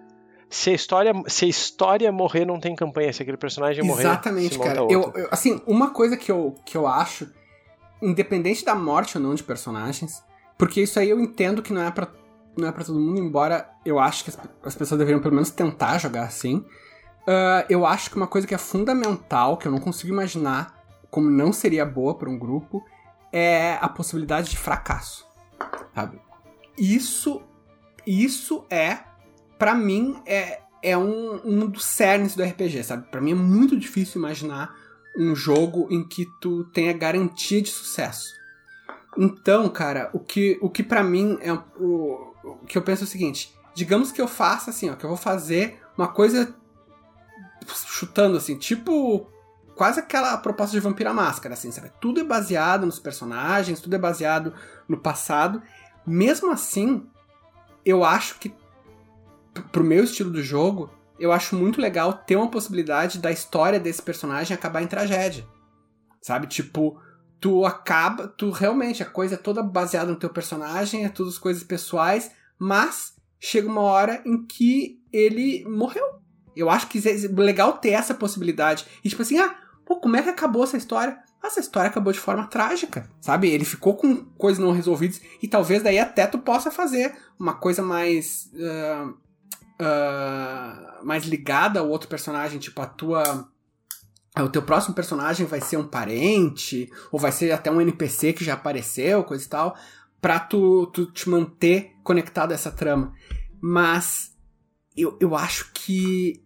Speaker 4: se a história, se a história morrer, não tem campanha. Se aquele personagem morrer,
Speaker 2: Exatamente, cara. Eu, eu- assim, uma coisa que eu, que eu acho, independente da morte ou não de personagens, porque isso aí eu entendo que não é pra, não é pra todo mundo, embora eu acho que as, as pessoas deveriam pelo menos tentar jogar assim. Ah, eu acho que uma coisa que é fundamental, que eu não consigo imaginar como não seria boa pra um grupo, é a possibilidade de fracasso. Sabe? Isso, isso é, pra mim, é, é um, um dos cernes do RPG, sabe? Pra mim é muito difícil imaginar um jogo em que tu tenha garantia de sucesso. Então, cara, o que, o que para mim é o, o que eu penso é o seguinte: digamos que eu faça assim, ó, que eu vou fazer uma coisa chutando assim, tipo quase aquela proposta de Vampira Máscara, assim, sabe? Tudo é baseado nos personagens, tudo é baseado no passado. Mesmo assim, eu acho que pro meu estilo do jogo, eu acho muito legal ter uma possibilidade da história desse personagem acabar em tragédia. Sabe? Tipo, tu acaba, tu realmente, a coisa é toda baseada no teu personagem, é tudo as coisas pessoais, mas chega uma hora em que ele morreu. Eu acho que é legal ter essa possibilidade. E tipo assim, ah, pô, como é que acabou essa história? Essa história acabou de forma trágica, sabe? Ele ficou com coisas não resolvidas e talvez daí até tu possa fazer uma coisa mais. ah, uh, mais ligada ao outro personagem, tipo a tua o teu próximo personagem vai ser um parente, ou vai ser até um NPC que já apareceu, coisa e tal, pra tu, tu te manter conectado a essa trama. Mas eu, eu acho que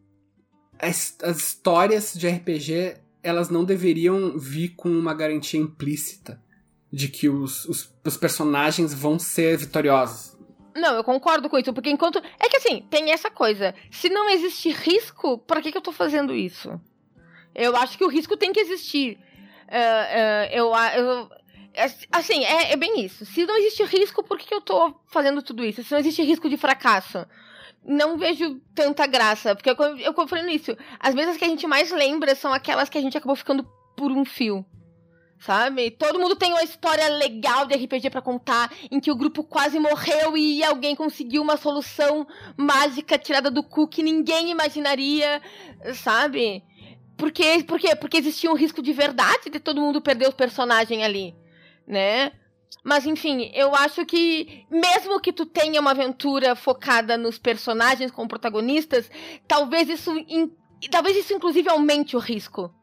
Speaker 2: as, as histórias de RPG elas não deveriam vir com uma garantia implícita de que os, os, os personagens vão ser vitoriosos.
Speaker 3: Não, eu concordo com isso, porque enquanto. É que assim, tem essa coisa. Se não existe risco, para que, que eu tô fazendo isso? Eu acho que o risco tem que existir. Uh, uh, eu, eu, é, assim, é, é, bem isso. Se não existe risco, por que, que eu tô fazendo tudo isso? Se não existe risco de fracasso, não vejo tanta graça. Porque eu, eu, eu falei. As vezes que a gente mais lembra são aquelas que a gente acabou ficando por um fio. Sabe? Todo mundo tem uma história legal de RPG para contar, em que o grupo quase morreu e alguém conseguiu uma solução mágica tirada do cu que ninguém imaginaria, sabe? Porque, por quê? Porque existia um risco de verdade de todo mundo perder o personagem ali, né? Mas enfim, eu acho que mesmo que tu tenha uma aventura focada nos personagens como protagonistas, talvez isso talvez isso inclusive aumente o risco.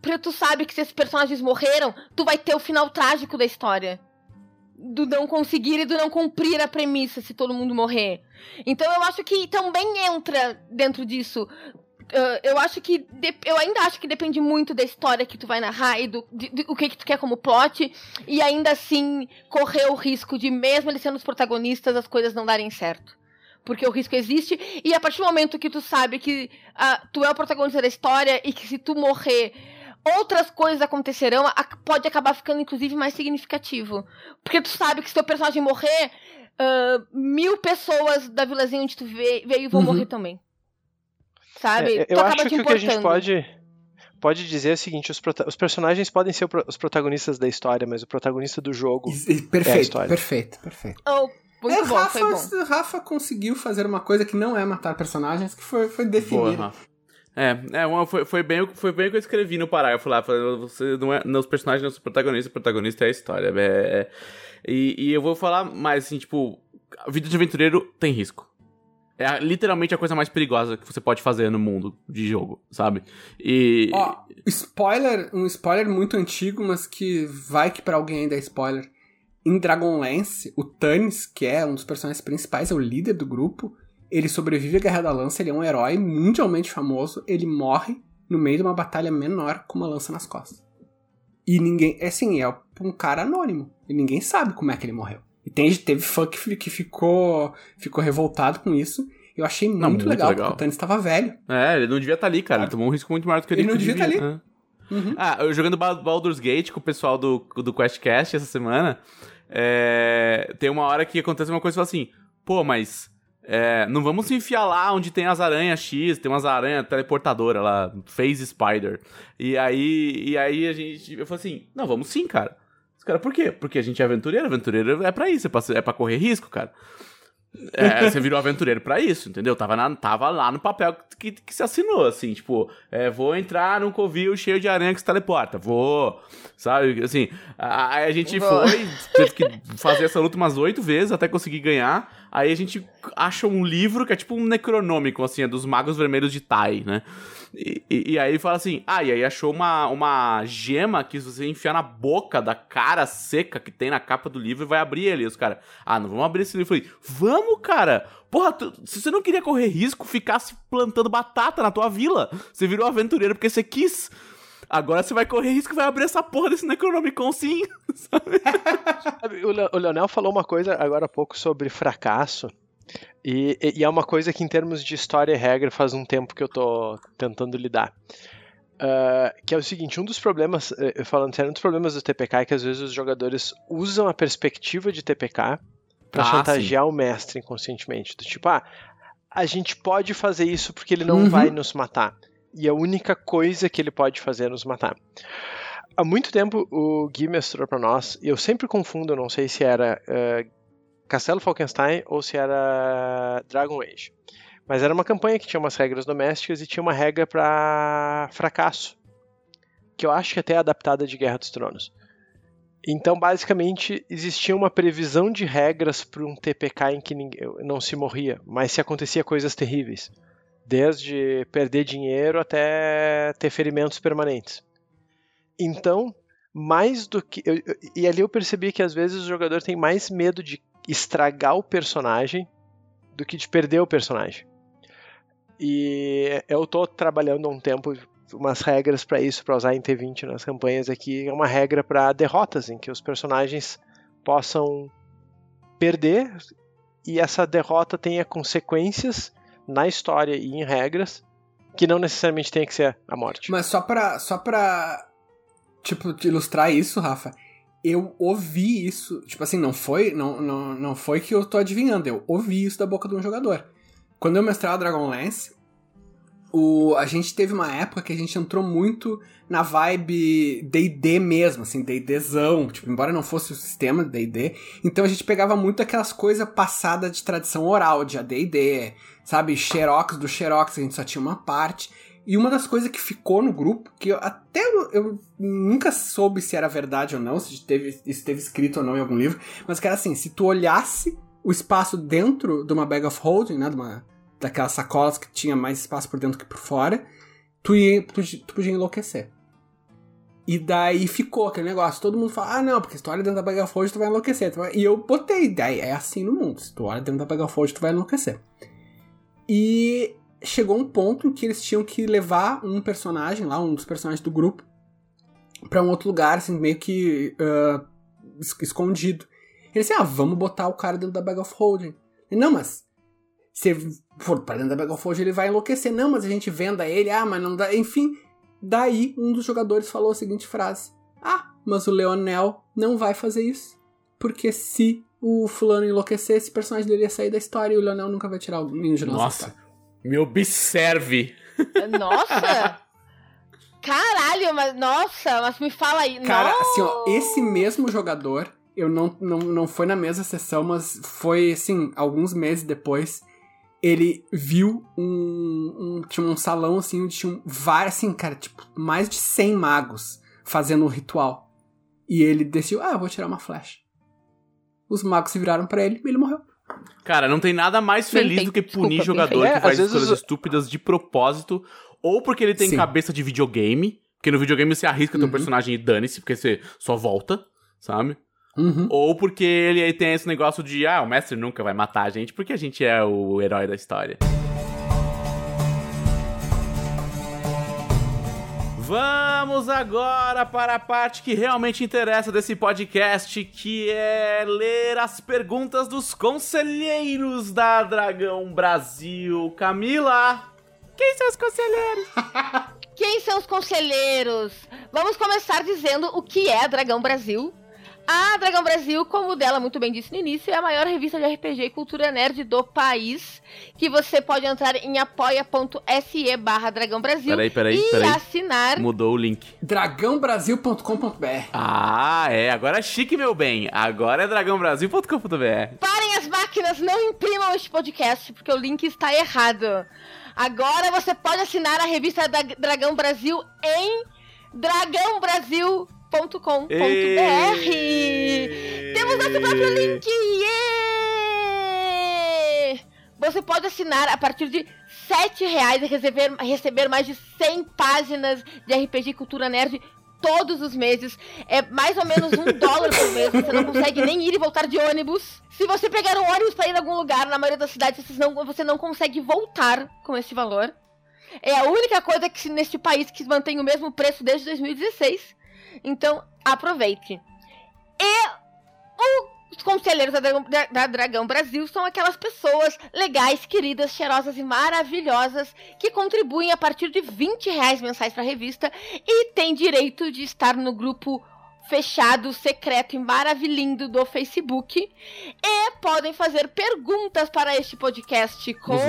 Speaker 3: Porque tu sabe que se esses personagens morreram, tu vai ter o final trágico da história. Do não conseguir e do não cumprir a premissa se todo mundo morrer. Então eu acho que também entra dentro disso Uh, eu acho que. Eu ainda acho que depende muito da história que tu vai narrar e do de, de, o que, que tu quer como plot. E ainda assim correr o risco de, mesmo eles sendo os protagonistas, as coisas não darem certo. Porque o risco existe. E a partir do momento que tu sabe que uh, tu é o protagonista da história e que se tu morrer outras coisas acontecerão, pode acabar ficando, inclusive, mais significativo. Porque tu sabe que se teu personagem morrer, uh, mil pessoas da vilazinha onde tu veio vão uhum. morrer também sabe?
Speaker 4: É, eu acho que o que a gente pode, pode dizer é o seguinte: os, os personagens podem ser os protagonistas da história, mas o protagonista do jogo perfeito, é a história.
Speaker 2: Perfeito, perfeito.
Speaker 3: Oh, muito é, bom,
Speaker 2: Rafa,
Speaker 3: foi bom.
Speaker 2: Rafa conseguiu fazer uma coisa que não é matar personagens, que foi, foi definir. Boa,
Speaker 1: é, é foi, foi, bem, foi bem o que eu escrevi no parágrafo lá. Você não é, não, os personagens não são protagonistas, o protagonista é a história. É, é, e, e eu vou falar mais assim, tipo, a vida de aventureiro tem risco. É literalmente a coisa mais perigosa que você pode fazer no mundo de jogo, sabe? E.
Speaker 2: Ó, spoiler, um spoiler muito antigo, mas que vai que para alguém ainda é spoiler. Em Dragonlance, o Tannis, que é um dos personagens principais, é o líder do grupo. Ele sobrevive à Guerra da Lança, ele é um herói mundialmente famoso. Ele morre no meio de uma batalha menor com uma lança nas costas. E ninguém. É assim, é um cara anônimo. E ninguém sabe como é que ele morreu. E tem, teve fã que, que ficou, ficou revoltado com isso. Eu achei muito, não, muito legal, legal, porque o Thanos estava velho.
Speaker 1: É, ele não devia estar tá ali, cara. Ele tomou um risco muito maior do que ele
Speaker 2: Ele não devia estar tá ali.
Speaker 1: Né? Uhum. Ah, eu jogando Baldur's Gate com o pessoal do, do QuestCast essa semana, é, tem uma hora que acontece uma coisa e fala assim, pô, mas é, não vamos se enfiar lá onde tem as aranhas X, tem umas aranhas teleportadoras lá, Phase Spider. E aí, e aí a gente, eu falei assim, não, vamos sim, cara. Os caras, por quê? Porque a gente é aventureiro, aventureiro é pra isso, é pra, é pra correr risco, cara. É, você virou aventureiro para isso, entendeu? Tava, na, tava lá no papel que, que, se assinou, assim, tipo, é, vou entrar num covil cheio de aranha que se teleporta, vou, sabe? Assim, aí a gente vou. foi, teve que fazer essa luta umas oito vezes até conseguir ganhar. Aí a gente acha um livro que é tipo um necronômico, assim, é dos magos vermelhos de Tai, né? E, e, e, aí fala assim: ah, e aí achou uma, uma gema que você enfiar na boca da cara seca que tem na capa do livro e vai abrir ele. E os caras, ah, não vamos abrir esse livro. Eu falei, vamos, cara! Porra, tu, se você não queria correr risco, ficasse plantando batata na tua vila. Você virou aventureiro porque você quis. Agora você vai correr risco e vai abrir essa porra desse Necronomicon sim.
Speaker 4: o Leonel falou uma coisa agora há pouco sobre fracasso. E, e, é uma coisa que, em termos de história e regra, faz um tempo que eu tô tentando lidar. Uh, que é o seguinte, um dos problemas, eh, falando sério, um dos problemas do TPK é que às vezes os jogadores usam a perspectiva de TPK para ah, chantagear sim. o mestre inconscientemente. Do tipo, ah, a gente pode fazer isso porque ele não uhum. vai nos matar. E a única coisa que ele pode fazer é nos matar. Há muito tempo o Gui mestrou para nós, e eu sempre confundo, não sei se era uh, Castelo Falkenstein ou se era Dragon Age. Mas era uma campanha que tinha umas regras domésticas e tinha uma regra para fracasso, que eu acho que até é adaptada de Guerra dos Tronos. Então, basicamente, existia uma previsão de regras para um TPK em que ninguém, não se morria, mas se acontecia coisas terríveis. Desde perder dinheiro até ter ferimentos permanentes. Então, mais do que. Eu, eu, e ali eu percebi que às vezes o jogador tem mais medo de estragar o personagem do que de perder o personagem. E eu tô trabalhando há um tempo umas regras para isso, para usar em T20 nas campanhas aqui. É uma regra para derrotas, em que os personagens possam perder e essa derrota tenha consequências na história e em regras que não necessariamente tem que ser a morte.
Speaker 2: Mas só pra, só pra tipo, ilustrar isso, Rafa, eu ouvi isso, tipo assim, não foi, não, não, não foi que eu tô adivinhando, eu ouvi isso da boca de um jogador. Quando eu mestrava Dragonlance, o, a gente teve uma época que a gente entrou muito na vibe D&D mesmo, assim, D&Dzão, tipo, embora não fosse o sistema D&D, então a gente pegava muito aquelas coisas passadas de tradição oral, de AD&D, sabe, Xerox do Xerox, a gente só tinha uma parte, e uma das coisas que ficou no grupo, que eu, até eu, eu, nunca soube se era verdade ou não, se teve, isso teve escrito ou não em algum livro, mas que era assim, se tu olhasse o espaço dentro de uma bag of holding, né, de uma, daquelas sacolas que tinha mais espaço por dentro que por fora, tu, ia, tu, tu podia enlouquecer. E daí ficou aquele negócio, todo mundo fala, ah não, porque se tu olha dentro da bag of holding tu vai enlouquecer. Tu vai... E eu botei, daí é assim no mundo, se tu olha dentro da bag of holding tu vai enlouquecer. E chegou um ponto que eles tinham que levar um personagem lá, um dos personagens do grupo, para um outro lugar, assim, meio que uh, escondido. Ele disse, ah, vamos botar o cara dentro da bag of holding. Ele, não, mas se for pra dentro da bag of holding ele vai enlouquecer. Não, mas a gente venda ele, ah, mas não dá. Enfim, daí um dos jogadores falou a seguinte frase: Ah, mas o Leonel não vai fazer isso. Porque se o fulano enlouquecer, esse personagem dele ia sair da história e o Leonel nunca vai tirar o ninho de nossa
Speaker 1: Nossa,
Speaker 2: história.
Speaker 1: me observe.
Speaker 3: Nossa! Caralho, mas nossa, mas me fala aí.
Speaker 2: Cara,
Speaker 3: não.
Speaker 2: assim, ó, esse mesmo jogador, eu não, não, não foi na mesma sessão, mas foi, assim, alguns meses depois, ele viu um, um tinha um salão, assim, onde tinha vários, assim, cara, tipo, mais de 100 magos fazendo um ritual. E ele decidiu, ah, eu vou tirar uma flecha. Os magos se viraram pra ele e ele morreu.
Speaker 1: Cara, não tem nada mais feliz
Speaker 3: feito,
Speaker 1: do que punir
Speaker 3: desculpa,
Speaker 1: jogador
Speaker 4: feito.
Speaker 1: que
Speaker 4: É,
Speaker 1: faz coisas estúpidas de propósito, ou porque ele tem
Speaker 2: Sim.
Speaker 1: cabeça de videogame, porque no videogame você arrisca teu
Speaker 2: Uhum.
Speaker 1: personagem e dane-se, porque você só volta, sabe?
Speaker 2: Uhum.
Speaker 1: Ou porque ele aí tem esse negócio de, ah, o mestre nunca vai matar a gente porque a gente é o herói da história. Vamos agora para a parte que realmente interessa desse podcast, que é ler as perguntas dos conselheiros da Dragão Brasil. Camila, quem são os conselheiros?
Speaker 3: Quem são os conselheiros? Vamos começar dizendo o que é a Dragão Brasil. A Dragão Brasil, como o dela muito bem disse no início, é a maior revista de RPG e cultura nerd do país, que você pode entrar em apoia.se barra Dragão Brasil
Speaker 1: Peraí, peraí,
Speaker 3: e
Speaker 1: peraí.
Speaker 3: assinar.
Speaker 1: Mudou o link.
Speaker 2: Dragãobrasil.com.br
Speaker 1: Ah, é. Agora é chique, meu bem. Agora é dragãobrasil.com.br.
Speaker 3: Parem as máquinas, não imprimam este podcast, porque o link está errado. Agora você pode assinar a revista da Dragão Brasil em dragãobrasil.com.br. Temos nosso próprio link! Yeah! Você pode assinar a partir de 7 reais e receber, receber mais de 100 páginas de RPG Cultura Nerd todos os meses. É mais ou menos um dólar por mês. Você não consegue nem ir e voltar de ônibus. Se você pegar um ônibus para ir em algum lugar, na maioria das cidades, você não, você não consegue voltar com esse valor. É a única coisa que neste país que mantém o mesmo preço desde 2016. Então, aproveite. E os conselheiros da Dragão, da- da Dragão Brasil são aquelas pessoas legais, queridas, cheirosas e maravilhosas que contribuem a partir de 20 reais mensais para a revista e têm direito de estar no grupo fechado, secreto e maravilhindo do Facebook e podem fazer perguntas para este podcast como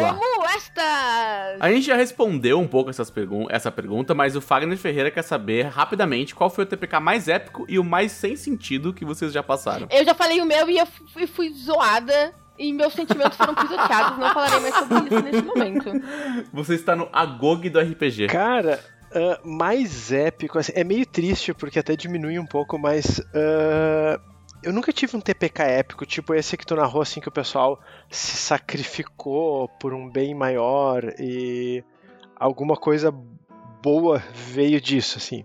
Speaker 3: estas.
Speaker 1: A gente já respondeu um pouco essas pergun essa pergunta, mas o Fagner Ferreira quer saber rapidamente qual foi o TPK mais épico e o mais sem sentido que vocês já passaram.
Speaker 3: Eu já falei o meu e eu fui, fui zoada. E meus sentimentos foram pisoteados. Não falarei mais sobre isso nesse momento.
Speaker 1: Você está no Agog do RPG.
Speaker 4: Cara, Uh, mais épico, assim, é meio triste porque até diminui um pouco, mas uh, eu nunca tive um TPK épico, tipo esse que tu narrou, assim, que o pessoal se sacrificou por um bem maior e alguma coisa boa veio disso, assim.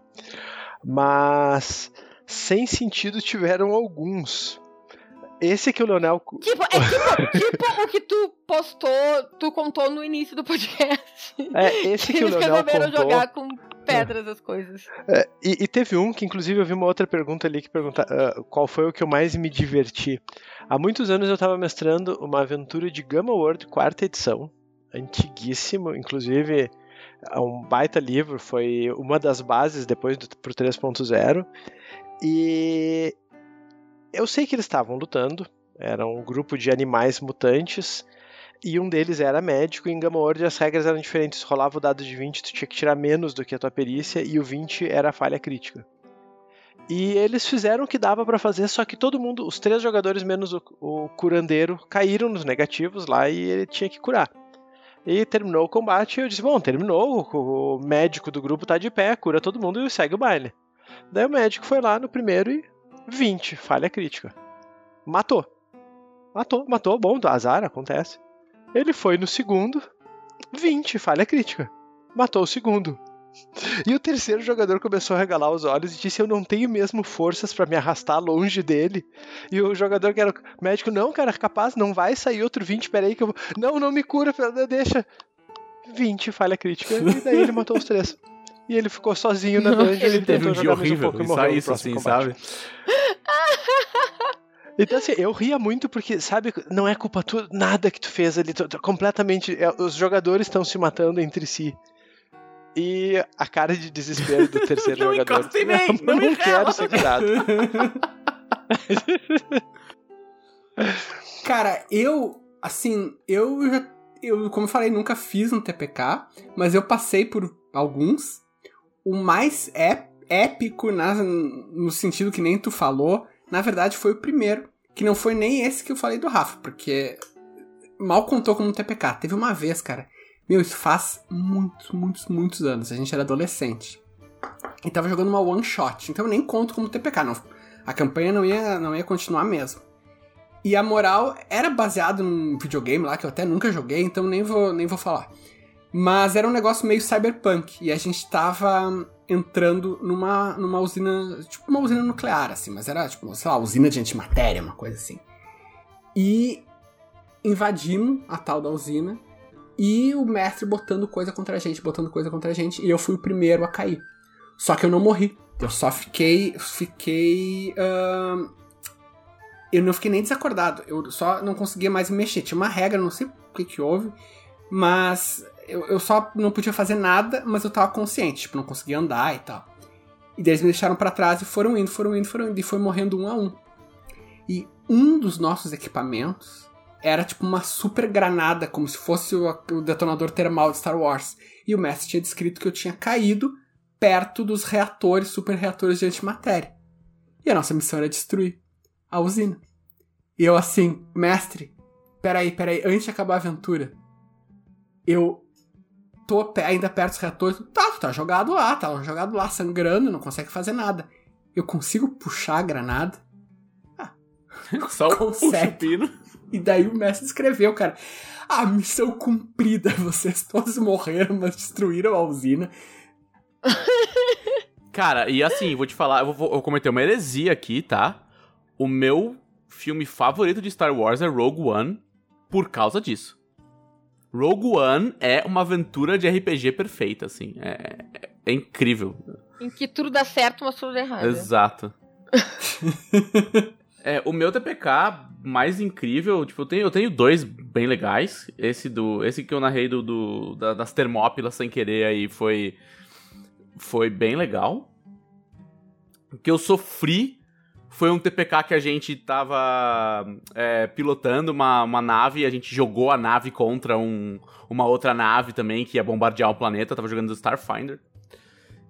Speaker 4: Mas sem sentido tiveram alguns. Esse que o Leonel.
Speaker 3: Tipo, é tipo, tipo o que tu postou, tu contou no início do podcast.
Speaker 4: É, esse que, que o Leonel contou.
Speaker 3: jogar com pedras as coisas.
Speaker 4: É, e, e, teve um que, inclusive, eu vi uma outra pergunta ali que pergunta uh, qual foi o que eu mais me diverti. Há muitos anos eu estava mestrando uma aventura de Gamma World, quarta edição, antiguíssimo, inclusive é um baita livro, foi uma das bases depois do, pro 3.0. E eu sei que eles estavam lutando, era um grupo de animais mutantes, e um deles era médico, e em Gamma as regras eram diferentes. Rolava o dado de 20, tu tinha que tirar menos do que a tua perícia, e o 20 era a falha crítica. E eles fizeram o que dava para fazer, só que todo mundo, os três jogadores menos o, o curandeiro, caíram nos negativos lá e ele tinha que curar. E terminou o combate e eu disse: Bom, terminou, o médico do grupo tá de pé, cura todo mundo e segue o baile. Daí o médico foi lá no primeiro e 20, falha crítica. Matou. Matou, matou, bom, azar, acontece. Ele foi no segundo, 20, falha crítica. Matou o segundo. E o terceiro jogador começou a regalar os olhos e disse: Eu não tenho mesmo forças para me arrastar longe dele. E o jogador que era médico: Não, cara, capaz, não vai sair outro 20, peraí que eu vou. Não, não me cura, deixa. 20, falha crítica. E daí ele matou os três. E ele ficou sozinho na dungeon.
Speaker 1: Ele teve um dia horrível, um só isso assim, combate. sabe?
Speaker 4: Então, assim, eu ria muito porque, sabe, não é culpa tua, nada que tu fez ali, tu, tu, completamente. É, os jogadores estão se matando entre si. E a cara de desespero do terceiro
Speaker 1: não
Speaker 4: jogador.
Speaker 1: Em mim, não,
Speaker 4: não, não quero ser curado.
Speaker 2: Cara, eu, assim, eu já. Eu, como eu falei, nunca fiz um TPK, mas eu passei por alguns o mais épico na, no sentido que nem tu falou, na verdade foi o primeiro, que não foi nem esse que eu falei do Rafa, porque mal contou como TPK. Teve uma vez, cara. Meu, isso faz muitos, muitos, muitos anos. A gente era adolescente. E tava jogando uma one shot. Então eu nem conto como TPK, não. A campanha não ia, não ia continuar mesmo. E a moral era baseado num videogame lá que eu até nunca joguei, então nem vou, nem vou falar. Mas era um negócio meio cyberpunk. E a gente tava entrando numa, numa usina. Tipo uma usina nuclear, assim. Mas era, tipo, sei lá, usina de antimatéria, uma coisa assim. E invadimos a tal da usina. E o mestre botando coisa contra a gente, botando coisa contra a gente. E eu fui o primeiro a cair. Só que eu não morri. Eu só fiquei. Fiquei. Uh, eu não fiquei nem desacordado. Eu só não conseguia mais me mexer. Tinha uma regra, não sei o que, que houve. Mas eu, eu só não podia fazer nada, mas eu tava consciente, tipo, não conseguia andar e tal. E daí eles me deixaram para trás e foram indo, foram indo, foram indo, e foi morrendo um a um. E um dos nossos equipamentos era tipo uma super granada, como se fosse o, o detonador termal de Star Wars. E o mestre tinha descrito que eu tinha caído perto dos reatores, super reatores de antimatéria. E a nossa missão era destruir a usina. E eu assim, mestre, peraí, peraí, antes de acabar a aventura, eu tô ainda perto dos reatores. Tá, tu tá jogado lá, tá jogado lá, sangrando, não consegue fazer nada. Eu consigo puxar a granada?
Speaker 1: Ah, Só consegue. o
Speaker 2: E daí o mestre escreveu, cara. A missão cumprida, vocês todos morreram, mas destruíram a usina.
Speaker 1: Cara, e assim, vou te falar, eu vou, vou cometer uma heresia aqui, tá? O meu filme favorito de Star Wars é Rogue One por causa disso. Rogue One é uma aventura de RPG perfeita, assim. É, é, é incrível.
Speaker 3: Em que tudo dá certo, mas tudo dá errado.
Speaker 1: Exato. é, o meu TPK mais incrível, tipo, eu tenho, eu tenho dois bem legais. Esse do. Esse que eu narrei do, do da, das termópilas sem querer aí foi. Foi bem legal. O que eu sofri foi um TPK que a gente tava é, pilotando uma, uma nave a gente jogou a nave contra um, uma outra nave também que ia bombardear o planeta. tava jogando Starfinder.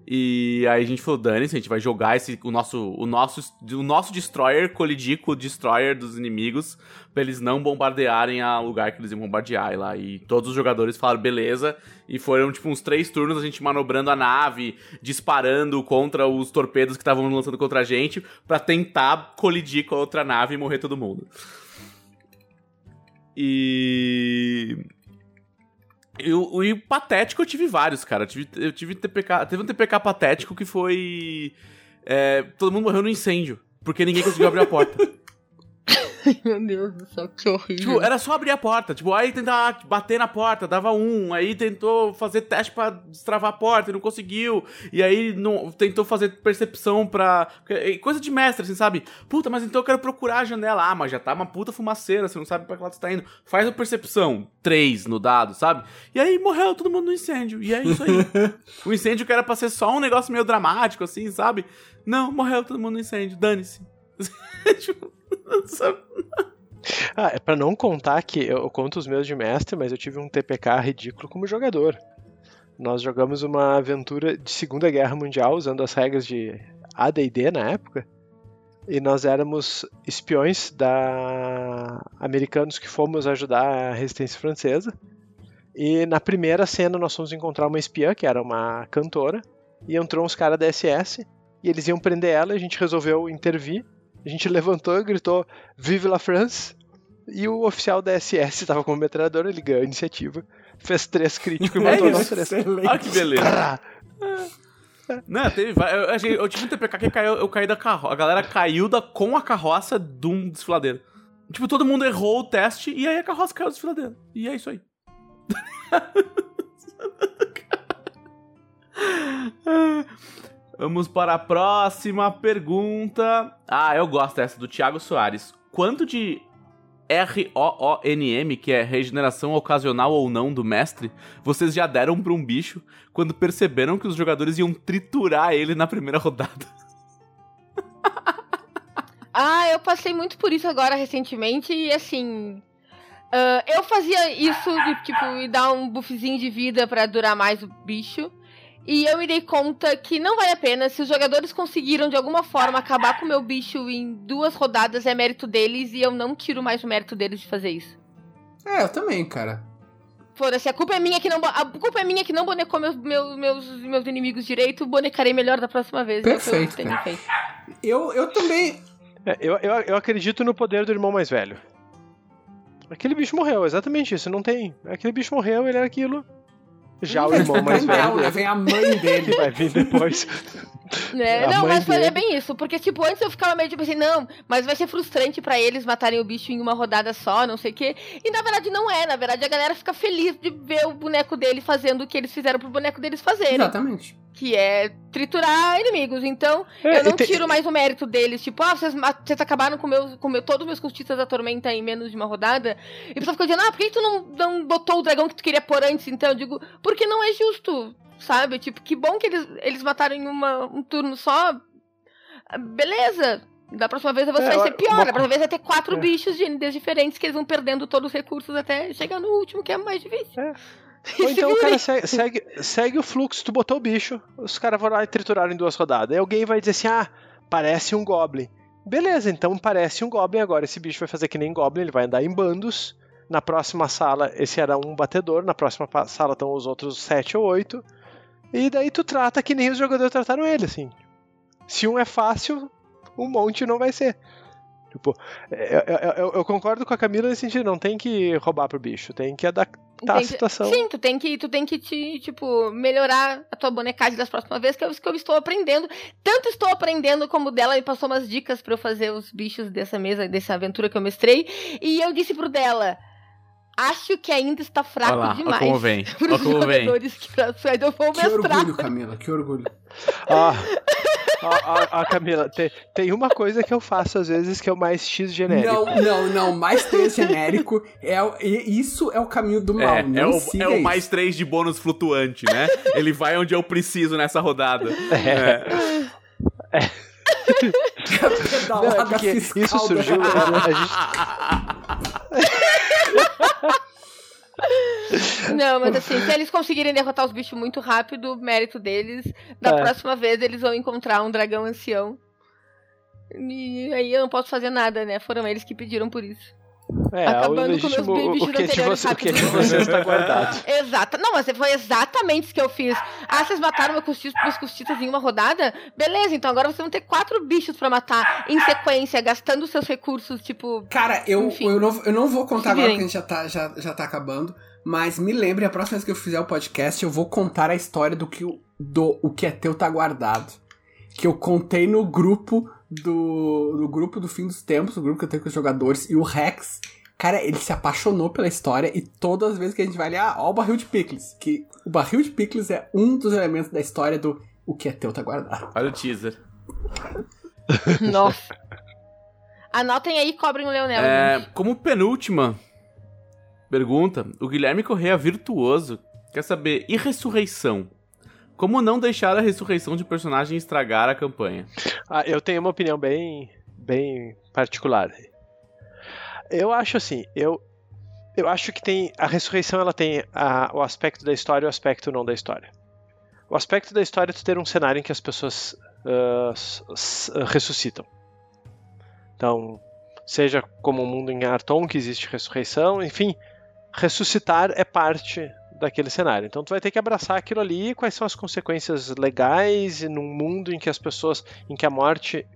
Speaker 1: E aí a gente falou, dane-se, a gente vai jogar esse, o, nosso, o, nosso, o nosso Destroyer colidir com o Destroyer dos inimigos pra eles não bombardearem a lugar que eles iam bombardear lá. E todos os jogadores falaram, beleza. E foram, tipo, uns três turnos a gente manobrando a nave, disparando contra os torpedos que estavam lançando contra a gente, para tentar colidir com a outra nave e morrer todo mundo. E... E o, e patético eu tive vários, cara. Eu tive, eu tive TPK. Teve um TPK patético que foi. é, todo mundo morreu no incêndio. Porque ninguém conseguiu abrir a porta.
Speaker 3: Meu Deus do céu, que horrível.
Speaker 1: Tipo, era só abrir a porta. Tipo, aí tentar bater na porta, dava um. Aí tentou fazer teste pra destravar a porta e não conseguiu. E aí não, tentou fazer percepção pra. Coisa de mestre, assim, sabe? Puta, mas então eu quero procurar a janela. Ah, mas já tá uma puta fumaceira, você não sabe pra que lado você tá indo. Faz a percepção. três no dado, sabe? E aí morreu todo mundo no incêndio. E é isso aí. o incêndio que era pra ser só um negócio meio dramático, assim, sabe? Não, morreu todo mundo no incêndio. Dane-se. tipo,
Speaker 4: Ah, é pra não contar que eu conto os meus de mestre, mas eu tive um TPK ridículo como jogador. Nós jogamos uma aventura de Segunda Guerra Mundial usando as regras de AD&D na época. E nós éramos espiões da americanos que fomos ajudar a resistência francesa. E na primeira cena nós fomos encontrar uma espiã, que era uma cantora, e entrou uns caras da SS, e eles iam prender ela, e a gente resolveu intervir. A gente levantou e gritou Vive la France! E o oficial da SS estava como metralhadora, ele ganhou a iniciativa, fez três críticos e
Speaker 1: É
Speaker 4: matou
Speaker 1: isso.
Speaker 4: nós três.
Speaker 2: Excelente.
Speaker 1: Ah, que beleza. Não, teve eu, achei- eu tive um TPK que caiu, eu caí da carroça. A galera caiu da, com a carroça de um desfiladeiro. Tipo, todo mundo errou o teste e aí a carroça caiu do desfiladeiro. E é isso aí. Vamos para a próxima pergunta. Ah, eu gosto dessa, do Thiago Soares. Quanto de R-O-O-N-M, que é regeneração ocasional ou não do mestre, vocês já deram pra um bicho quando perceberam que os jogadores iam triturar ele na primeira rodada?
Speaker 3: Ah, eu passei muito por isso agora recentemente e assim. ah, eu fazia isso tipo, e dar um buffzinho de vida pra durar mais o bicho. E eu me dei conta que não vale a pena. Se os jogadores conseguiram de alguma forma acabar com o meu bicho em duas rodadas, é mérito deles e eu não tiro mais o mérito deles de fazer isso.
Speaker 2: É, eu também, cara.
Speaker 3: Foda-se, a culpa é minha que não a culpa é minha que não bonecou meus, meus, meus, meus inimigos direito, bonecarei melhor da próxima vez. O que eu
Speaker 2: Perfeito,
Speaker 3: tenho
Speaker 2: cara.
Speaker 3: feito.
Speaker 2: Eu, eu também.
Speaker 4: É, eu, eu, eu acredito no poder do irmão mais velho. Aquele bicho morreu, exatamente isso, não tem. Aquele bicho morreu, ele era aquilo. Já o irmão mais
Speaker 2: Não,
Speaker 4: velho
Speaker 2: né?
Speaker 4: dele,
Speaker 2: Vem a mãe dele.
Speaker 4: que vai vir depois.
Speaker 3: Né? Não, mas foi
Speaker 4: dele.
Speaker 3: é bem isso. Porque, tipo, antes eu ficava meio tipo assim, não, mas vai ser frustrante pra eles matarem o bicho em uma rodada só, não sei o quê. E na verdade não é. Na verdade a galera fica feliz de ver o boneco dele fazendo o que eles fizeram pro boneco deles fazerem.
Speaker 2: Exatamente.
Speaker 3: Que é triturar inimigos. Então,
Speaker 4: É,
Speaker 3: eu não
Speaker 4: e tem-
Speaker 3: tiro mais o mérito deles. Tipo, ah, vocês, vocês acabaram com, meus, com meu, todos os meus cultistas da tormenta em menos de uma rodada. E a pessoa fica dizendo, ah, por que tu não, não botou o dragão que tu queria pôr antes? Então, eu digo, porque não é justo, sabe? Tipo, que bom que eles, eles mataram em uma, um turno só. Beleza. Da próxima vez vai
Speaker 4: É,
Speaker 3: ser
Speaker 4: uma-
Speaker 3: pior.
Speaker 4: uma-
Speaker 3: Da próxima vez vai ter quatro
Speaker 4: É.
Speaker 3: bichos de NDs diferentes que eles vão perdendo todos os recursos até chegar no último, que é mais difícil.
Speaker 4: É. Ou
Speaker 3: se
Speaker 4: então o cara segue, segue, segue o fluxo, tu botou o bicho, os caras vão lá e trituraram em duas rodadas. Aí alguém vai dizer assim: ah, parece um Goblin. Beleza, então parece um Goblin agora. Esse bicho vai fazer que nem Goblin, ele vai andar em bandos. Na próxima sala, esse era um batedor, na próxima sala estão os outros sete ou oito. E daí tu trata que nem os jogadores trataram ele, assim. Se um é fácil, um monte não vai ser. Tipo, eu, eu- eu- eu concordo com a Camila nesse sentido, não tem que roubar pro bicho, tem que adaptar a
Speaker 3: Tem que-
Speaker 4: situação.
Speaker 3: Sim, tu tem que, tu tem que te, tipo, melhorar a tua bonecagem das próximas vezes, que é isso que eu estou aprendendo. Tanto estou aprendendo como dela me passou umas dicas pra eu fazer os bichos dessa mesa, dessa aventura que eu mestrei. E eu disse pro dela. Acho que ainda está fraco
Speaker 1: Olha lá, olha
Speaker 3: demais.
Speaker 1: como vem.
Speaker 3: Os
Speaker 1: como vem.
Speaker 3: que vou
Speaker 2: Que
Speaker 3: mestrar.
Speaker 2: orgulho, Camila, que orgulho.
Speaker 4: Ah, ah, ah, ah, Camila, tem, tem uma coisa que eu faço às vezes que é o mais X genérico.
Speaker 2: Não, não, não. Mais três genérico. É, o- isso é o caminho do mal.
Speaker 1: É,
Speaker 2: não
Speaker 1: é o, é o mais 3 de bônus flutuante, né? Ele vai onde eu preciso nessa rodada.
Speaker 4: É. Não, é porque
Speaker 2: fiscal
Speaker 4: isso surgiu. A, a gente,
Speaker 3: Não, mas assim, se eles conseguirem derrotar os bichos muito rápido, mérito deles. Da
Speaker 4: É.
Speaker 3: próxima vez eles vão encontrar um dragão ancião. E aí eu não posso fazer nada, né? Foram eles que pediram por isso.
Speaker 4: É,
Speaker 3: Acabando
Speaker 4: o
Speaker 3: com meus
Speaker 4: legítimo, o
Speaker 3: bichos
Speaker 4: que, de você, o que é de vocês está guardado.
Speaker 3: Exato. Não, mas foi exatamente isso que eu fiz. Ah, vocês mataram meu custito, meus custitas em uma rodada? Beleza, então agora vocês vão ter quatro bichos pra matar em sequência, gastando seus recursos, tipo.
Speaker 2: Cara, eu,
Speaker 3: Enfim.
Speaker 2: eu, não, eu não vou contar agora que a gente já tá, já, já tá acabando. Mas me lembre, a próxima vez que eu fizer o podcast, eu vou contar a história do que o, do, o que é teu tá guardado. Que eu contei no grupo do. No grupo do fim dos tempos, o grupo que eu tenho com os jogadores, e o Rex. Cara, ele se apaixonou pela história e todas as vezes que a gente vai ali, ah, ó o barril de picles. Que o barril de picles é um dos elementos da história do o que é teu tá guardado.
Speaker 1: Olha o teaser.
Speaker 3: Nossa. Anotem aí e cobrem o Leonel.
Speaker 1: É,
Speaker 3: gente.
Speaker 1: como penúltima pergunta, o Guilherme Correia Virtuoso quer saber, e ressurreição? Como não deixar a ressurreição de personagem estragar a campanha?
Speaker 4: Ah, eu tenho uma opinião bem, bem particular. Eu acho assim, eu, eu acho que tem a ressurreição ela tem a- o aspecto da história e o aspecto não da história. O aspecto da história é tu ter um cenário em que as pessoas s- ressuscitam. Então, seja como o mundo em Arton que existe ressurreição, enfim, ressuscitar é parte daquele cenário. Então tu vai ter que abraçar aquilo ali, quais são as consequências legais e num mundo em que as pessoas, em que a morte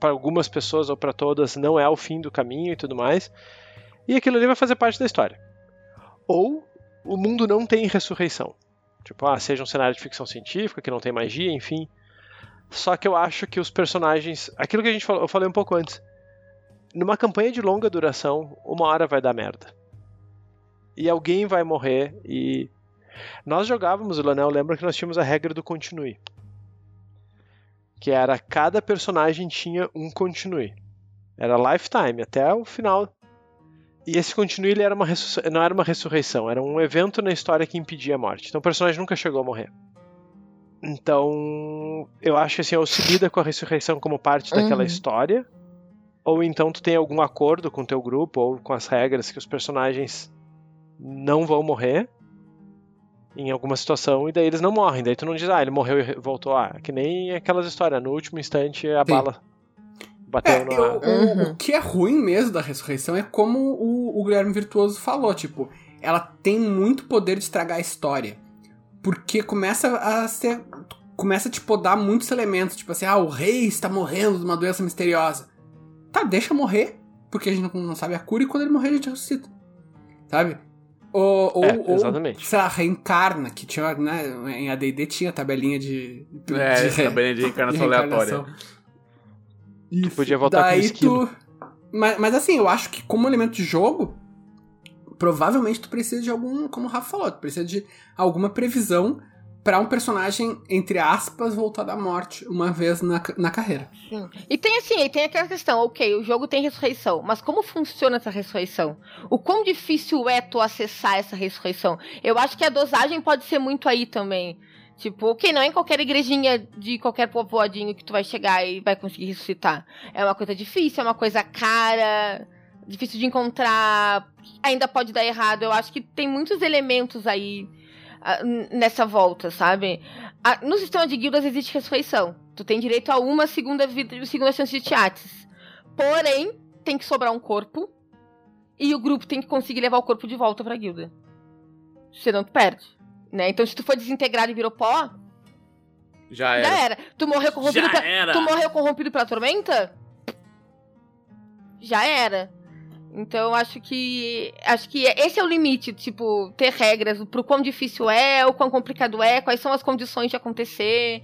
Speaker 4: para algumas pessoas ou para todas não é o fim do caminho e tudo mais. E aquilo ali vai fazer parte da história. Ou o mundo não tem ressurreição. Tipo, ah, seja um cenário de ficção científica que não tem magia, enfim. Só que eu acho que os personagens, aquilo que a gente falou, eu falei um pouco antes. Numa campanha de longa duração, uma hora vai dar merda e alguém vai morrer e nós jogávamos o Lanel, lembra que nós tínhamos a regra do continue. Que era cada personagem tinha um continue. Era lifetime até o final. E esse continue ele era uma não era uma ressurreição, era um evento na história que impedia a morte. Então o personagem nunca chegou a morrer. Então, eu acho que assim, ou se lida com a ressurreição como parte daquela
Speaker 3: Uhum.
Speaker 4: história, ou então tu tem algum acordo com o teu grupo ou com as regras que os personagens não vão morrer em alguma situação e daí eles não morrem. Daí tu não diz, ah, ele morreu e voltou. Ah, que nem aquelas histórias, no último instante a
Speaker 2: Sim.
Speaker 4: bala bateu
Speaker 2: É,
Speaker 4: na.
Speaker 2: eu- o,
Speaker 3: Uhum.
Speaker 2: o que é ruim mesmo da ressurreição é como o, o Guilherme Virtuoso falou, tipo, ela tem muito poder de estragar a história. Porque começa a ser. Começa a te podar muitos elementos, tipo assim, ah, o rei está morrendo de uma doença misteriosa. Tá, deixa morrer, porque a gente não, não sabe a cura, e quando ele morrer a gente ressuscita. Sabe? Ou, ou,
Speaker 4: É,
Speaker 2: ou sei lá, reencarna, que tinha, né, em AD&D tinha tabelinha de... de
Speaker 1: É,
Speaker 2: de-
Speaker 1: também de reencarnação
Speaker 2: de
Speaker 1: aleatória.
Speaker 2: Isso.
Speaker 4: Podia voltar com
Speaker 2: Daí
Speaker 4: esquilo.
Speaker 2: tu... Mas, mas assim, eu acho que como elemento de jogo, provavelmente tu precisa de algum, como o Rafa falou, tu precisa de alguma previsão pra um personagem, entre aspas, voltar da morte uma vez na, na carreira.
Speaker 3: Sim. E tem assim, aí tem aquela questão, ok, o jogo tem ressurreição, mas como funciona essa ressurreição? O quão difícil é tu acessar essa ressurreição? Eu acho que a dosagem pode ser muito aí também. Tipo, ok, não é em qualquer igrejinha de qualquer povoadinho que tu vai chegar e vai conseguir ressuscitar. É uma coisa difícil, é uma coisa cara, difícil de encontrar, ainda pode dar errado. Eu acho que tem muitos elementos aí nessa volta, sabe? No sistema de guildas existe ressurreição. Tu tem direito a uma segunda vida, segunda chance de teates. Porém, tem que sobrar um corpo e o grupo tem que conseguir levar o corpo de volta pra guilda. Senão tu perde. Né? Então, se tu for desintegrado e virou pó,
Speaker 1: Já
Speaker 3: já
Speaker 1: era.
Speaker 3: era. Tu morreu corrompido,
Speaker 1: Já era.
Speaker 3: tu morreu corrompido pela tormenta? Já era. Então, eu acho que. Acho que esse é o limite, tipo, ter regras pro quão difícil é, o quão complicado é, quais são as condições de acontecer.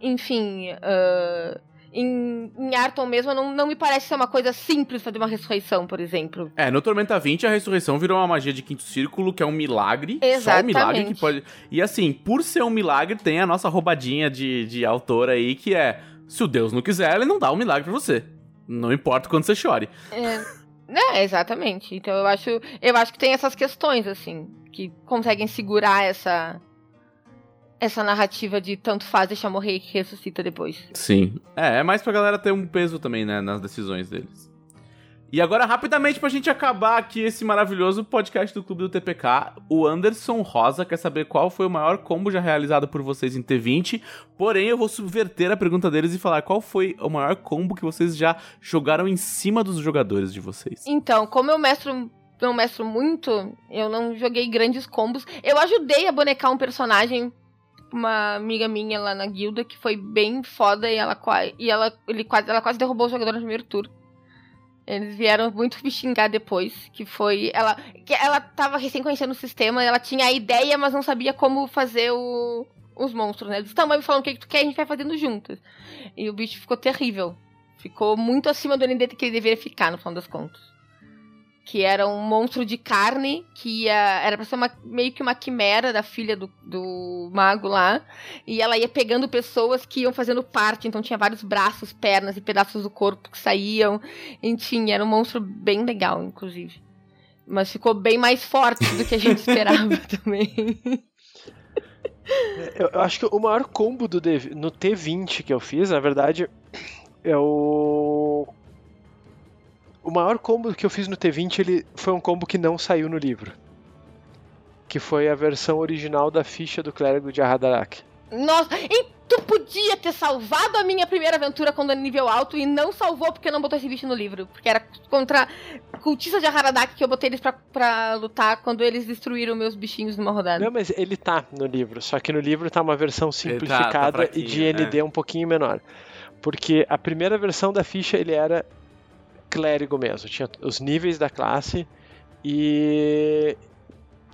Speaker 3: Enfim. ah, em, em Arton mesmo, não, não me parece ser uma coisa simples fazer uma ressurreição, por exemplo.
Speaker 1: É, no Tormenta 20 a ressurreição virou uma magia de quinto círculo, que é um milagre. Só um
Speaker 3: Exatamente.
Speaker 1: milagre que pode. E assim, por ser um milagre, tem a nossa roubadinha de, de autor aí, que é: se o Deus não quiser, ele não dá o milagre pra você. Não importa quando você chore.
Speaker 3: É, exatamente. Então eu acho, eu acho que tem essas questões, assim, que conseguem segurar essa. Essa narrativa de tanto faz, deixa morrer e ressuscita depois.
Speaker 1: Sim. É, é mais pra galera ter um peso também, né, nas decisões deles. E agora, rapidamente, pra gente acabar aqui esse maravilhoso podcast do Clube do TPK, o Anderson Rosa quer saber qual foi o maior combo já realizado por vocês em T20. Porém, eu vou subverter a pergunta deles e falar qual foi o maior combo que vocês já jogaram em cima dos jogadores de vocês.
Speaker 3: Então, como eu mestro não mestro muito, eu não joguei grandes combos. Eu ajudei a bonecar um personagem, uma amiga minha lá na guilda, que foi bem foda e ela, e ela, ele quase, ela quase derrubou o jogador no primeiro turno. Eles vieram muito me xingar depois, que foi ela que ela tava recém conhecendo o sistema, ela tinha a ideia, mas não sabia como fazer o, os monstros, né? Eles estão me falando o que, que tu quer, a gente vai fazendo juntos. E o bicho ficou terrível. Ficou muito acima do ND que ele deveria ficar, no final das contas que era um monstro de carne, que ia, era pra ser uma, meio que uma quimera da filha do, do mago lá. E ela ia pegando pessoas que iam fazendo parte, então tinha vários braços, pernas e pedaços do corpo que saíam. Enfim, era um monstro bem legal, inclusive. Mas ficou bem mais forte do que a gente esperava também.
Speaker 4: Eu, eu, acho que o maior combo do no T20 que eu fiz, na verdade, é o o maior combo que eu fiz no T20 ele foi um combo que não saiu no livro. Que foi a versão original da ficha do clérigo de Arradarak.
Speaker 3: Nossa, e tu podia ter salvado a minha primeira aventura quando é nível alto e não salvou porque não botou esse bicho no livro. Porque era contra cultistas de Haradak que eu botei eles pra, pra lutar quando eles destruíram meus bichinhos numa rodada.
Speaker 4: Não, mas ele tá no livro. Só que no livro tá uma versão simplificada tá, tá e de ND é. um pouquinho menor. Porque a primeira versão da ficha ele era clérigo mesmo. Tinha os níveis da classe e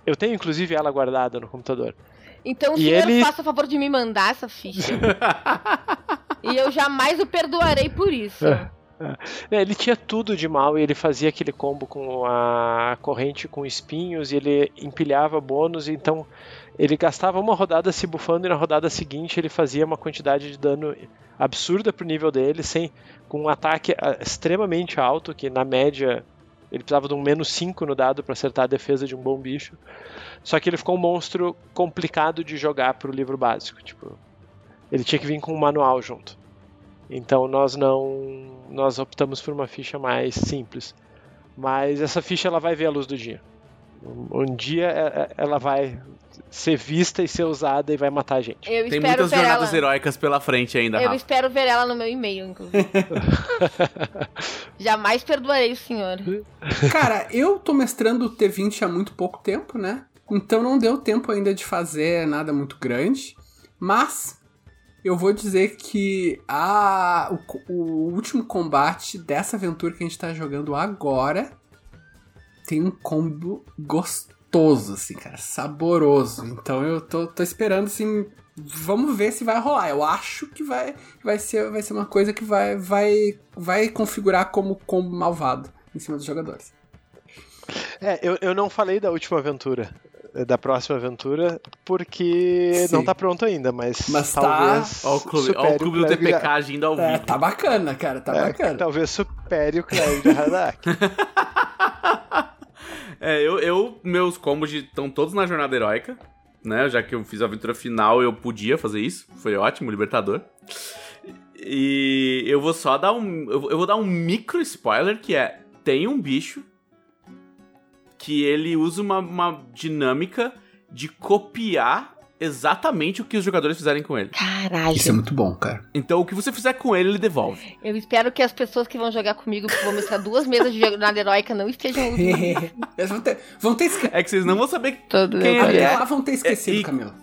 Speaker 4: eu tenho inclusive ela guardada no computador.
Speaker 3: Então e senhor ele... faça o favor de me mandar essa ficha. e eu jamais o perdoarei por isso. É,
Speaker 4: é. Ele tinha tudo de mal e ele fazia aquele combo com a corrente com espinhos e ele empilhava bônus, então ele gastava uma rodada se bufando e na rodada seguinte ele fazia uma quantidade de dano absurda pro nível dele, sem com um ataque ah, extremamente alto, que na média ele precisava de um menos 5 no dado para acertar a defesa de um bom bicho. Só que ele ficou um monstro complicado de jogar pro livro básico, tipo, ele tinha que vir com um manual junto. Então nós não nós optamos por uma ficha mais simples. Mas essa ficha ela vai ver a luz do dia. Um dia é, é, ela vai ser vista e ser usada e vai matar a gente.
Speaker 1: Eu Tem muitas jornadas ela... heróicas pela frente ainda,
Speaker 3: Eu
Speaker 1: Rafa.
Speaker 3: espero ver ela no meu e-mail, inclusive. Jamais perdoarei o senhor.
Speaker 2: Cara, eu tô mestrando o T20 há muito pouco tempo, né? Então não deu tempo ainda de fazer nada muito grande. Mas eu vou dizer que a, o, o último combate dessa aventura que a gente tá jogando agora tem um combo gostoso, assim, cara, saboroso. Então eu tô, tô esperando, assim, vamos ver se vai rolar. Eu acho que vai, vai, ser, vai ser uma coisa que vai, vai, vai configurar como combo malvado em cima dos jogadores.
Speaker 4: É, eu, eu não falei da última aventura, da próxima aventura, porque Sim. não tá pronto ainda, mas,
Speaker 2: mas
Speaker 4: tá talvez.
Speaker 1: Tá... Ó, o clube, ó, o clube do TPK agindo ao é, vivo. É,
Speaker 2: tá bacana, cara, tá é, bacana.
Speaker 4: Talvez supere o Cléber de Hadak.
Speaker 1: É, eu, eu meus combos estão todos na jornada heróica, né? Já que eu fiz a aventura final, eu podia fazer isso. Foi ótimo, libertador. E eu vou só dar um. Eu vou dar um micro spoiler que é: tem um bicho que ele usa uma, uma dinâmica de copiar exatamente o que os jogadores fizerem com ele.
Speaker 3: Caralho.
Speaker 2: Isso é muito bom, cara.
Speaker 1: Então o que você fizer com ele, ele devolve.
Speaker 3: Eu espero que as pessoas que vão jogar comigo, que vão mostrar duas mesas de jornada heróica, não estejam.
Speaker 2: Eles vão ter, vão ter esque...
Speaker 1: É que vocês não vão saber
Speaker 3: Todo
Speaker 1: quem ele é.
Speaker 2: Lá vão ter esquecido, é, e... Camilo.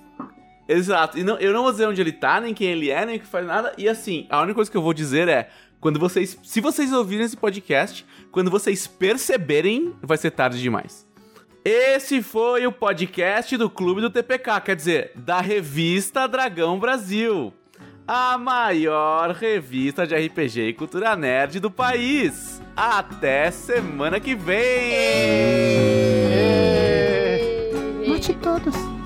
Speaker 1: Exato. E não, eu não vou dizer onde ele tá, nem quem ele é, nem o que faz nada. E assim, a única coisa que eu vou dizer é. Quando vocês. Se vocês ouvirem esse podcast, quando vocês perceberem, vai ser tarde demais. Esse foi o podcast do Clube do TPK, quer dizer, da revista Dragão Brasil, a maior revista de RPG e cultura nerd do país. Até semana que vem!
Speaker 2: Mate todos!